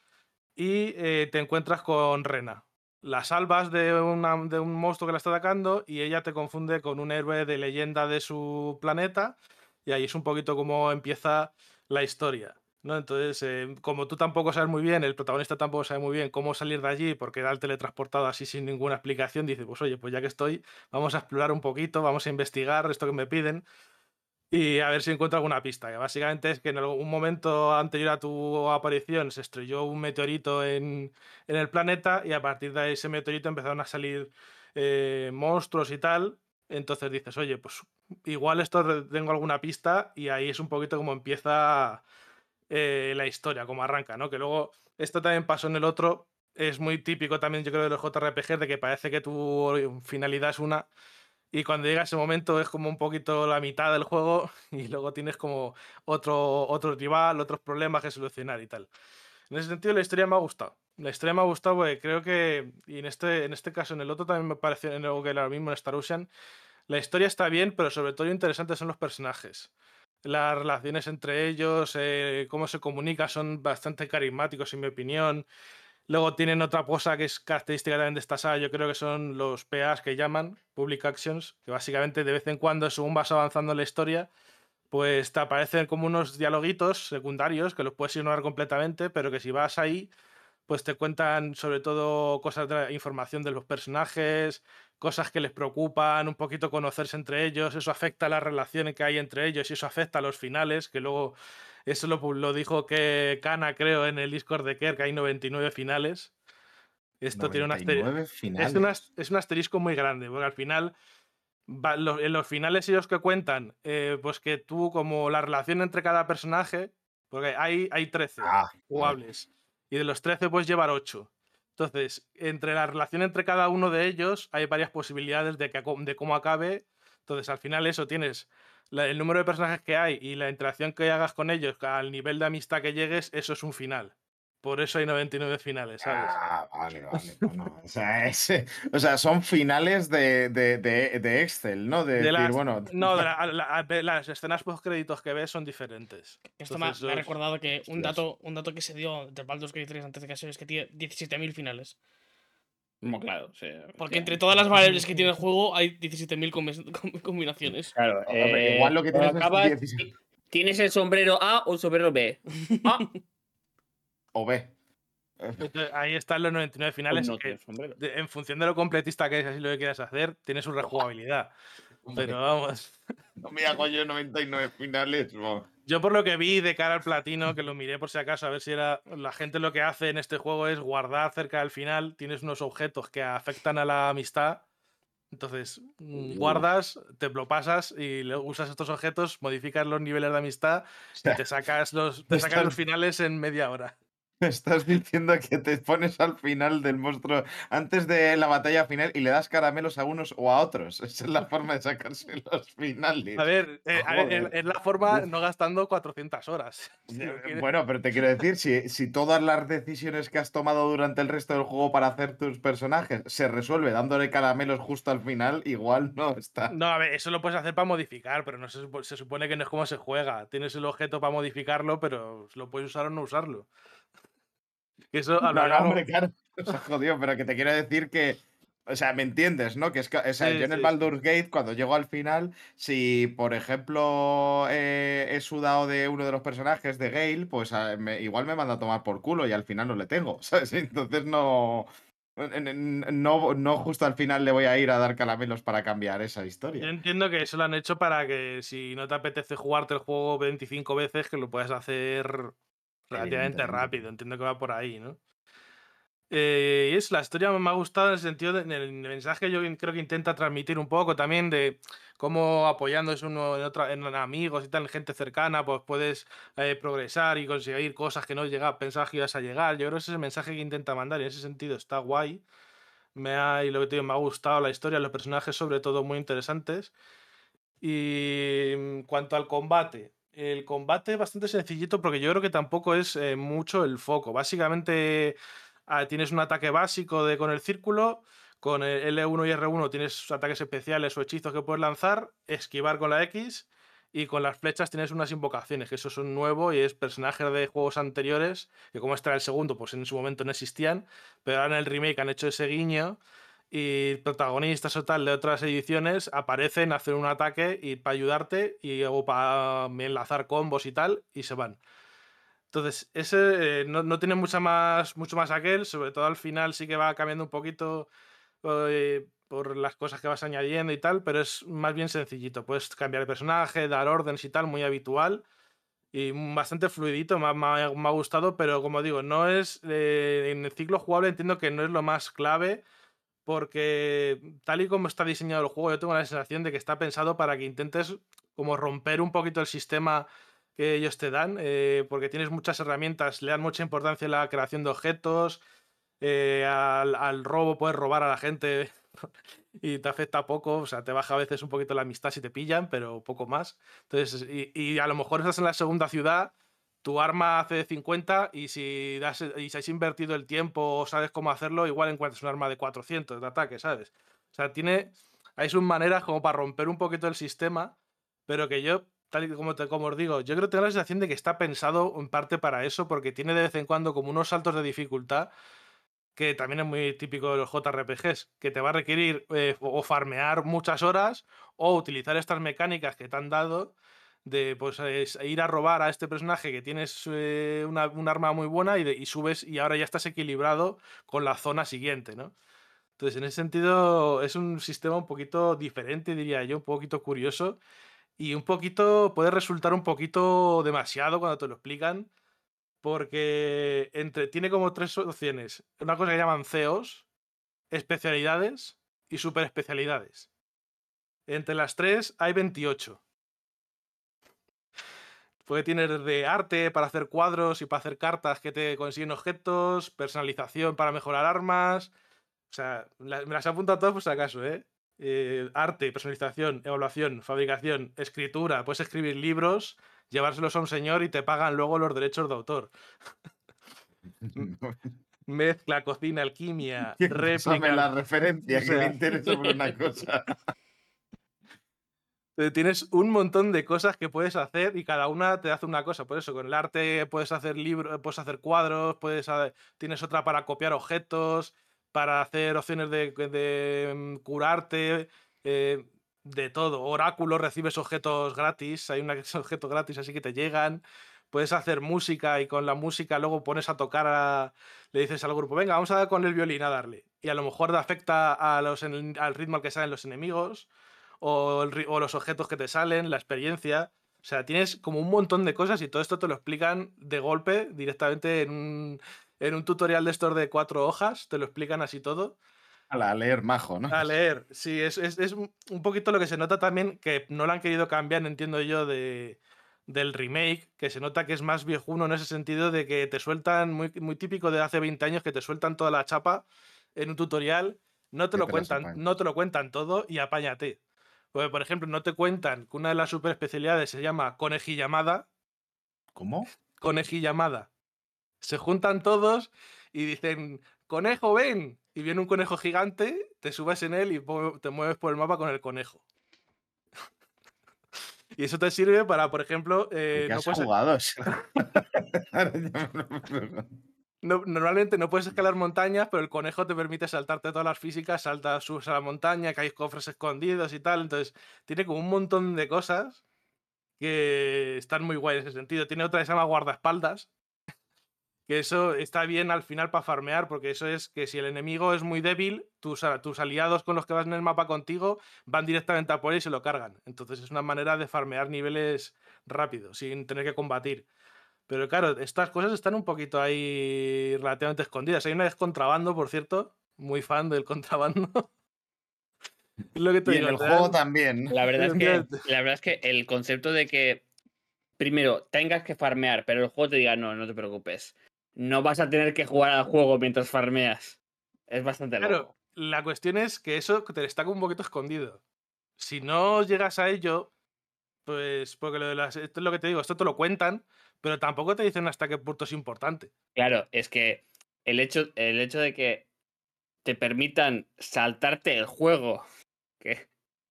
Speaker 5: y eh, te encuentras con Rena. La salvas de, de un monstruo que la está atacando y ella te confunde con un héroe de leyenda de su planeta y ahí es un poquito como empieza la historia. ¿No? Entonces, eh, como tú tampoco sabes muy bien, el protagonista tampoco sabe muy bien cómo salir de allí porque era el teletransportado así sin ninguna explicación, dice, pues oye, pues ya que estoy, vamos a explorar un poquito, vamos a investigar esto que me piden y a ver si encuentro alguna pista. Que básicamente es que en algún momento anterior a tu aparición se estrelló un meteorito en, el planeta y a partir de ese meteorito empezaron a salir eh, monstruos y tal. Entonces dices, oye, pues igual esto tengo alguna pista y ahí es un poquito como empieza eh, la historia, como arranca, ¿no? Que luego esto también pasó en el otro. Es muy típico también, yo creo, de los JRPG, de que parece que tu finalidad es una y cuando llega ese momento es como un poquito la mitad del juego y luego tienes como otro, otro rival, otros problemas que solucionar y tal. En ese sentido la historia me ha gustado. La historia me ha gustado porque creo que, y en este, en este caso en el otro también me pareció en algo que lo mismo en Star Ocean, la historia está bien, pero sobre todo lo interesante son los personajes. Las relaciones entre ellos, eh, cómo se comunica, son bastante carismáticos en mi opinión. Luego tienen otra cosa que es característica también de esta saga, yo creo que son los PAs que llaman, Public Actions, que básicamente de vez en cuando, según vas avanzando en la historia, pues te aparecen como unos dialoguitos secundarios que los puedes ignorar completamente, pero que si vas ahí, pues te cuentan sobre todo cosas de la información de los personajes, cosas que les preocupan, un poquito conocerse entre ellos, eso afecta a las relaciones que hay entre ellos y eso afecta a los finales, que luego eso lo, lo dijo que Kana, creo, en el Discord de Kerr, que hay 99 finales. Esto tiene un asterisco.
Speaker 1: 99 finales.
Speaker 5: Es, un as- es un asterisco muy grande, porque al final, va- en los finales ellos que cuentan, eh, pues que tú, como la relación entre cada personaje, porque hay, hay 13
Speaker 1: Ah,
Speaker 5: jugables, y de los 13 puedes llevar 8. Entonces, entre la relación entre cada uno de ellos hay varias posibilidades de, que, de cómo acabe. Entonces, al final eso tienes la- el número de personajes que hay y la interacción que hagas con ellos, al nivel de amistad que llegues, eso es un final. Por eso hay 99 finales, ¿sabes?
Speaker 1: Ah, vale, vale. no, no, O, sea, es- o sea, son finales de, de- de- de Excel, ¿no? De,
Speaker 5: De
Speaker 1: decir,
Speaker 5: las-
Speaker 1: bueno.
Speaker 5: No, de la- la- a- las escenas post créditos que ves son diferentes.
Speaker 2: Esto me, ha-
Speaker 5: Entonces,
Speaker 2: me ha recordado que un dato, un dato que se dio de Baldur's Gate 3 antes de que se es que tiene 17.000 finales.
Speaker 3: Como claro, sea,
Speaker 2: Porque
Speaker 3: que-
Speaker 2: entre todas las variables que tiene el juego hay 17.000 combi- com- combinaciones.
Speaker 3: Claro, eh,
Speaker 1: igual lo que
Speaker 3: cuando
Speaker 1: tienes es
Speaker 3: acabas,
Speaker 1: 16.
Speaker 3: ti- Tienes el sombrero A o el sombrero B. Ah,
Speaker 1: O B.
Speaker 5: Entonces, ahí están los 99 finales.
Speaker 3: no
Speaker 5: que, de- en función de lo completista que es, así lo que quieras hacer, tiene su rejugabilidad. Pero vamos.
Speaker 1: No me hago yo 99 finales.
Speaker 5: Yo por lo que vi de cara al platino, que lo miré por si acaso, a ver si era. La gente lo que hace en este juego es guardar cerca del final. Tienes unos objetos que afectan a la amistad. Entonces, mm, guardas, te lo pasas y usas estos objetos, modificas los niveles de amistad
Speaker 1: O
Speaker 5: y te sacas los, te sacas los finales en media hora.
Speaker 1: Me estás diciendo que te pones al final del monstruo antes de la batalla final y le das caramelos a unos o a otros. Esa es la forma de sacarse los finales.
Speaker 5: A ver, eh, a ver, es- la forma no gastando 400 horas. si.
Speaker 1: Bueno, pero te quiero decir, si, si todas las decisiones que has tomado durante el resto del juego para hacer tus personajes se resuelve dándole caramelos justo al final, igual no está.
Speaker 5: No, a ver, eso lo puedes hacer para modificar, pero no se, se supone que no es como se juega. Tienes el objeto para modificarlo, pero lo puedes usar o no usarlo. Que Eso a
Speaker 1: No, hombre, claro. O sea, jodido, pero que te quiero decir que. O sea, ¿me entiendes, no? Que es que, o sea,
Speaker 5: Sí,
Speaker 1: yo en el
Speaker 5: sí.
Speaker 1: Baldur's Gate, cuando llego al final, si por ejemplo eh, he sudado de uno de los personajes de Gale, pues a- me- igual me manda a tomar por culo y al final no le tengo, ¿sabes? Entonces no. No, no justo al final le voy a ir a dar caramelos para cambiar esa
Speaker 5: Yo
Speaker 1: historia.
Speaker 5: entiendo que eso lo han hecho para que si no te apetece jugarte el juego 25 veces, que lo puedas hacer relativamente rápido. Entiendo que va por ahí, ¿no? Eh, y es la historia me ha gustado en el sentido de en el mensaje yo creo que intenta transmitir un poco también de cómo apoyándose uno en otra en amigos y tal, en gente cercana, pues puedes eh, progresar y conseguir cosas que no llega, pensabas que ibas a llegar. Yo creo que ese es el mensaje que intenta mandar y en ese sentido está guay. Me ha, y lo que te digo, me ha gustado la historia, los personajes sobre todo muy interesantes. Y en cuanto al combate, el combate es bastante sencillito porque yo creo que tampoco es eh, mucho el foco. Básicamente ah, tienes un ataque básico de, con el círculo, con el L1 y R1 tienes ataques especiales o hechizos que puedes lanzar, esquivar con la X y con las flechas tienes unas invocaciones, que eso es un nuevo y es personajes de juegos anteriores, que como era el segundo, pues en su momento no existían, pero ahora en el remake han hecho ese guiño y protagonistas o tal de otras ediciones aparecen, hacen un ataque y para ayudarte y o para enlazar combos y tal y se van. Entonces, ese eh, no, no tiene mucha más, mucho más aquel, sobre todo al final sí que va cambiando un poquito eh, por las cosas que vas añadiendo y tal, pero es más bien sencillito. Puedes cambiar de personaje, dar órdenes y tal, muy habitual y bastante fluidito, me ha, me ha- gustado, pero como digo, no es eh, en el ciclo jugable entiendo que no es lo más clave porque tal y como está diseñado el juego, yo tengo la sensación de que está pensado para que intentes como romper un poquito el sistema que ellos te dan, eh, porque tienes muchas herramientas, le dan mucha importancia a la creación de objetos, eh, al, robo, puedes robar a la gente y te afecta poco, o sea, te baja a veces un poquito la amistad si te pillan, pero poco más. Entonces, y, y a lo mejor estás en la segunda ciudad, tu arma hace de 50 y si, das, y si has invertido el tiempo o sabes cómo hacerlo, igual encuentras un arma de 400 de ataque, ¿sabes? O sea, tiene, hay sus maneras como para romper un poquito el sistema, pero que yo, tal y como, te, como os digo, yo creo que tengo la sensación de que está pensado en parte para eso, porque tiene de vez en cuando como unos saltos de dificultad que también es muy típico de los JRPGs, que te va a requerir eh, o farmear muchas horas o utilizar estas mecánicas que te han dado de pues es ir a robar a este personaje que tienes eh, una, un arma muy buena y, de- y subes y ahora ya estás equilibrado con la zona siguiente, ¿no? Entonces, en ese sentido, es un sistema un poquito diferente, diría yo, un poquito curioso y un poquito, puede resultar un poquito demasiado cuando te lo explican, porque entre, tiene como tres opciones. Una cosa que llaman CEOs, especialidades y super especialidades. Entre las tres hay 28. Puede tener de arte para hacer cuadros y para hacer cartas que te consiguen objetos, personalización para mejorar armas. O sea, la- me las he apuntado todas por si acaso, ¿eh? eh, arte, personalización, evaluación, fabricación, escritura, puedes escribir libros, llevárselos a un señor y te pagan luego los derechos de autor. Mezcla, cocina, alquimia, réplica.
Speaker 1: la referencia
Speaker 5: O
Speaker 1: que
Speaker 5: sea-
Speaker 1: me interesa por una cosa.
Speaker 5: Tienes un montón de cosas que puedes hacer y cada una te hace una cosa. Por eso, con el arte puedes hacer libros, puedes hacer cuadros, puedes tienes otra para copiar objetos, para hacer opciones de, mm, curarte, eh, de todo. Oráculo, recibes objetos gratis, hay una que es objeto gratis, así que te llegan. Puedes hacer música y con la música luego pones a tocar a, le dices al grupo, venga, vamos a dar con el violín a darle. Y a lo mejor afecta al ritmo al que salen los enemigos o, el ri- o los objetos que te salen, la experiencia. O sea, tienes como un montón de cosas y todo esto te lo explican de golpe, directamente en un, en un tutorial de estos de cuatro hojas, te lo explican así todo.
Speaker 1: A leer majo, ¿no?
Speaker 5: A leer, sí, es, es, es un poquito lo que se nota también, que no lo han querido cambiar, entiendo yo, de, del remake, que se nota que es más viejuno en ese sentido de que te sueltan, muy, muy típico de hace 20 años, que te sueltan toda la chapa en un tutorial, no te lo cuentan, no te lo cuentan todo y apáñate. Porque, por ejemplo, no te cuentan que una de las super especialidades se llama conejillamada,
Speaker 1: ¿Cómo?
Speaker 5: conejillamada. Se juntan todos y dicen, conejo, ven. Y viene un conejo gigante, te subes en él y te mueves por el mapa con el conejo. y eso te sirve para, por ejemplo, eh,
Speaker 1: ¿Qué
Speaker 5: no
Speaker 1: has jugado?
Speaker 5: No- normalmente no puedes escalar montañas, pero el conejo te permite saltarte todas las físicas, saltas, subes a la montaña, que hay cofres escondidos y tal. Entonces, tiene como un montón de cosas que están muy guay en ese sentido. Tiene otra que se llama guardaespaldas, que eso está bien al final para farmear, porque eso es que si el enemigo es muy débil, tus, tus aliados con los que vas en el mapa contigo van directamente a por él y se lo cargan. Entonces es una manera de farmear niveles rápido, sin tener que combatir. Pero claro, estas cosas están un poquito ahí relativamente escondidas. Hay una es contrabando, por cierto, muy fan del contrabando. lo que te
Speaker 1: Y en
Speaker 5: digo,
Speaker 1: el
Speaker 5: te
Speaker 1: juego también.
Speaker 3: La verdad, es que, la verdad es que el concepto de que primero tengas que farmear, pero el juego te diga no, no te preocupes. No vas a tener que jugar al juego mientras farmeas. Es bastante
Speaker 5: Claro,
Speaker 3: loco.
Speaker 5: la cuestión es que eso te está como un poquito escondido. Si no llegas a ello, pues porque lo de las, esto es lo que te digo, esto te lo cuentan, pero tampoco te dicen hasta qué punto es importante.
Speaker 3: Claro, es que el hecho, el hecho de que te permitan saltarte el juego. Que,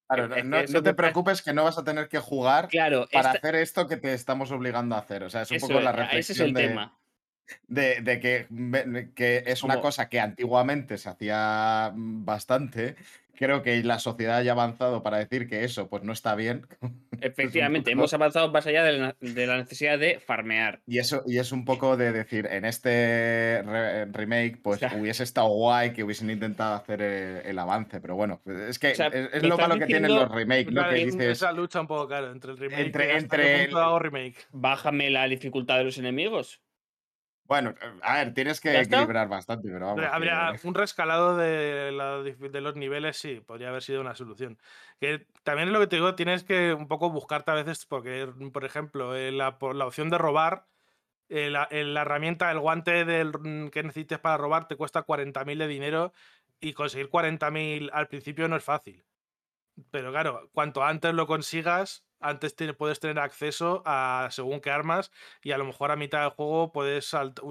Speaker 1: Claro, no,
Speaker 3: que
Speaker 1: te preocupes que no vas a tener que jugar
Speaker 3: claro,
Speaker 1: para
Speaker 3: esta-
Speaker 1: hacer esto que te estamos obligando a hacer. O sea, es un
Speaker 3: eso
Speaker 1: poco la
Speaker 3: es, ese es
Speaker 1: reflexión
Speaker 3: el
Speaker 1: de,
Speaker 3: tema.
Speaker 1: de- de que, es una
Speaker 3: Como-
Speaker 1: cosa que antiguamente se hacía mm, bastante. Creo que la sociedad ya ha avanzado para decir que eso pues no está bien.
Speaker 3: Efectivamente,
Speaker 1: poco-
Speaker 3: hemos avanzado más allá de la, de la necesidad de farmear.
Speaker 1: Y eso y es un poco de decir, en este re- remake, pues
Speaker 3: sea-
Speaker 1: hubiese estado guay que hubiesen intentado hacer el, el avance, pero bueno, es que
Speaker 3: O sea,
Speaker 1: es, lo malo que tienen los remakes, ¿no?
Speaker 5: Claro,
Speaker 1: Que
Speaker 5: es
Speaker 1: dices,
Speaker 5: esa lucha un poco, claro, entre el remake
Speaker 1: Entre-
Speaker 5: y
Speaker 1: entre el-
Speaker 5: remake.
Speaker 3: Bájame la dificultad de los enemigos.
Speaker 1: Bueno, a ver, tienes que equilibrar bastante, pero vamos. Que-
Speaker 5: Habría un rescalado de, la dif- de los niveles, sí, podría haber sido una solución. Que también es lo que te digo, tienes que un poco buscarte a veces, porque, por ejemplo, eh, la, opción de robar, eh, la, eh, la herramienta, el guante del, mm, que necesites para robar te cuesta 40.000 de dinero y conseguir 40.000 al principio no es fácil. Pero claro, cuanto antes lo consigas, antes te- puedes tener acceso a según qué armas y a lo mejor a mitad del juego puedes saltar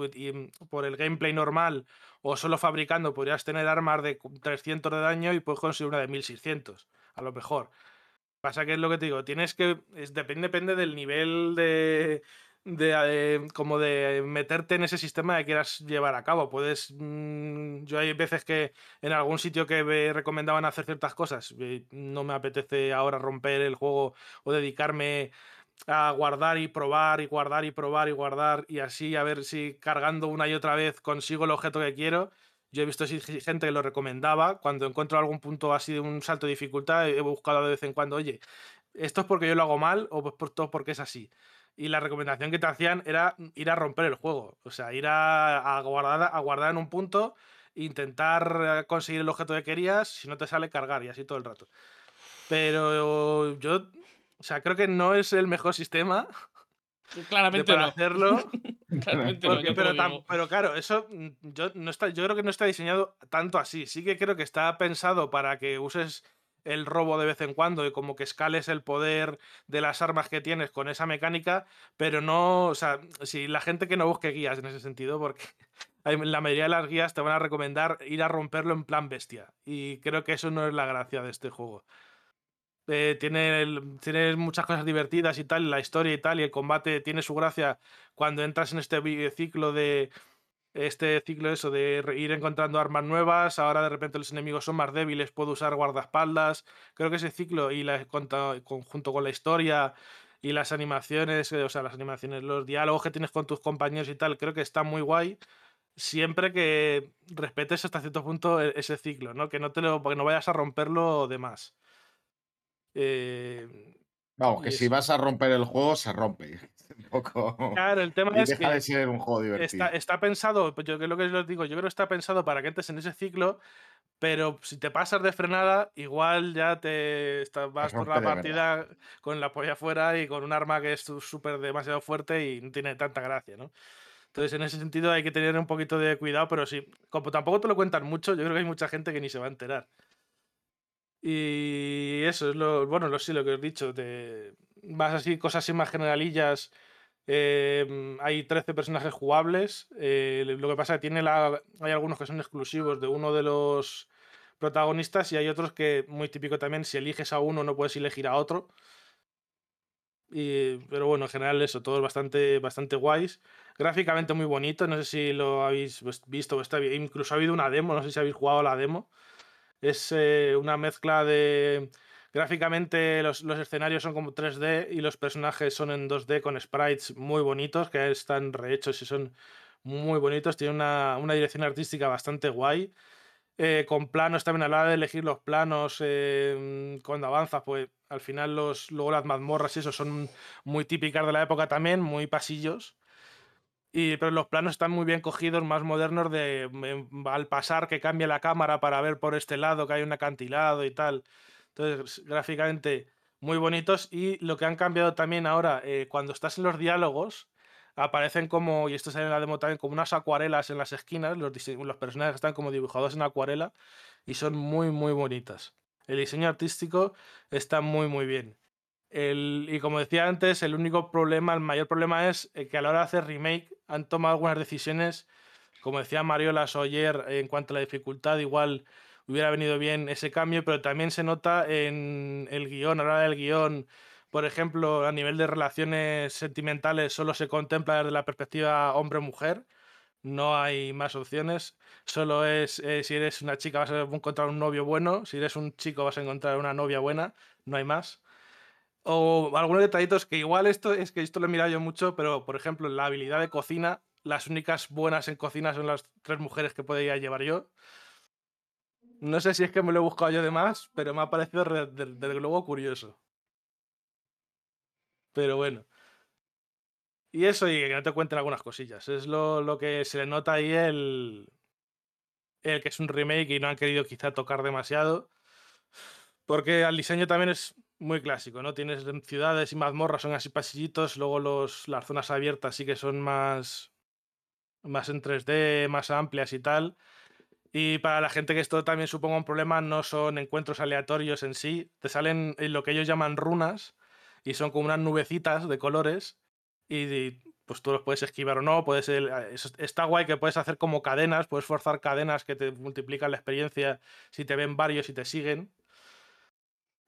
Speaker 5: por el gameplay normal o solo fabricando podrías tener armas de cu- 300 de daño y puedes conseguir una de 1600 a lo mejor. Pasa que es lo que te digo, tienes que depende depende del nivel de de eh, como de meterte en ese sistema que quieras llevar a cabo. Puedes mm, yo hay veces que en algún sitio que me recomendaban hacer ciertas cosas, eh, no me apetece ahora romper el juego o dedicarme a guardar y probar y guardar y probar y guardar y así a ver si cargando una y otra vez consigo el objeto que quiero. Yo he visto gente que lo recomendaba. Cuando encuentro algún punto así de un salto de dificultad, he buscado de vez en cuando, oye, ¿esto es porque yo lo hago mal o es por todo porque es así? Y la recomendación que te hacían era ir a romper el juego. O sea, ir a, a guardar, a guardar en un punto, intentar eh, conseguir el objeto que querías, si no te sale, cargar y así todo el rato. Pero yo, o sea, creo que no es el mejor sistema de
Speaker 2: Claramente
Speaker 5: para
Speaker 2: no.
Speaker 5: hacerlo.
Speaker 2: Claramente
Speaker 5: Porque- pero, pero claro, eso mm, yo, no está, yo creo que no está diseñado tanto así. Sí que creo que está pensado para que uses el robo de vez en cuando y como que escales el poder de las armas que tienes con esa mecánica, pero no, o sea, si la gente que no busque guías en ese sentido, porque la mayoría de las guías te van a recomendar ir a romperlo en plan bestia. Y creo que eso no es la gracia de este juego. Eh, tiene, tiene muchas cosas divertidas y tal, la historia y tal, y el combate tiene su gracia cuando entras en este ciclo de. Este ciclo eso de ir encontrando armas nuevas, ahora de repente los enemigos son más débiles, puedo usar guardaespaldas. Creo que ese ciclo y la, conjunto con la historia y las animaciones, eh, o sea, las animaciones, los diálogos que tienes con tus compañeros y tal, creo que está muy guay. Siempre que respetes hasta cierto punto e- ese ciclo, ¿no? Que no te lo, que no vayas a romperlo de más. Eh,
Speaker 1: Vamos, que si vas a romper el juego, se rompe. Un poco.
Speaker 5: Claro, el tema
Speaker 1: Y
Speaker 5: es
Speaker 1: deja
Speaker 5: que
Speaker 1: de ser un juego divertido.
Speaker 5: está, está pensado, pues yo que lo que os digo, yo creo que está pensado para que entres en ese ciclo, pero si te pasas de frenada, igual ya te vas por la partida con la polla afuera y con un arma que es súper demasiado fuerte y no tiene tanta gracia, ¿no? Entonces, en ese sentido hay que tener un poquito de cuidado, pero sí, como tampoco te lo cuentan mucho, yo creo que hay mucha gente que ni se va a enterar. Y eso es lo, bueno, lo sí, lo que os he dicho, te, vas así, cosas así más generalillas. Eh, hay 13 personajes jugables. eh, lo que pasa es que tiene la, hay algunos que son exclusivos de uno de los protagonistas y hay otros que, muy típico también, si eliges a uno no puedes elegir a otro. Pero bueno, en general eso, todo es bastante, bastante guays. Gráficamente muy bonito, no sé si lo habéis visto, o está bien. incluso ha habido una demo, no sé si habéis jugado la demo. Es eh, una mezcla de... Gráficamente los, los escenarios son como 3D y los personajes son en 2D con sprites muy bonitos, que están rehechos y son muy bonitos. Tiene una, una dirección artística bastante guay. Eh, con planos también a la hora de elegir los planos eh, cuando avanzas, pues al final los, luego las mazmorras y eso son muy típicas de la época también, muy pasillos. Y, pero los planos están muy bien cogidos, más modernos de em, al pasar que cambia la cámara para ver por este lado que hay un acantilado y tal. Gráficamente muy bonitos. Y lo que han cambiado también ahora, eh, cuando estás en los diálogos, aparecen como, y esto sale en la demo también, como unas acuarelas en las esquinas. Los, los personajes están como dibujados en acuarela y son muy, muy bonitas. El diseño artístico está muy, muy bien. El- y como decía antes, el único problema, el mayor problema es eh, que a la hora de hacer remake han tomado algunas decisiones, como decía Mariola ayer, en cuanto a la dificultad, igual hubiera venido bien ese cambio, pero también se nota en el guion, a la hora del guion, por ejemplo, a nivel de relaciones sentimentales, solo se contempla desde la perspectiva hombre-mujer. No hay más opciones. Solo es eh, si eres una chica vas a encontrar un novio bueno, si eres un chico vas a encontrar una novia buena, no hay más. O algunos detallitos que igual esto es que esto lo he mirado yo mucho, pero por ejemplo, la habilidad de cocina, las únicas buenas en cocina son las tres mujeres que podría llevar yo. No sé si es que me lo he buscado yo de más, pero me ha parecido re- de- desde luego curioso. Pero bueno. Y eso, y que no te cuenten algunas cosillas. Es lo, lo que se le nota ahí el, el que es un remake y no han querido quizá tocar demasiado. Porque al diseño también es muy clásico, ¿no? Tienes en ciudades y mazmorras, son así pasillitos, luego los, las zonas abiertas sí que son más, más en 3D, más amplias y tal. Y para la gente que esto también suponga un problema, no son encuentros aleatorios en sí, te salen en lo que ellos llaman runas y son como unas nubecitas de colores y, pues tú los puedes esquivar o no, puedes está guay que puedes hacer como cadenas, puedes forzar cadenas que te multiplican la experiencia si te ven varios y te siguen.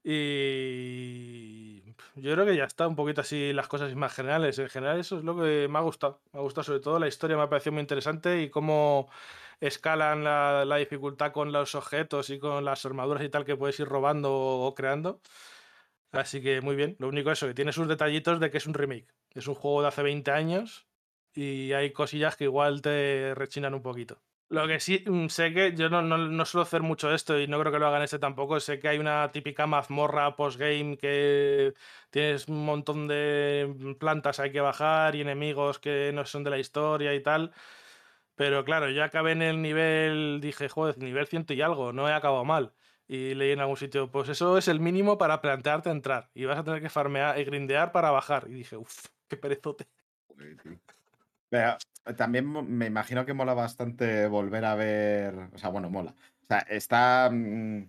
Speaker 5: Y yo creo que ya está un poquito así las cosas más generales. En general eso es lo que me ha gustado. Me ha gustado sobre todo la historia, me ha parecido muy interesante y cómo escalan la, la dificultad con los objetos y con las armaduras y tal que puedes ir robando o, creando. Así que muy bien. Lo único eso, que tiene sus detallitos de que es un remake. Es un juego de hace 20 años y hay cosillas que igual te rechinan un poquito. Lo que sí mm, sé que yo no, no, no suelo hacer mucho esto y no creo que lo hagan este tampoco. Sé que hay una típica mazmorra postgame que tienes un montón de plantas hay que bajar y enemigos que no son de la historia y tal. Pero claro, yo acabé en el nivel, dije, joder, nivel ciento y algo, no he acabado mal. Y leí en algún sitio, pues eso es el mínimo para plantearte entrar. Y vas a tener que farmear y grindear para bajar. Y dije, uff, qué perezote.
Speaker 1: También me imagino que mola bastante volver a ver. O sea, bueno, mola. O sea, está. mm,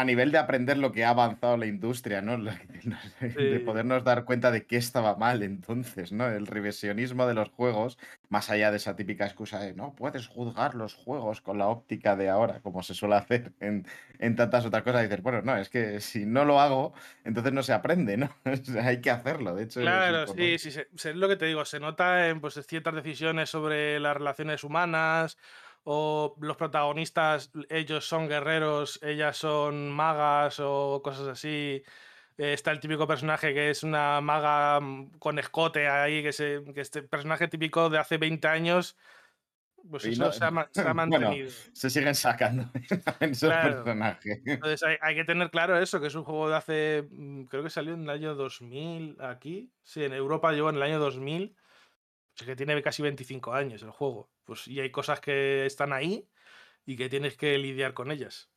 Speaker 1: a nivel de aprender lo que ha avanzado la industria, ¿no? De podernos dar cuenta de qué estaba mal entonces, ¿no? El revisionismo de los juegos, más allá de esa típica excusa de no puedes juzgar los juegos con la óptica de ahora, como se suele hacer en, en tantas otras cosas. dices, bueno, no, es que si no lo hago, entonces no se aprende, ¿no? O sea, hay que hacerlo, de hecho.
Speaker 5: Claro, sí, sí, es lo que te digo, se nota en pues, ciertas decisiones sobre las relaciones humanas o los protagonistas, ellos son guerreros, ellas son magas o cosas así. Eh, Está el típico personaje que es una maga mm, con escote ahí, que, se, que este personaje típico de hace 20 años, pues eso
Speaker 1: no-
Speaker 5: se ha, se ha
Speaker 1: bueno,
Speaker 5: mantenido.
Speaker 1: Se siguen sacando en esos
Speaker 5: Claro.
Speaker 1: personajes.
Speaker 5: Entonces hay, hay que tener claro eso, que es un juego de hace, mm, creo que salió en el año 2000 aquí. Sí, en Europa llegó en el año 2000. Sea que tiene casi 25 años el juego. Pues, y hay cosas que están ahí y que tienes que lidiar con ellas.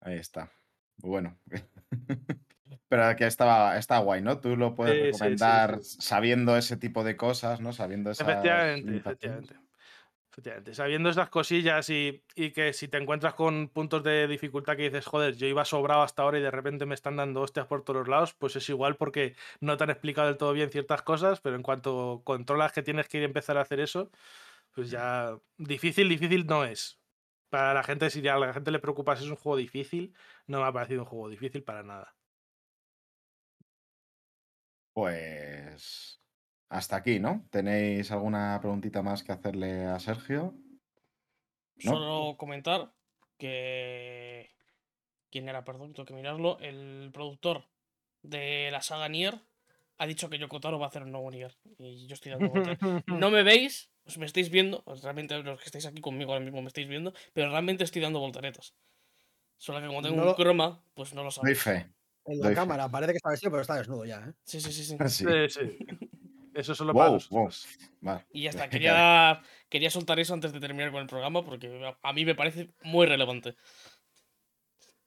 Speaker 1: Ahí está. Bueno. Pero que estaba, está guay, ¿no? Tú lo puedes
Speaker 5: Sí, sí, sí,
Speaker 1: recomendar
Speaker 5: sí.
Speaker 1: sabiendo ese tipo de cosas, ¿no? Sabiendo esas
Speaker 5: Efectivamente, efectivamente. Efectivamente. Sabiendo estas cosillas y, y que si te encuentras con puntos de dificultad que dices, joder, yo iba sobrado hasta ahora y de repente me están dando hostias por todos los lados, pues es igual porque no te han explicado del todo bien ciertas cosas, pero en cuanto controlas que tienes que ir a empezar a hacer eso, pues ya difícil, difícil no es. Para la gente, si a la gente le preocupa si es un juego difícil, no me ha parecido un juego difícil para nada.
Speaker 1: Pues hasta aquí, ¿no? ¿Tenéis alguna preguntita más que hacerle a Sergio? ¿No?
Speaker 2: Solo comentar que. ¿Quién era? Perdón, tengo que mirarlo. El productor de la saga Nier ha dicho que Yoko Taro va a hacer un nuevo Nier. Y yo estoy dando vueltas. No me veis, os me estáis viendo. os Realmente los que estáis aquí conmigo ahora mismo me estáis viendo. Pero realmente estoy dando voltaretas. Solo que como tengo
Speaker 4: No
Speaker 2: un
Speaker 4: lo-
Speaker 2: croma, pues no lo
Speaker 1: Doy
Speaker 2: sabéis.
Speaker 1: fe.
Speaker 4: En
Speaker 1: Doy
Speaker 4: la
Speaker 1: fe.
Speaker 4: cámara parece que está vestido, pero está desnudo ya, ¿eh?
Speaker 2: Sí, sí. Sí. Sí,
Speaker 1: sí.
Speaker 5: Eso solo para
Speaker 1: Wow, wow.
Speaker 5: nosotros.
Speaker 1: Vale.
Speaker 2: Y ya está. Quería, quería soltar eso antes de terminar con el programa porque a- mí me parece muy relevante.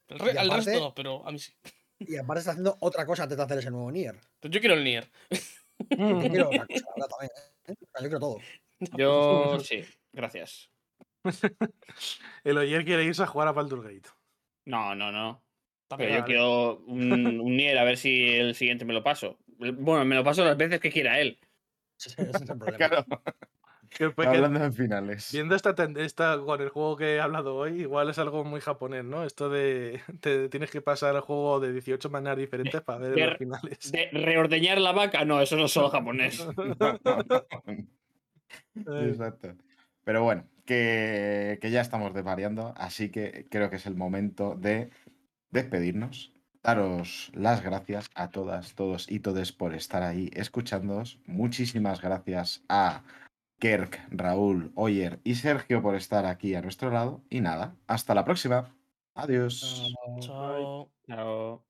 Speaker 2: El re- al resto no, pero a mí sí.
Speaker 4: Y aparte está haciendo otra cosa antes de hacer ese nuevo Nier.
Speaker 2: Yo quiero el Nier.
Speaker 4: Yo quiero otra cosa ahora también, ¿eh? Yo quiero todo.
Speaker 3: Yo sí, gracias.
Speaker 5: El Oyer quiere irse a jugar a Baldur's Gate.
Speaker 3: No, no, no. Pero yo quiero un, un Nier a ver si el siguiente me lo paso. Bueno, me lo paso las veces que quiera él.
Speaker 4: Ese es el problema.
Speaker 1: Claro,
Speaker 5: Que, pues, que
Speaker 1: hablando en finales.
Speaker 5: viendo esta, esta con el juego que he hablado hoy, igual es algo muy japonés, ¿no? Esto de te tienes que pasar el juego de 18 maneras diferentes para ver
Speaker 3: de-
Speaker 5: los finales.
Speaker 3: De reordeñar la vaca, no, eso no es solo japonés.
Speaker 5: Eh,
Speaker 1: Exacto. Pero bueno, que, que ya estamos desvariando, así que creo que es el momento de despedirnos. Daros las gracias a todas, todos y todes por estar ahí escuchándoos. Muchísimas gracias a Kerk, Raúl, Oyer y Sergio por estar aquí a nuestro lado. Y nada, hasta la próxima. Adiós.
Speaker 2: Chao.
Speaker 3: Chao.